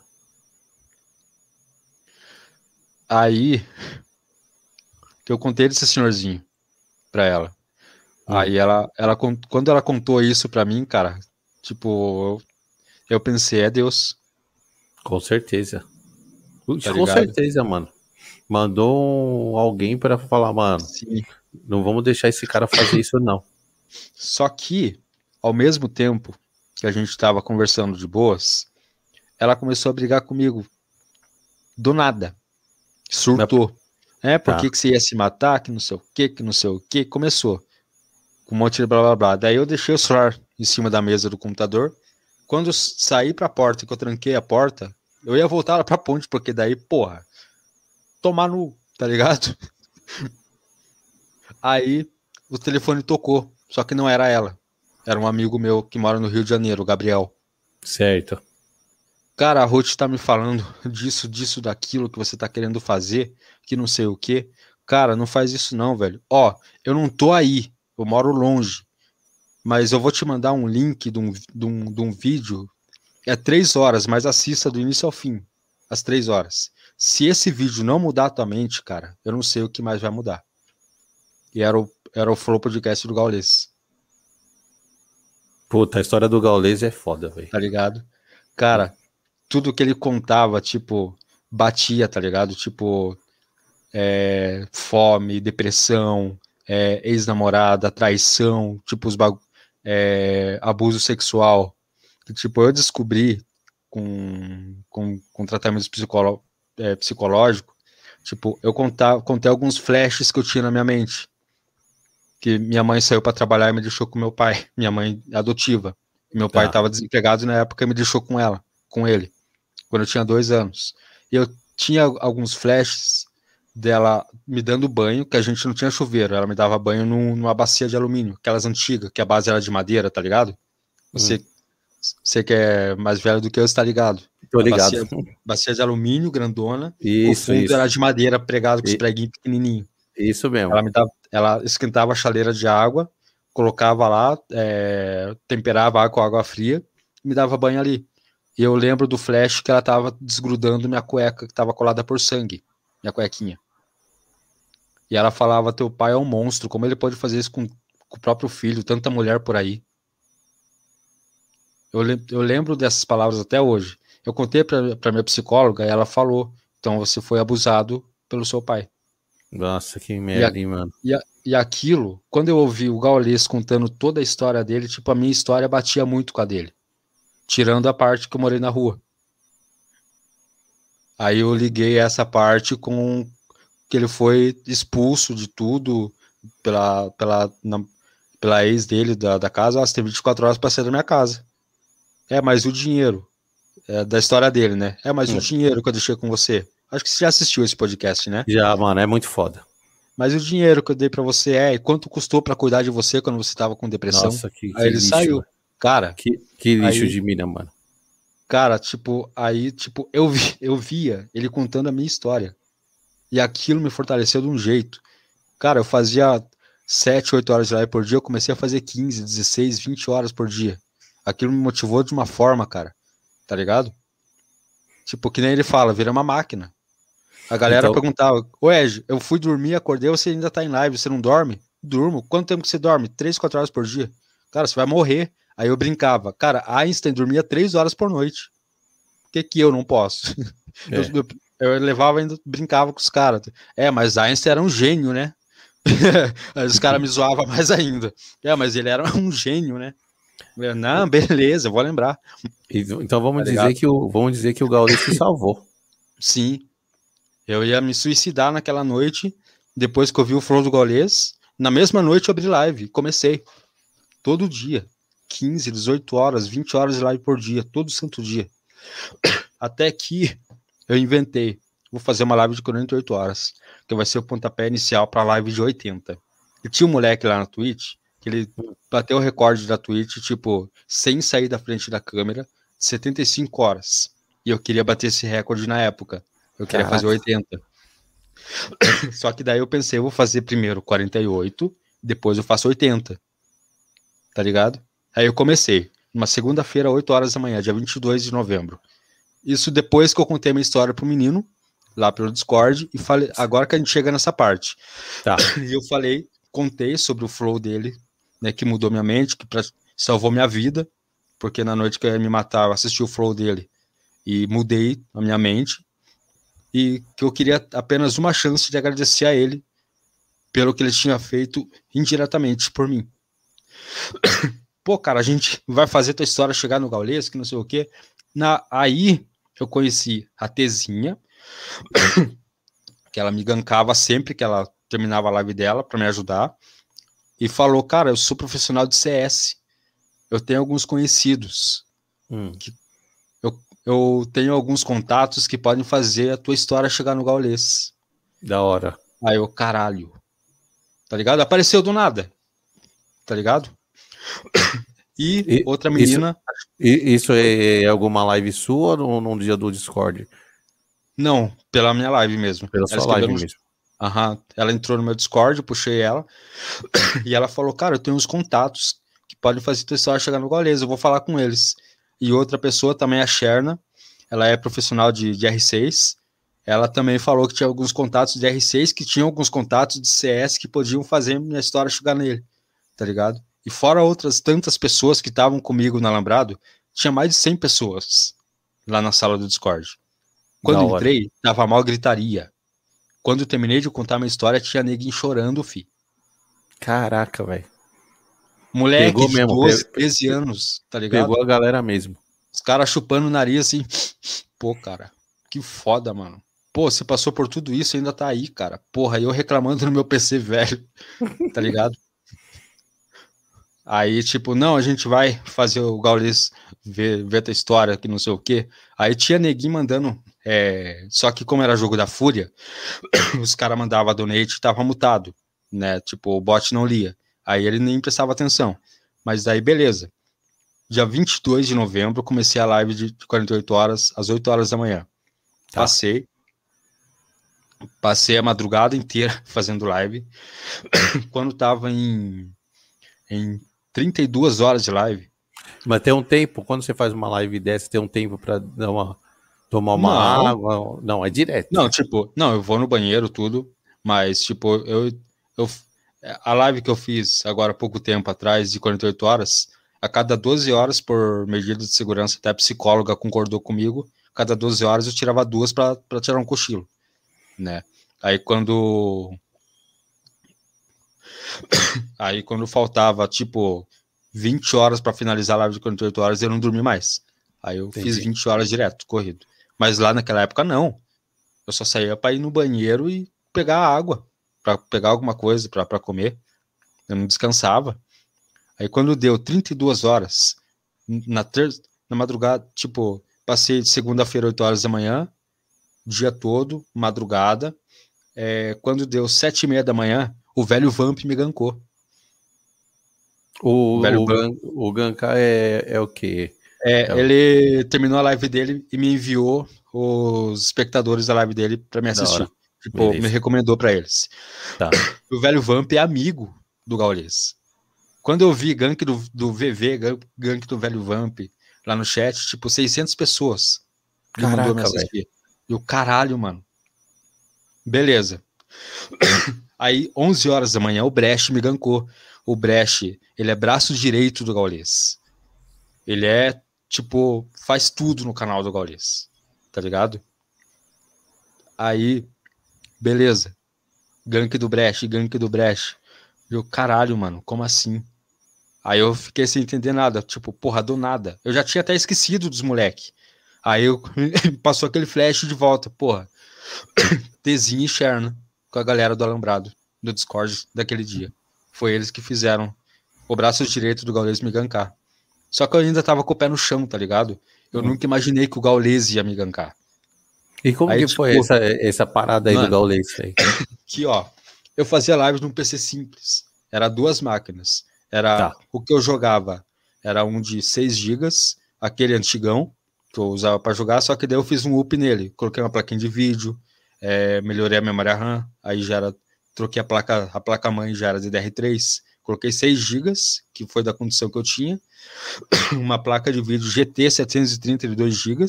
Aí que eu contei desse senhorzinho pra ela. Hum. Aí ela, ela, quando ela contou isso pra mim, cara, tipo, eu, eu pensei, é Deus. Com certeza. Tá Com certeza, mano. Mandou alguém para falar, mano. Sim. Não vamos deixar esse cara fazer isso, não. Só que, ao mesmo tempo que a gente tava conversando de boas, ela começou a brigar comigo. Do nada. Surtou. É, por tá. que, que você ia se matar? Que não sei o que, que não sei o que. Começou. Com um monte de blá blá blá. Daí eu deixei o celular em cima da mesa do computador. Quando eu saí pra porta, que eu tranquei a porta, eu ia voltar lá pra ponte, porque daí, porra, tomar no. tá ligado? Aí o telefone tocou, só que não era ela. Era um amigo meu que mora no Rio de Janeiro, o Gabriel. Certo. Cara, a Ruth tá me falando disso, disso, daquilo que você tá querendo fazer, que não sei o que. Cara, não faz isso não, velho. Ó, eu não tô aí, eu moro longe. Mas eu vou te mandar um link de um, de um, de um vídeo. É três horas, mas assista do início ao fim. Às três horas. Se esse vídeo não mudar a tua mente, cara, eu não sei o que mais vai mudar. E era o, era o Flow Podcast do Gaules. Puta, a história do Gaules é foda, velho. Tá ligado? Cara, tudo que ele contava, tipo, batia, tá ligado? Tipo, é, fome, depressão, é, ex-namorada, traição, tipo, os é, abuso sexual. tipo, eu descobri com, com, com tratamento psicolo, é, psicológico, tipo, eu contava, contei alguns flashes que eu tinha na minha mente. Que minha mãe saiu para trabalhar e me deixou com meu pai, minha mãe adotiva. Meu pai estava tá. desempregado e na época me deixou com ela, com ele quando eu tinha dois anos. E eu tinha alguns flashes dela me dando banho, que a gente não tinha chuveiro, ela me dava banho num, numa bacia de alumínio, aquelas antigas, que a base era de madeira, tá ligado? Você, hum. você que é mais velho do que eu, está ligado? Tô ligado. Bacia, bacia, de alumínio, grandona, isso, o fundo isso. era de madeira, pregado com os preguinhos pequenininhos. Isso mesmo. Ela, me dava, ela esquentava a chaleira de água, colocava lá, é, temperava a com água fria, me dava banho ali. E eu lembro do flash que ela tava desgrudando minha cueca, que tava colada por sangue, minha cuequinha. E ela falava: Teu pai é um monstro, como ele pode fazer isso com, com o próprio filho, tanta mulher por aí? Eu, eu lembro dessas palavras até hoje. Eu contei para minha psicóloga e ela falou: Então você foi abusado pelo seu pai. Nossa, que merda, e hein, mano. E, a, e aquilo, quando eu ouvi o Gaules contando toda a história dele, tipo, a minha história batia muito com a dele tirando a parte que eu morei na rua. Aí eu liguei essa parte com que ele foi expulso de tudo pela, pela, na, pela ex dele da, da casa. Você tem 24 horas para sair da minha casa. É, mas o dinheiro. É, da história dele, né? É, mas hum. o dinheiro que eu deixei com você. Acho que você já assistiu esse podcast, né? Já, mano, é muito foda. Mas o dinheiro que eu dei para você é, e quanto custou para cuidar de você quando você tava com depressão? Nossa, que, Aí ele lixo. saiu. Cara. Que, que lixo aí, de mina, mano. Cara, tipo, aí, tipo, eu, vi, eu via ele contando a minha história. E aquilo me fortaleceu de um jeito. Cara, eu fazia 7, 8 horas de live por dia, eu comecei a fazer 15, 16, 20 horas por dia. Aquilo me motivou de uma forma, cara. Tá ligado? Tipo, que nem ele fala, vira uma máquina. A galera então... perguntava, ô Ed, eu fui dormir, acordei, você ainda tá em live, você não dorme? Durmo. Quanto tempo que você dorme? 3, 4 horas por dia. Cara, você vai morrer. Aí eu brincava, cara, Einstein dormia três horas por noite. Por que, que eu não posso? É. Eu, eu, eu, levava ainda, brincava com os caras. É, mas Einstein era um gênio, né? Os caras me zoavam mais ainda. É, mas ele era um gênio, né? Eu, não, beleza, vou lembrar. Então vamos tá dizer que o vamos dizer que o Gaules se salvou. Sim. Eu ia me suicidar naquela noite, depois que eu vi o Flow do Gaules. Na mesma noite eu abri live, comecei. Todo dia. 15, 18 horas, 20 horas de live por dia, todo santo dia. Até que eu inventei, vou fazer uma live de 48 horas, que vai ser o pontapé inicial para a live de 80. E tinha um moleque lá na Twitch, que ele bateu o recorde da Twitch, tipo, sem sair da frente da câmera, 75 horas. E eu queria bater esse recorde na época. Eu queria Caraca. fazer 80. Só que daí eu pensei, eu vou fazer primeiro 48, depois eu faço 80. Tá ligado? Aí eu comecei, numa segunda-feira, 8 horas da manhã, dia 22 de novembro. Isso depois que eu contei minha história pro menino, lá pelo Discord, e falei, agora que a gente chega nessa parte. Tá. E eu falei, contei sobre o flow dele, né, que mudou minha mente, que pra, salvou minha vida, porque na noite que eu ia me matar, eu assisti o flow dele e mudei a minha mente. E que eu queria apenas uma chance de agradecer a ele pelo que ele tinha feito indiretamente por mim. Pô, cara, a gente vai fazer tua história chegar no Gaules, que não sei o quê. Na, aí eu conheci a Tezinha, que ela me gancava sempre que ela terminava a live dela para me ajudar, e falou: Cara, eu sou profissional de CS, eu tenho alguns conhecidos, hum. que eu, tenho alguns contatos que podem fazer a tua história chegar no Gaules. Da hora. Aí eu, caralho. Tá ligado? Apareceu do nada. Tá ligado? E, e outra menina. Isso, isso, é alguma live sua ou num dia do Discord? Não, pela minha live mesmo. Pela ela sua live mesmo. Aham, ela entrou no meu Discord, eu puxei ela e ela falou: Cara, eu tenho uns contatos que podem fazer tua história chegar no Gaules, eu vou falar com eles. E outra pessoa também, a Sherna, ela é profissional de, de R6. Ela também falou que tinha alguns contatos de R6 que tinham alguns contatos de CS que podiam fazer minha história chegar nele, tá ligado? E fora outras tantas pessoas que estavam comigo no Alambrado, tinha mais de 100 pessoas lá na sala do Discord. Quando entrei, tava mal gritaria. Quando eu terminei de contar minha história, tinha neguinho chorando, fi. Caraca, velho. Moleque Pegou de mesmo, 12, 13 anos, tá ligado? Pegou a galera mesmo. Os caras chupando o nariz assim. Pô, cara, que foda, mano. Pô, você passou por tudo isso e ainda tá aí, cara. Porra, eu reclamando no meu PC velho, tá ligado? Aí, tipo, não, a gente vai fazer o Gaules ver, ver a história, que não sei o quê. Aí tinha neguinho mandando. É... Só que, como era jogo da Fúria, os caras mandavam donate e tava mutado, né? Tipo, o bot não lia. Aí ele nem prestava atenção. Mas daí, beleza. Dia 22 de novembro, comecei a live de 48 horas, às 8 horas da manhã. Tá. Passei. Passei a madrugada inteira fazendo live. Quando tava em, em 32 horas de live. Mas tem um tempo, quando você faz uma live dessa, tem um tempo para dar uma tomar uma não. água. Não, é direto. Não, tipo, não, eu vou no banheiro, tudo, mas tipo, eu, eu a live que eu fiz agora há pouco tempo atrás, de 48 horas, a cada 12 horas, por medida de segurança, até a psicóloga concordou comigo, cada 12 horas eu tirava duas para tirar um cochilo, né? Aí quando Aí quando faltava, tipo, 20 horas para finalizar a live de 48 horas, eu não dormi mais. Aí eu Entendi. fiz 20 horas direto, corrido. Mas lá naquela época, não. Eu só saía para ir no banheiro e pegar água, para pegar alguma coisa para comer. Eu não descansava. Aí quando deu 32 horas, na, ter... na madrugada, tipo, passei de segunda-feira, 8 horas da manhã, dia todo, madrugada. É, quando deu sete e meia da manhã, o velho Vamp me gancou. O, o, Vamp. o gankar é, é o quê? É, é ele terminou a live dele e me enviou os espectadores da live dele para me assistir. Tipo, Beleza. me recomendou para eles. Tá. O velho Vamp é amigo do Gaules. Quando eu vi gank do, do VV, gank do velho Vamp lá no chat, tipo, 600 pessoas. Caraca, velho. E o caralho, mano. Beleza. Aí, 11 horas da manhã, o Brecht me gancou. O Brecht, ele é braço direito do Gaules. Ele é, tipo, faz tudo no canal do Gaules. Tá ligado? Aí, beleza. Gank do Brecht, gank do Brecht. Eu, caralho, mano, como assim? Aí eu fiquei sem entender nada. Tipo, porra, do nada. Eu já tinha até esquecido dos moleque. Aí eu passou aquele flash de volta, porra. Tezinho e Cherna com a galera do Alambrado, do Discord daquele dia. Foi eles que fizeram o braço direito do Gaules me gankar. Só que eu ainda tava com o pé no chão, tá ligado? Eu hum. nunca imaginei que o Gaules ia me gankar. E como aí, que foi tipo, essa, essa parada aí mano, do Gaules? Aí? Que ó, eu fazia live num PC simples. Era duas máquinas. Era tá. o que eu jogava. Era um de 6 GB, aquele antigão que eu usava para jogar, só que daí eu fiz um up nele. Coloquei uma plaquinha de vídeo, é, melhorei a memória RAM, aí já era, troquei a placa, a placa mãe já era DDR3, coloquei 6 GB, que foi da condição que eu tinha, uma placa de vídeo GT 732 GB,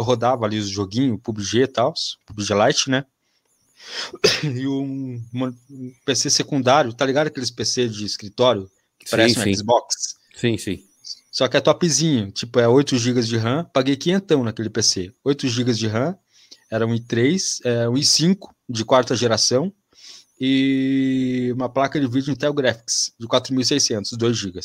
eu rodava ali os joguinhos, PUBG e tal, PUBG Lite, né? E um, um, PC secundário, tá ligado aqueles PC de escritório que sim, parece um sim. Xbox? Sim, sim. Só que é topzinho, tipo, é 8 GB de RAM, paguei quinhentão naquele PC. 8 GB de RAM, era um i3, é, um i5 de quarta geração e uma placa de vídeo Intel Graphics de 4600, 2 GB.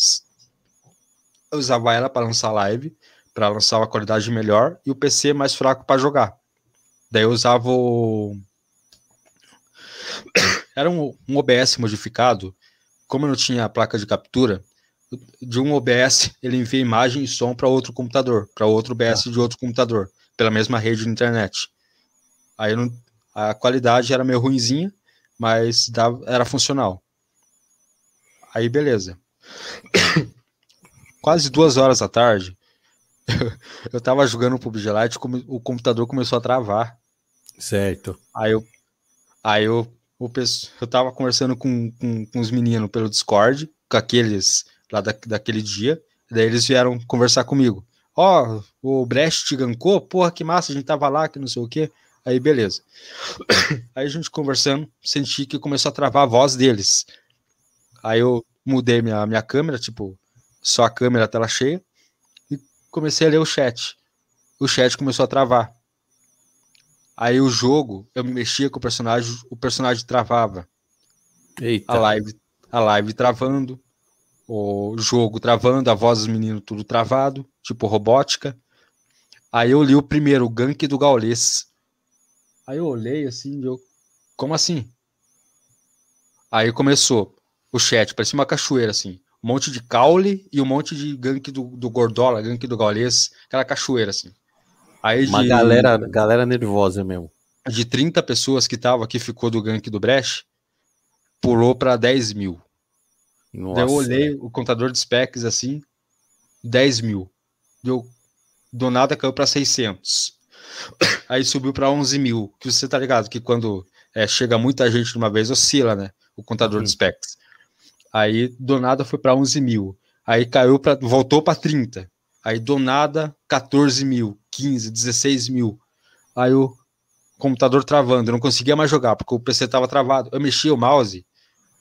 Eu usava ela para lançar live, para lançar uma qualidade melhor e o PC mais fraco para jogar. Daí eu usava o... Era um, um OBS modificado, como eu não tinha a placa de captura, de um OBS ele envia imagem e som para outro computador, para outro OBS ah. de outro computador, pela mesma rede de internet. Aí não, a qualidade era meio ruinzinha, mas dava, era funcional. Aí beleza. Quase duas horas da tarde, eu tava jogando o PUBG Lite, o computador começou a travar. Certo. Aí eu, aí eu, o, eu tava conversando com, com, com os meninos pelo Discord, com aqueles lá da, daquele dia, daí eles vieram conversar comigo. Ó, oh, o Brecht te gancou? Porra, que massa, a gente tava lá, que não sei o quê. Aí, beleza. Aí a gente conversando, senti que começou a travar a voz deles. Aí eu mudei minha, minha câmera, tipo, só a câmera, a tela cheia, comecei a ler o chat. O chat começou a travar. Aí o jogo, eu me mexia com o personagem, o personagem travava. Eita. A live, a live travando, o jogo travando, a voz dos meninos tudo travado, tipo robótica. Aí eu li o primeiro, o gank do Gaules. Aí eu olhei assim, eu, como assim? Aí começou o chat, parecia uma cachoeira assim. Um monte de caule e um monte de gank do, do Gordola, gank do Gaulês, aquela cachoeira assim. Aí uma de, galera, galera nervosa mesmo. De 30 pessoas que tava aqui, ficou do gank do Brecht, pulou para 10 mil. Nossa. Eu olhei o contador de specs assim, 10 mil. Deu, do nada caiu para 600 aí subiu para 11 mil, que você tá ligado que quando é, chega muita gente de uma vez, oscila, né, o contador uhum. de specs. Aí, do nada, foi para 11 mil. Aí caiu para, voltou para 30. Aí, do nada, 14 mil, 15, 16 mil. Aí o computador travando, eu não conseguia mais jogar, porque o PC tava travado. Eu mexia o mouse,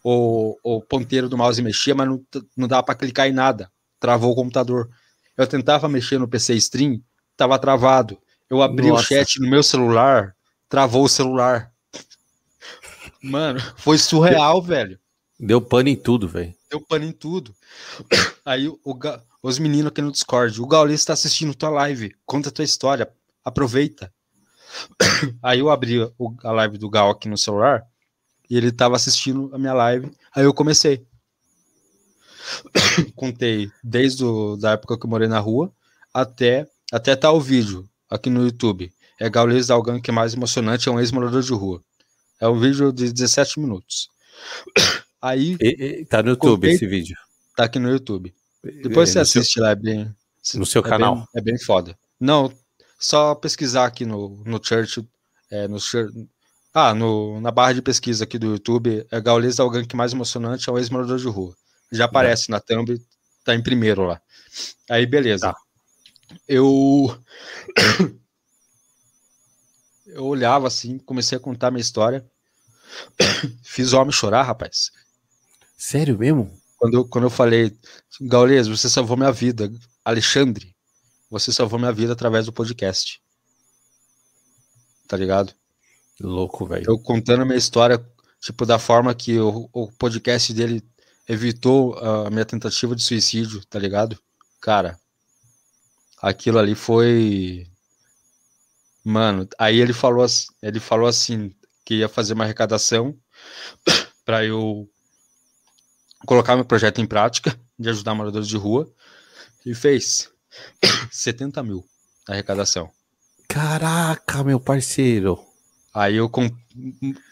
o, o ponteiro do mouse mexia, mas não, não dava para clicar em nada. Travou o computador. Eu tentava mexer no PC Stream, tava travado. Eu abri Nossa. o chat no meu celular, travou o celular. Mano, foi surreal, velho. Deu pano em tudo, velho. Deu pano em tudo. Aí o, o, os meninos aqui no Discord, o Gaules está assistindo tua live, conta tua história, aproveita. Aí eu abri o, a live do Gal aqui no celular e ele estava assistindo a minha live. Aí eu comecei. Contei desde a da época que eu morei na rua até até tá o vídeo aqui no YouTube. É Gaules Dalgan que é mais emocionante, é um ex-morador de rua. É um vídeo de 17 minutos. Aí. E, e, tá no YouTube contei, esse vídeo. Tá aqui no YouTube. Depois você assiste seu, lá, é bem. No seu é canal. Bem, é bem foda. Não, só pesquisar aqui no, no Church. É, no, ah, no, na barra de pesquisa aqui do YouTube, é Gaules Dalgan que mais emocionante, é um ex-morador de rua. Já aparece é. na thumb, tá em primeiro lá. Aí, beleza. Tá eu eu olhava assim, comecei a contar minha história. Fiz o homem chorar, rapaz. Sério mesmo? Quando eu, quando eu falei, Gaules, você salvou minha vida. Alexandre, você salvou minha vida através do podcast. Tá ligado? Louco, velho. Eu contando a minha história, tipo, da forma que o, o podcast dele evitou a minha tentativa de suicídio, tá ligado? Cara, aquilo ali foi. Mano, aí ele falou, ele falou assim que ia fazer uma arrecadação para eu colocar meu projeto em prática de ajudar moradores de rua e fez 70 mil arrecadação. Caraca, meu parceiro. Aí eu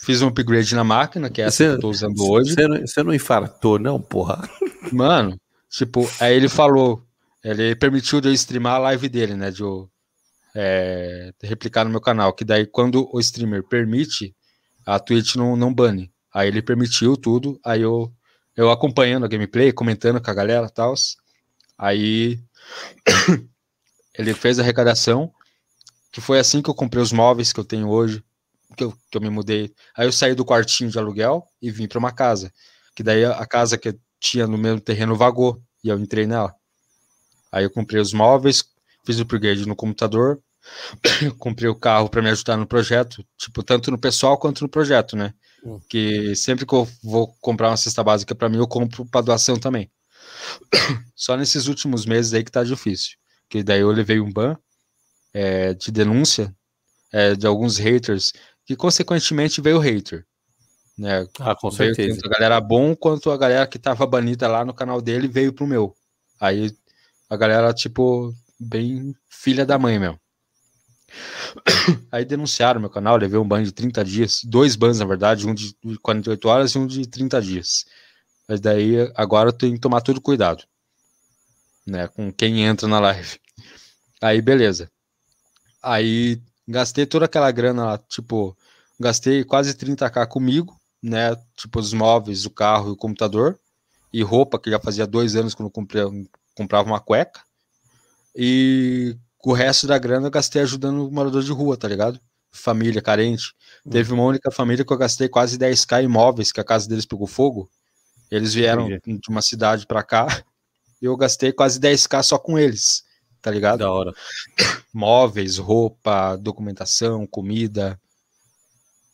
fiz um upgrade na máquina, que é essa você, que eu tô usando hoje. Você não, você não infartou, não, porra? Mano, tipo, aí ele falou: ele permitiu de eu streamar a live dele, né? De eu é, replicar no meu canal. Que daí, quando o streamer permite, a Twitch não, não bane. Aí ele permitiu tudo, aí eu, eu acompanhando a gameplay, comentando com a galera e tal. Aí ele fez a arrecadação, que foi assim que eu comprei os móveis que eu tenho hoje, que eu, que eu me mudei. Aí eu saí do quartinho de aluguel e vim para uma casa. Que daí a, casa que tinha no mesmo terreno vagou, e eu entrei nela. Aí eu comprei os móveis, fiz o upgrade no computador, comprei o carro para me ajudar no projeto, tipo, tanto no pessoal quanto no projeto, né? Hum. Que sempre que eu vou comprar uma cesta básica para mim, eu compro para doação também. Só nesses últimos meses aí que tá difícil. Que daí eu levei um ban é, de denúncia é, de alguns haters, que consequentemente veio hater. Né? Ah, com veio certeza. Tanto a galera bom quanto a galera que tava banida lá no canal dele veio pro meu. Aí a galera, tipo, bem filha da mãe mesmo. Aí denunciaram meu canal, levei um ban de 30 dias, dois bans na verdade, um de 48 horas e um de 30 dias. Mas daí agora eu tenho que tomar todo cuidado, né, com quem entra na live. Aí beleza. Aí gastei toda aquela grana lá, tipo, gastei quase 30k comigo, né, tipo os móveis, o carro e o computador e roupa que já fazia dois anos que eu não comprava uma cueca. E o resto da grana eu gastei ajudando o morador de rua, tá ligado? Família carente. Uhum. Teve uma única família que eu gastei quase 10k imóveis, que a casa deles pegou fogo. Eles vieram Entendi. de uma cidade para cá e eu gastei quase 10k só com eles, tá ligado? Da hora. Móveis, roupa, documentação, comida.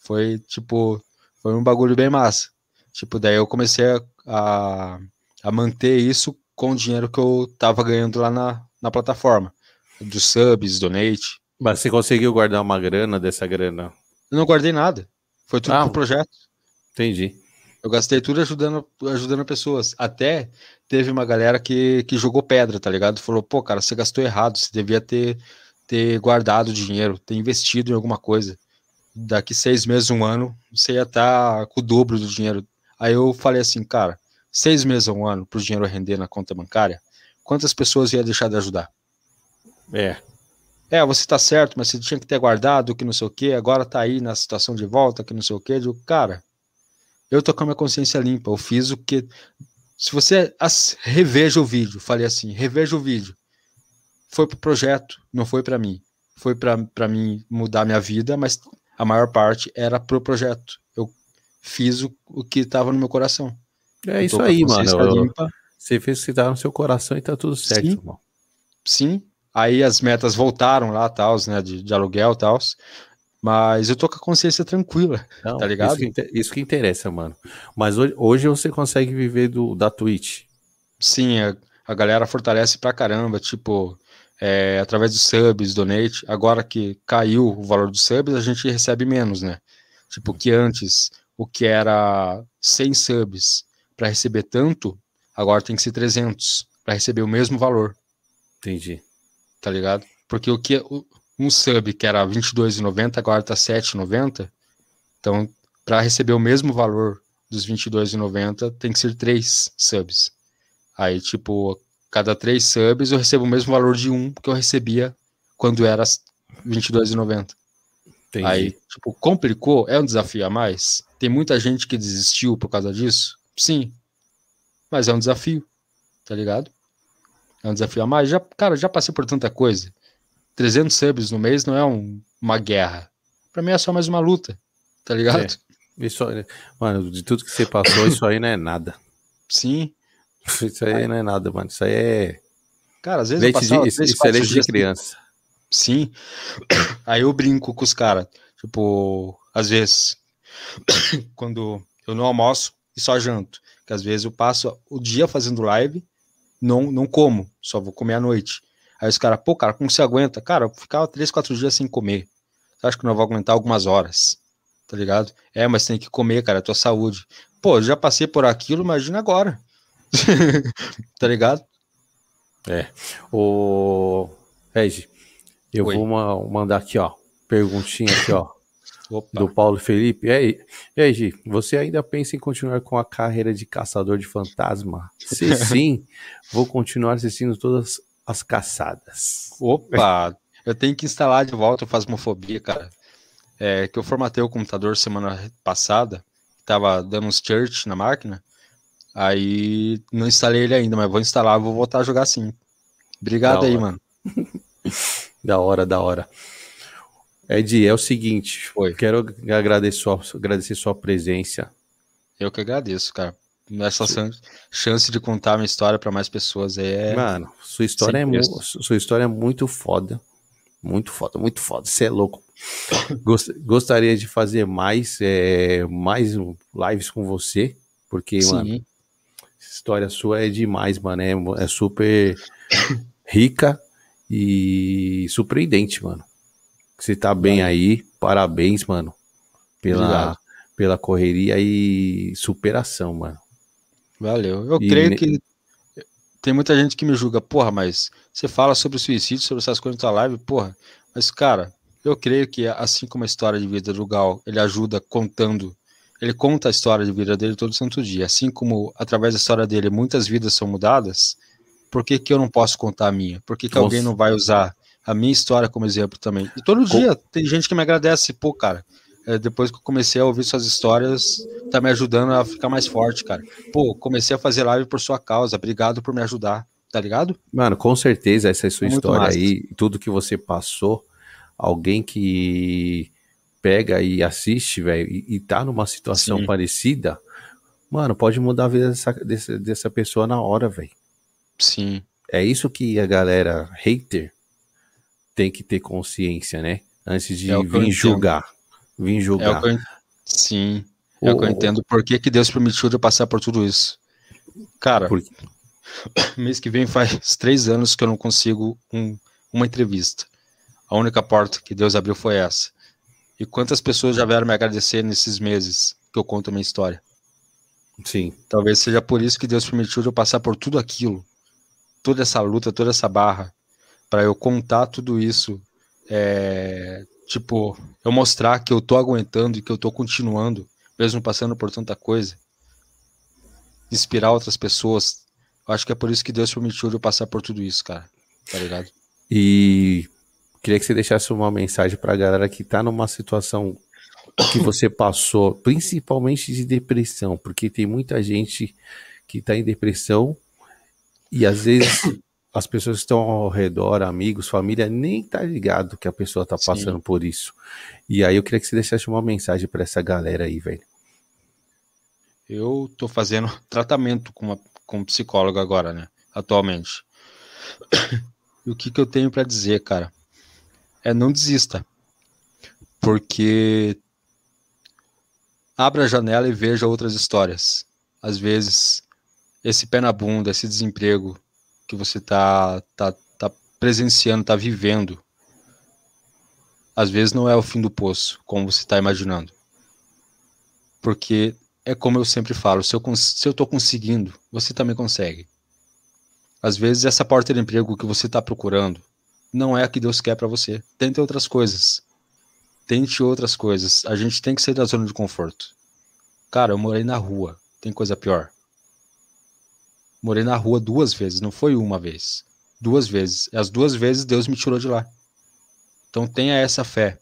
Foi tipo, foi um bagulho bem massa. Tipo, daí eu comecei a, a manter isso com o dinheiro que eu tava ganhando lá na, na plataforma dos subs, donate. Mas você conseguiu guardar uma grana dessa grana? Eu não guardei nada. Foi tudo ah, pro projeto. Entendi. Eu gastei tudo ajudando, ajudando pessoas. Até teve uma galera que, que jogou pedra, tá ligado? Falou, pô, cara, você gastou errado, você devia ter, ter guardado dinheiro, ter investido em alguma coisa. Daqui seis meses, um ano, você ia estar tá com o dobro do dinheiro. Aí eu falei assim, cara, seis meses um ano para o dinheiro render na conta bancária, quantas pessoas ia deixar de ajudar? É. É, você tá certo, mas você tinha que ter guardado, que não sei o que, agora tá aí na situação de volta, que não sei o que. Eu digo, cara, eu tô com a minha consciência limpa, eu fiz o que. Se você reveja o vídeo, falei assim, reveja o vídeo. Foi pro projeto, não foi para mim. Foi para mim mudar minha vida, mas a maior parte era pro projeto. Eu fiz o, o que tava no meu coração. É isso aí, mano. Você fez o que tava no seu coração e tá tudo certo, Sim. irmão. Sim, Aí as metas voltaram lá, tal, né, de, de aluguel, tal. Mas eu tô com a consciência tranquila, Não, tá ligado? Isso que, isso que, interessa, mano. Mas hoje, hoje você consegue viver do, da Twitch. Sim, a, a galera fortalece pra caramba, tipo, é, através dos subs, donate. Agora que caiu o valor dos subs, a gente recebe menos, né? Tipo, que antes, o que era 100 subs para receber tanto, agora tem que ser 300 para receber o mesmo valor. Entendi tá ligado? Porque o que um sub que era 22,90 agora tá 7,90. Então, para receber o mesmo valor dos 22,90 tem que ser três subs. Aí, tipo, cada três subs eu recebo o mesmo valor de um que eu recebia quando era 22,90. Aí, tipo, complicou, é um desafio a mais. Tem muita gente que desistiu por causa disso? Sim. Mas é um desafio, tá ligado? É um desafio a mais. Já, cara, já passei por tanta coisa. 300 subs no mês não é um, uma guerra. Pra mim é só mais uma luta, tá ligado? É. Isso, mano, de tudo que você passou, isso aí não é nada. Sim. Isso aí não é nada, mano. Isso aí é. Cara, às vezes leite eu passava de, três, isso é leite de criança. Sim. Aí eu brinco com os caras. Tipo, às vezes, quando eu não almoço e só janto. Que às vezes eu passo o dia fazendo live não, não como, só vou comer à noite. Aí os caras, pô, cara, como você aguenta? Cara, eu ficava três, quatro dias sem comer. Você acha que não vou aguentar algumas horas? Tá ligado? É, mas tem que comer, cara, é tua saúde. Pô, já passei por aquilo, imagina agora. tá ligado? É. O Regi, eu Oi. vou mandar aqui, ó. Perguntinha aqui, ó. Opa. do Paulo Felipe. E aí, e aí, Gi, você ainda pensa em continuar com a carreira de caçador de fantasma? Se sim, vou continuar assistindo todas as caçadas. Opa, eu tenho que instalar de volta o Fasmofobia, cara. É, que eu formatei o computador semana passada, tava dando uns church na máquina, aí não instalei ele ainda, mas vou instalar, vou voltar a jogar sim. Obrigado aí, mano. da hora, da hora. Ed, é o seguinte, Oi. quero agradecer sua, agradecer sua presença. Eu que agradeço, cara. Essa chance de contar minha história para mais pessoas é. Mano, sua história é, sua história é muito foda. Muito foda, muito foda. Você é louco. Gost, gostaria de fazer mais, é, mais lives com você, porque, Sim. mano, história sua é demais, mano. É, é super rica e surpreendente, mano. Você tá bem aí, parabéns, mano, pela, pela correria e superação, mano. Valeu. Eu e creio que tem muita gente que me julga, porra, mas você fala sobre suicídio, sobre essas coisas na tua live, porra. Mas, cara, eu creio que assim como a história de vida do Gal, ele ajuda contando, ele conta a história de vida dele todo santo dia. Assim como através da história dele muitas vidas são mudadas, por que, que eu não posso contar a minha? Por que, que alguém não vai usar a minha história como exemplo também? E todo dia tem gente que me agradece, pô, cara, é, depois que eu comecei a ouvir suas histórias, tá me ajudando a ficar mais forte, cara. Pô, comecei a fazer live por sua causa, obrigado por me ajudar, tá ligado? Mano, com certeza essa é a sua história massa. aí, tudo que você passou, alguém que pega e assiste, velho, e, e tá numa situação Sim. parecida, mano, pode mudar a vida dessa, dessa, dessa pessoa na hora, velho. Sim. É isso que a galera hater tem que ter consciência, né? Antes de é vir julgar. Vir julgar. É eu... Sim. É o que eu entendo. Por que, que Deus permitiu eu passar por tudo isso? Cara, por... mês que vem faz três anos que eu não consigo um, uma entrevista. A única porta que Deus abriu foi essa. E quantas pessoas já vieram me agradecer nesses meses que eu conto a minha história? Sim. Talvez seja por isso que Deus permitiu eu passar por tudo aquilo, toda essa luta, toda essa barra, para eu contar tudo isso, é, tipo, eu mostrar que eu tô aguentando e que eu tô continuando, mesmo passando por tanta coisa, inspirar outras pessoas. Eu acho que é por isso que Deus permitiu eu passar por tudo isso, cara. Tá ligado? E queria que você deixasse uma mensagem pra galera que tá numa situação que você passou, principalmente de depressão, porque tem muita gente que tá em depressão e às vezes as pessoas que estão ao redor, amigos, família, nem tá ligado que a pessoa tá passando Sim. por isso. E aí eu queria que você deixasse uma mensagem para essa galera aí, velho. Eu tô fazendo tratamento com, uma, com um psicólogo agora, né? Atualmente. E o que, que eu tenho para dizer, cara? É não desista. Porque abra a janela e veja outras histórias. Às vezes, esse pé na bunda, esse desemprego, que você tá, tá, tá presenciando, tá vivendo, às vezes não é o fim do poço, como você está imaginando. Porque é como eu sempre falo, se eu, se eu tô conseguindo, você também consegue. Às vezes essa porta de emprego que você está procurando não é a que Deus quer para você. Tente outras coisas. Tente outras coisas. A gente tem que sair da zona de conforto. Cara, eu morei na rua. Tem coisa pior. Morei na rua duas vezes, não foi uma vez. Duas vezes. As duas vezes Deus me tirou de lá. Então tenha essa fé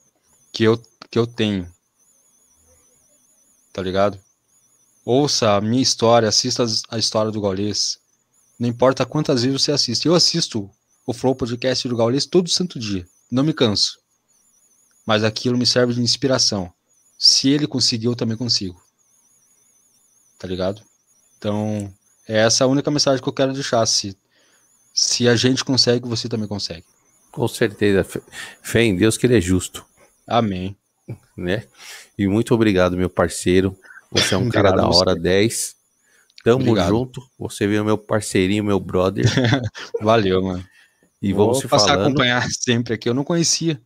que eu, que eu tenho. Tá ligado? Ouça a minha história, assista a história do Gaulês. Não importa quantas vezes você assiste. Eu assisto o Flow Podcast do Gaulês todo santo dia. Não me canso. Mas aquilo me serve de inspiração. Se ele conseguiu, eu também consigo. Tá ligado? Então, é essa a única mensagem que eu quero deixar. Se, se a gente consegue, você também consegue. Com certeza. Fé em Deus que ele é justo. Amém. Né? E muito obrigado, meu parceiro. Você é um cara da hora você. 10. Tamo obrigado. junto. Você veio meu parceirinho, meu brother. Valeu, mano. E Vou vamos se passar falando. a acompanhar sempre aqui. Eu não conhecia.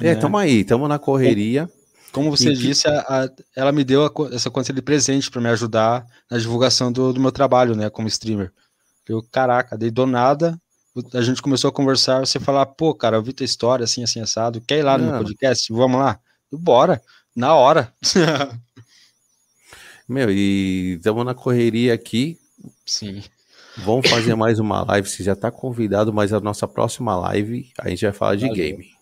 É, né? tamo aí, tamo na correria. Como você e disse, que... a, a, ela me deu a, essa conta de presente para me ajudar na divulgação do, do, meu trabalho, né, como streamer. Eu, caraca, dei do nada, a gente começou a conversar, você falar, pô, cara, eu vi tua história, assim, assim, assado, quer ir lá no meu podcast? Vamos lá? Bora, na hora. meu, e estamos na correria aqui. Sim. Vamos fazer mais uma live, você já está convidado, mas a nossa próxima live a gente vai falar de Valeu. game.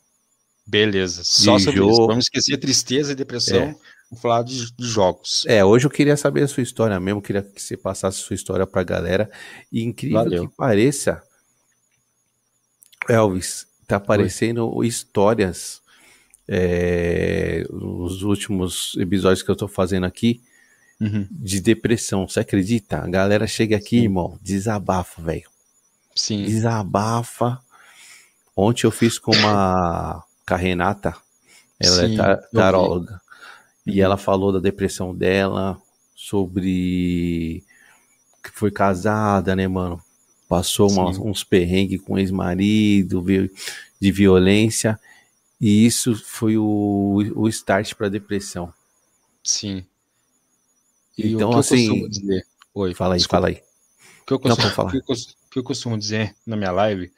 Beleza. Só de sobre jogo. isso. Vamos esquecer tristeza e depressão. É. Vamos falar de, de, jogos. É, hoje eu queria saber a sua história mesmo. Queria que você passasse a sua história pra galera. E incrível Valeu. que pareça, Elvis, tá aparecendo Oi. histórias é, nos últimos episódios que eu tô fazendo aqui uhum. de depressão. Você acredita? A galera chega aqui, Sim. irmão, desabafa, velho. Sim. Desabafa Ontem eu fiz com uma com a Renata, ela Sim, é eu vi. taróloga, e ela falou da depressão dela, sobre que foi casada, né, mano? Passou uma- Sim. uns perrengues com ex-marido, de violência, e isso foi o, o start para depressão. Sim. E Então, assim, dizer. Oi, Fala aí, desculpa. fala aí. O que eu Não, costumo, pode falar. o que eu o que eu costumo dizer na minha live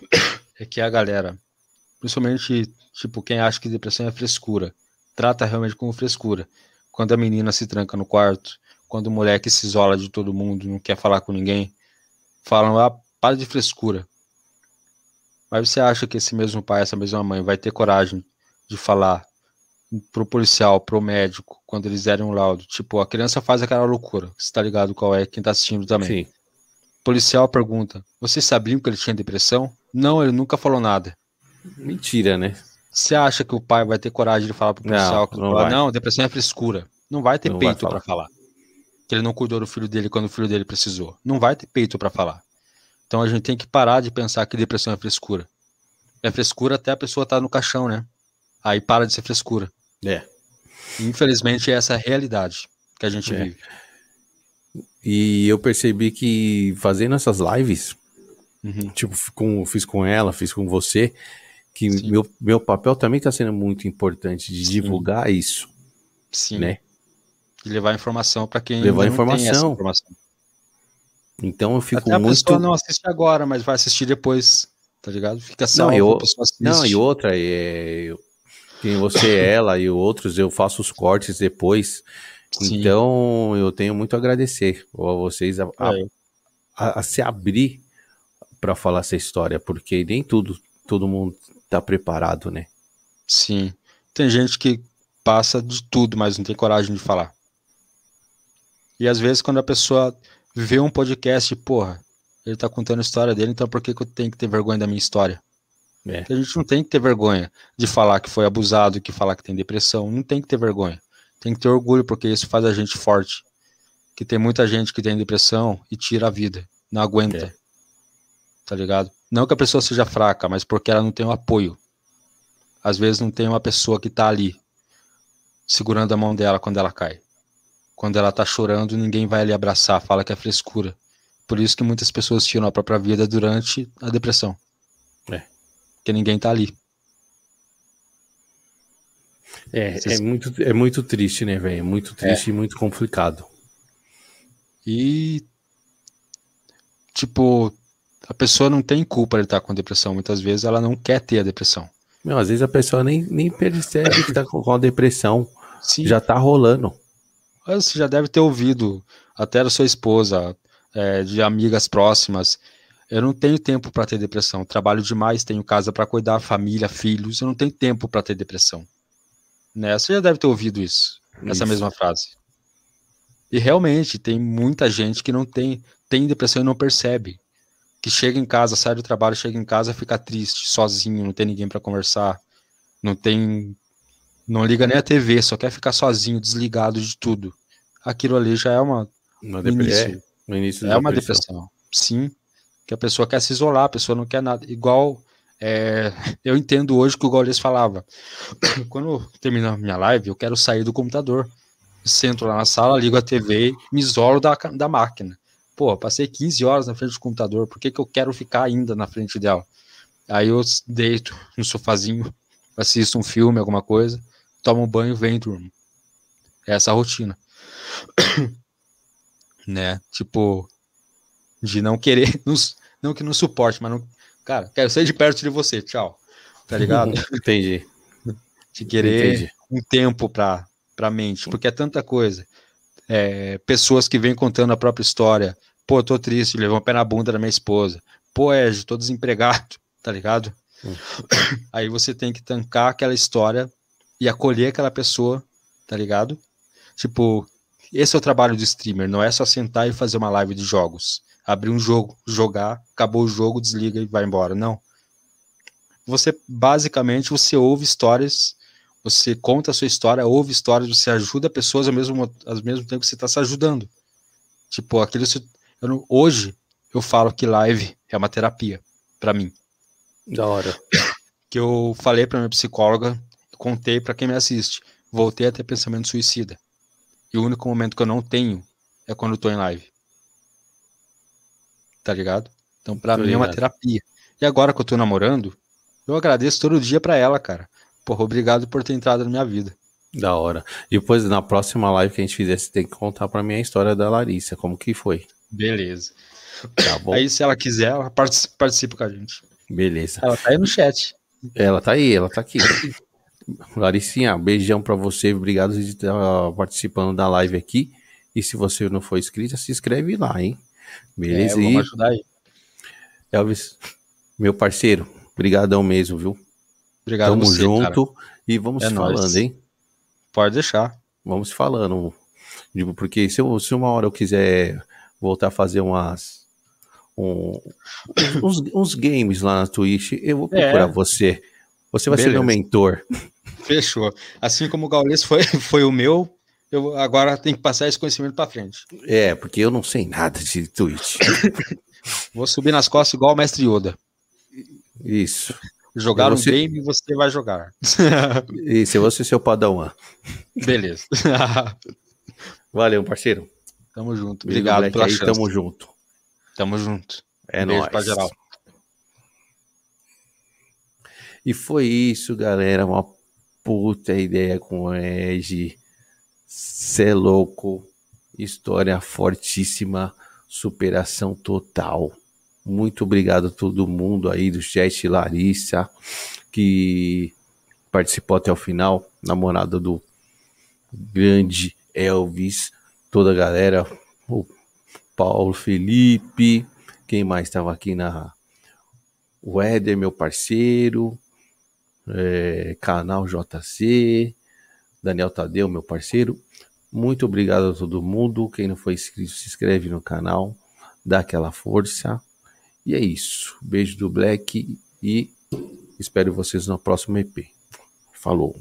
é que a galera, principalmente, tipo, quem acha que depressão é frescura, trata realmente como frescura. Quando a menina se tranca no quarto, quando o moleque se isola de todo mundo, não quer falar com ninguém, falam, ah, para de frescura. Mas você acha que esse mesmo pai, essa mesma mãe vai ter coragem de falar pro policial, pro médico, quando eles derem um laudo? Tipo, a criança faz aquela loucura, você tá ligado qual é, quem tá assistindo também. Sim, policial pergunta: Vocês sabiam que ele tinha depressão? Não, ele nunca falou nada. Mentira, né? Você acha que o pai vai ter coragem de falar pro Não, policial que não fala, vai. não, depressão é frescura. Não vai ter Não peito pra falar. Que ele não cuidou do filho dele quando o filho dele precisou. Não vai ter peito pra falar. Então a gente tem que parar de pensar que depressão é frescura. É frescura até a pessoa estar no caixão, né? Aí para de ser frescura. É. Infelizmente é essa a realidade que a gente É. vive. E eu percebi que fazendo essas lives, Uhum. tipo, com, fiz com ela, fiz com você, que Sim. meu, meu papel também está sendo muito importante de Sim. divulgar isso, Sim. né? E levar informação pra quem Levar não tem essa informação. informação. Então eu fico Até a muito. pessoa não assiste agora, mas vai assistir depois, tá ligado? Fica salvo, eu- a pessoa assiste. Não, e outra, é, eu, quem você, ela e outros, eu faço os cortes depois. Sim. Então eu tenho muito a agradecer a vocês a, a- É, a- a se abrir para falar essa história, porque nem tudo, todo mundo tá preparado, né? sim. Tem gente que passa de tudo, mas não tem coragem de falar. E às vezes quando a pessoa vê um podcast, porra, ele tá contando a história dele, então por que, que eu tenho que ter vergonha da minha história? É. A gente não tem que ter vergonha de falar que foi abusado, que falar que tem depressão, não tem que ter vergonha. Tem que ter orgulho, porque isso faz a gente forte. Que tem muita gente que tem depressão e tira a vida, não aguenta. É. Tá ligado? Não que a pessoa seja fraca, mas porque ela não tem o apoio. Às vezes não tem uma pessoa que tá ali, segurando a mão dela quando ela cai. Quando ela tá chorando, ninguém vai ali abraçar, fala que é frescura. Por isso que muitas pessoas tiram a própria vida durante a depressão. É. Porque ninguém tá ali. É, Vocês- é, muito, é muito triste, né, velho? É muito triste e muito complicado. E tipo, a pessoa não tem culpa de estar com depressão. Muitas vezes ela não quer ter a depressão. Meu, às vezes a pessoa nem, nem percebe que tá com, a depressão. Sim. Já tá rolando. Você já deve ter ouvido até da sua esposa, é, de amigas próximas. Eu não tenho tempo para ter depressão. Trabalho demais, tenho casa para cuidar, família, filhos. Eu não tenho tempo para ter depressão. Né? Você já deve ter ouvido isso, essa Isso. mesma frase. E realmente tem muita gente que não tem, tem depressão e não percebe. Que chega em casa, sai do trabalho, chega em casa, fica triste, sozinho, não tem ninguém para conversar, não tem, não liga nem a TV, só quer ficar sozinho, desligado de tudo. Aquilo ali já é uma Uma no depre- início. é, início é uma depressão. Sim. Que a pessoa quer se isolar, a pessoa não quer nada. Igual é, eu entendo hoje que o Gaules falava. Quando termina a minha live, eu quero sair do computador. Sento lá na sala, ligo a TV, me isolo da, da máquina. Pô, passei 15 horas na frente do computador, por que, que eu quero ficar ainda na frente dela? Aí eu deito no sofazinho, assisto um filme, alguma coisa, tomo um banho, venho e durmo. É essa a rotina. né? Tipo, de não querer, nos- não que não suporte, mas não. Cara, quero sair de perto de você, tchau. Tá ligado? Entendi. De querer Entendi. um tempo pra, pra mente, porque é tanta coisa. É, pessoas que vêm contando a própria história. Pô, tô triste, levou um pé na bunda da minha esposa. Pô, Ed, tô desempregado, tá ligado? Hum. Aí você tem que tancar aquela história e acolher aquela pessoa, tá ligado? Tipo, esse é o trabalho do streamer, não é só sentar e fazer uma live de jogos. Abrir um jogo, jogar, acabou o jogo, desliga e vai embora. Não. Você, basicamente, você ouve histórias, você conta a sua história, ouve histórias, você ajuda pessoas ao mesmo, ao mesmo tempo que você está se ajudando. Tipo, aquilo. eu não- hoje, eu falo que live é uma terapia, para mim. Da hora. Que eu falei pra minha psicóloga, contei pra quem me assiste. Voltei a ter pensamento suicida. E o único momento que eu não tenho é quando eu tô em live. Tá ligado? Então, pra Tô mim é uma ligado. terapia. E agora que eu tô namorando, eu agradeço todo dia pra ela, cara. Porra, obrigado por ter entrado na minha vida. Da hora. E depois, na próxima live que a gente fizer, você tem que contar pra mim a história da Larissa, como que foi. Beleza. Tá bom? Aí, se ela quiser, ela partici- participa com a gente. Beleza. Ela tá aí no chat. Ela tá aí, ela tá aqui. Larissinha, beijão pra você. Obrigado de estar participando da live aqui. E se você não for inscrita, se inscreve lá, hein? Beleza? É, e vamos ajudar aí. Elvis, meu parceiro, brigadão mesmo, viu? Obrigado Tamo você, junto cara. e vamos É se nóis. falando, hein? Pode deixar. Vamos se falando. Digo, porque se, eu- se uma hora eu quiser voltar a fazer umas. um- uns, uns games lá na Twitch, eu vou procurar É. você. Você vai ser meu Beleza. mentor. Fechou. Assim como o Gaules foi, foi o meu, eu agora tenho que passar esse conhecimento pra frente. É, porque eu não sei nada de Twitch. Vou subir nas costas igual o mestre Yoda. Isso. Jogar você- um game e você vai jogar. Isso, eu vou ser seu padawan. Beleza. Valeu, parceiro. tamo junto. Obrigado pela aí, chance. Tamo junto. Tamo junto. É Beijo nóis. pra geral. E foi isso, galera. Uma puta ideia com o Ed. Cê é louco. História fortíssima. Superação total. Muito obrigado a todo mundo aí do chat, Larissa, que participou até o final. Namorada do grande Elvis. Toda a galera. O Paulo Felipe. Quem mais estava aqui na. O Éder, meu parceiro é, canal JC, Daniel Tadeu, meu parceiro. Muito obrigado a todo mundo. Quem não foi inscrito, se inscreve no canal, dá aquela força. E é isso. Beijo do Black e espero vocês no próximo EP. Falou.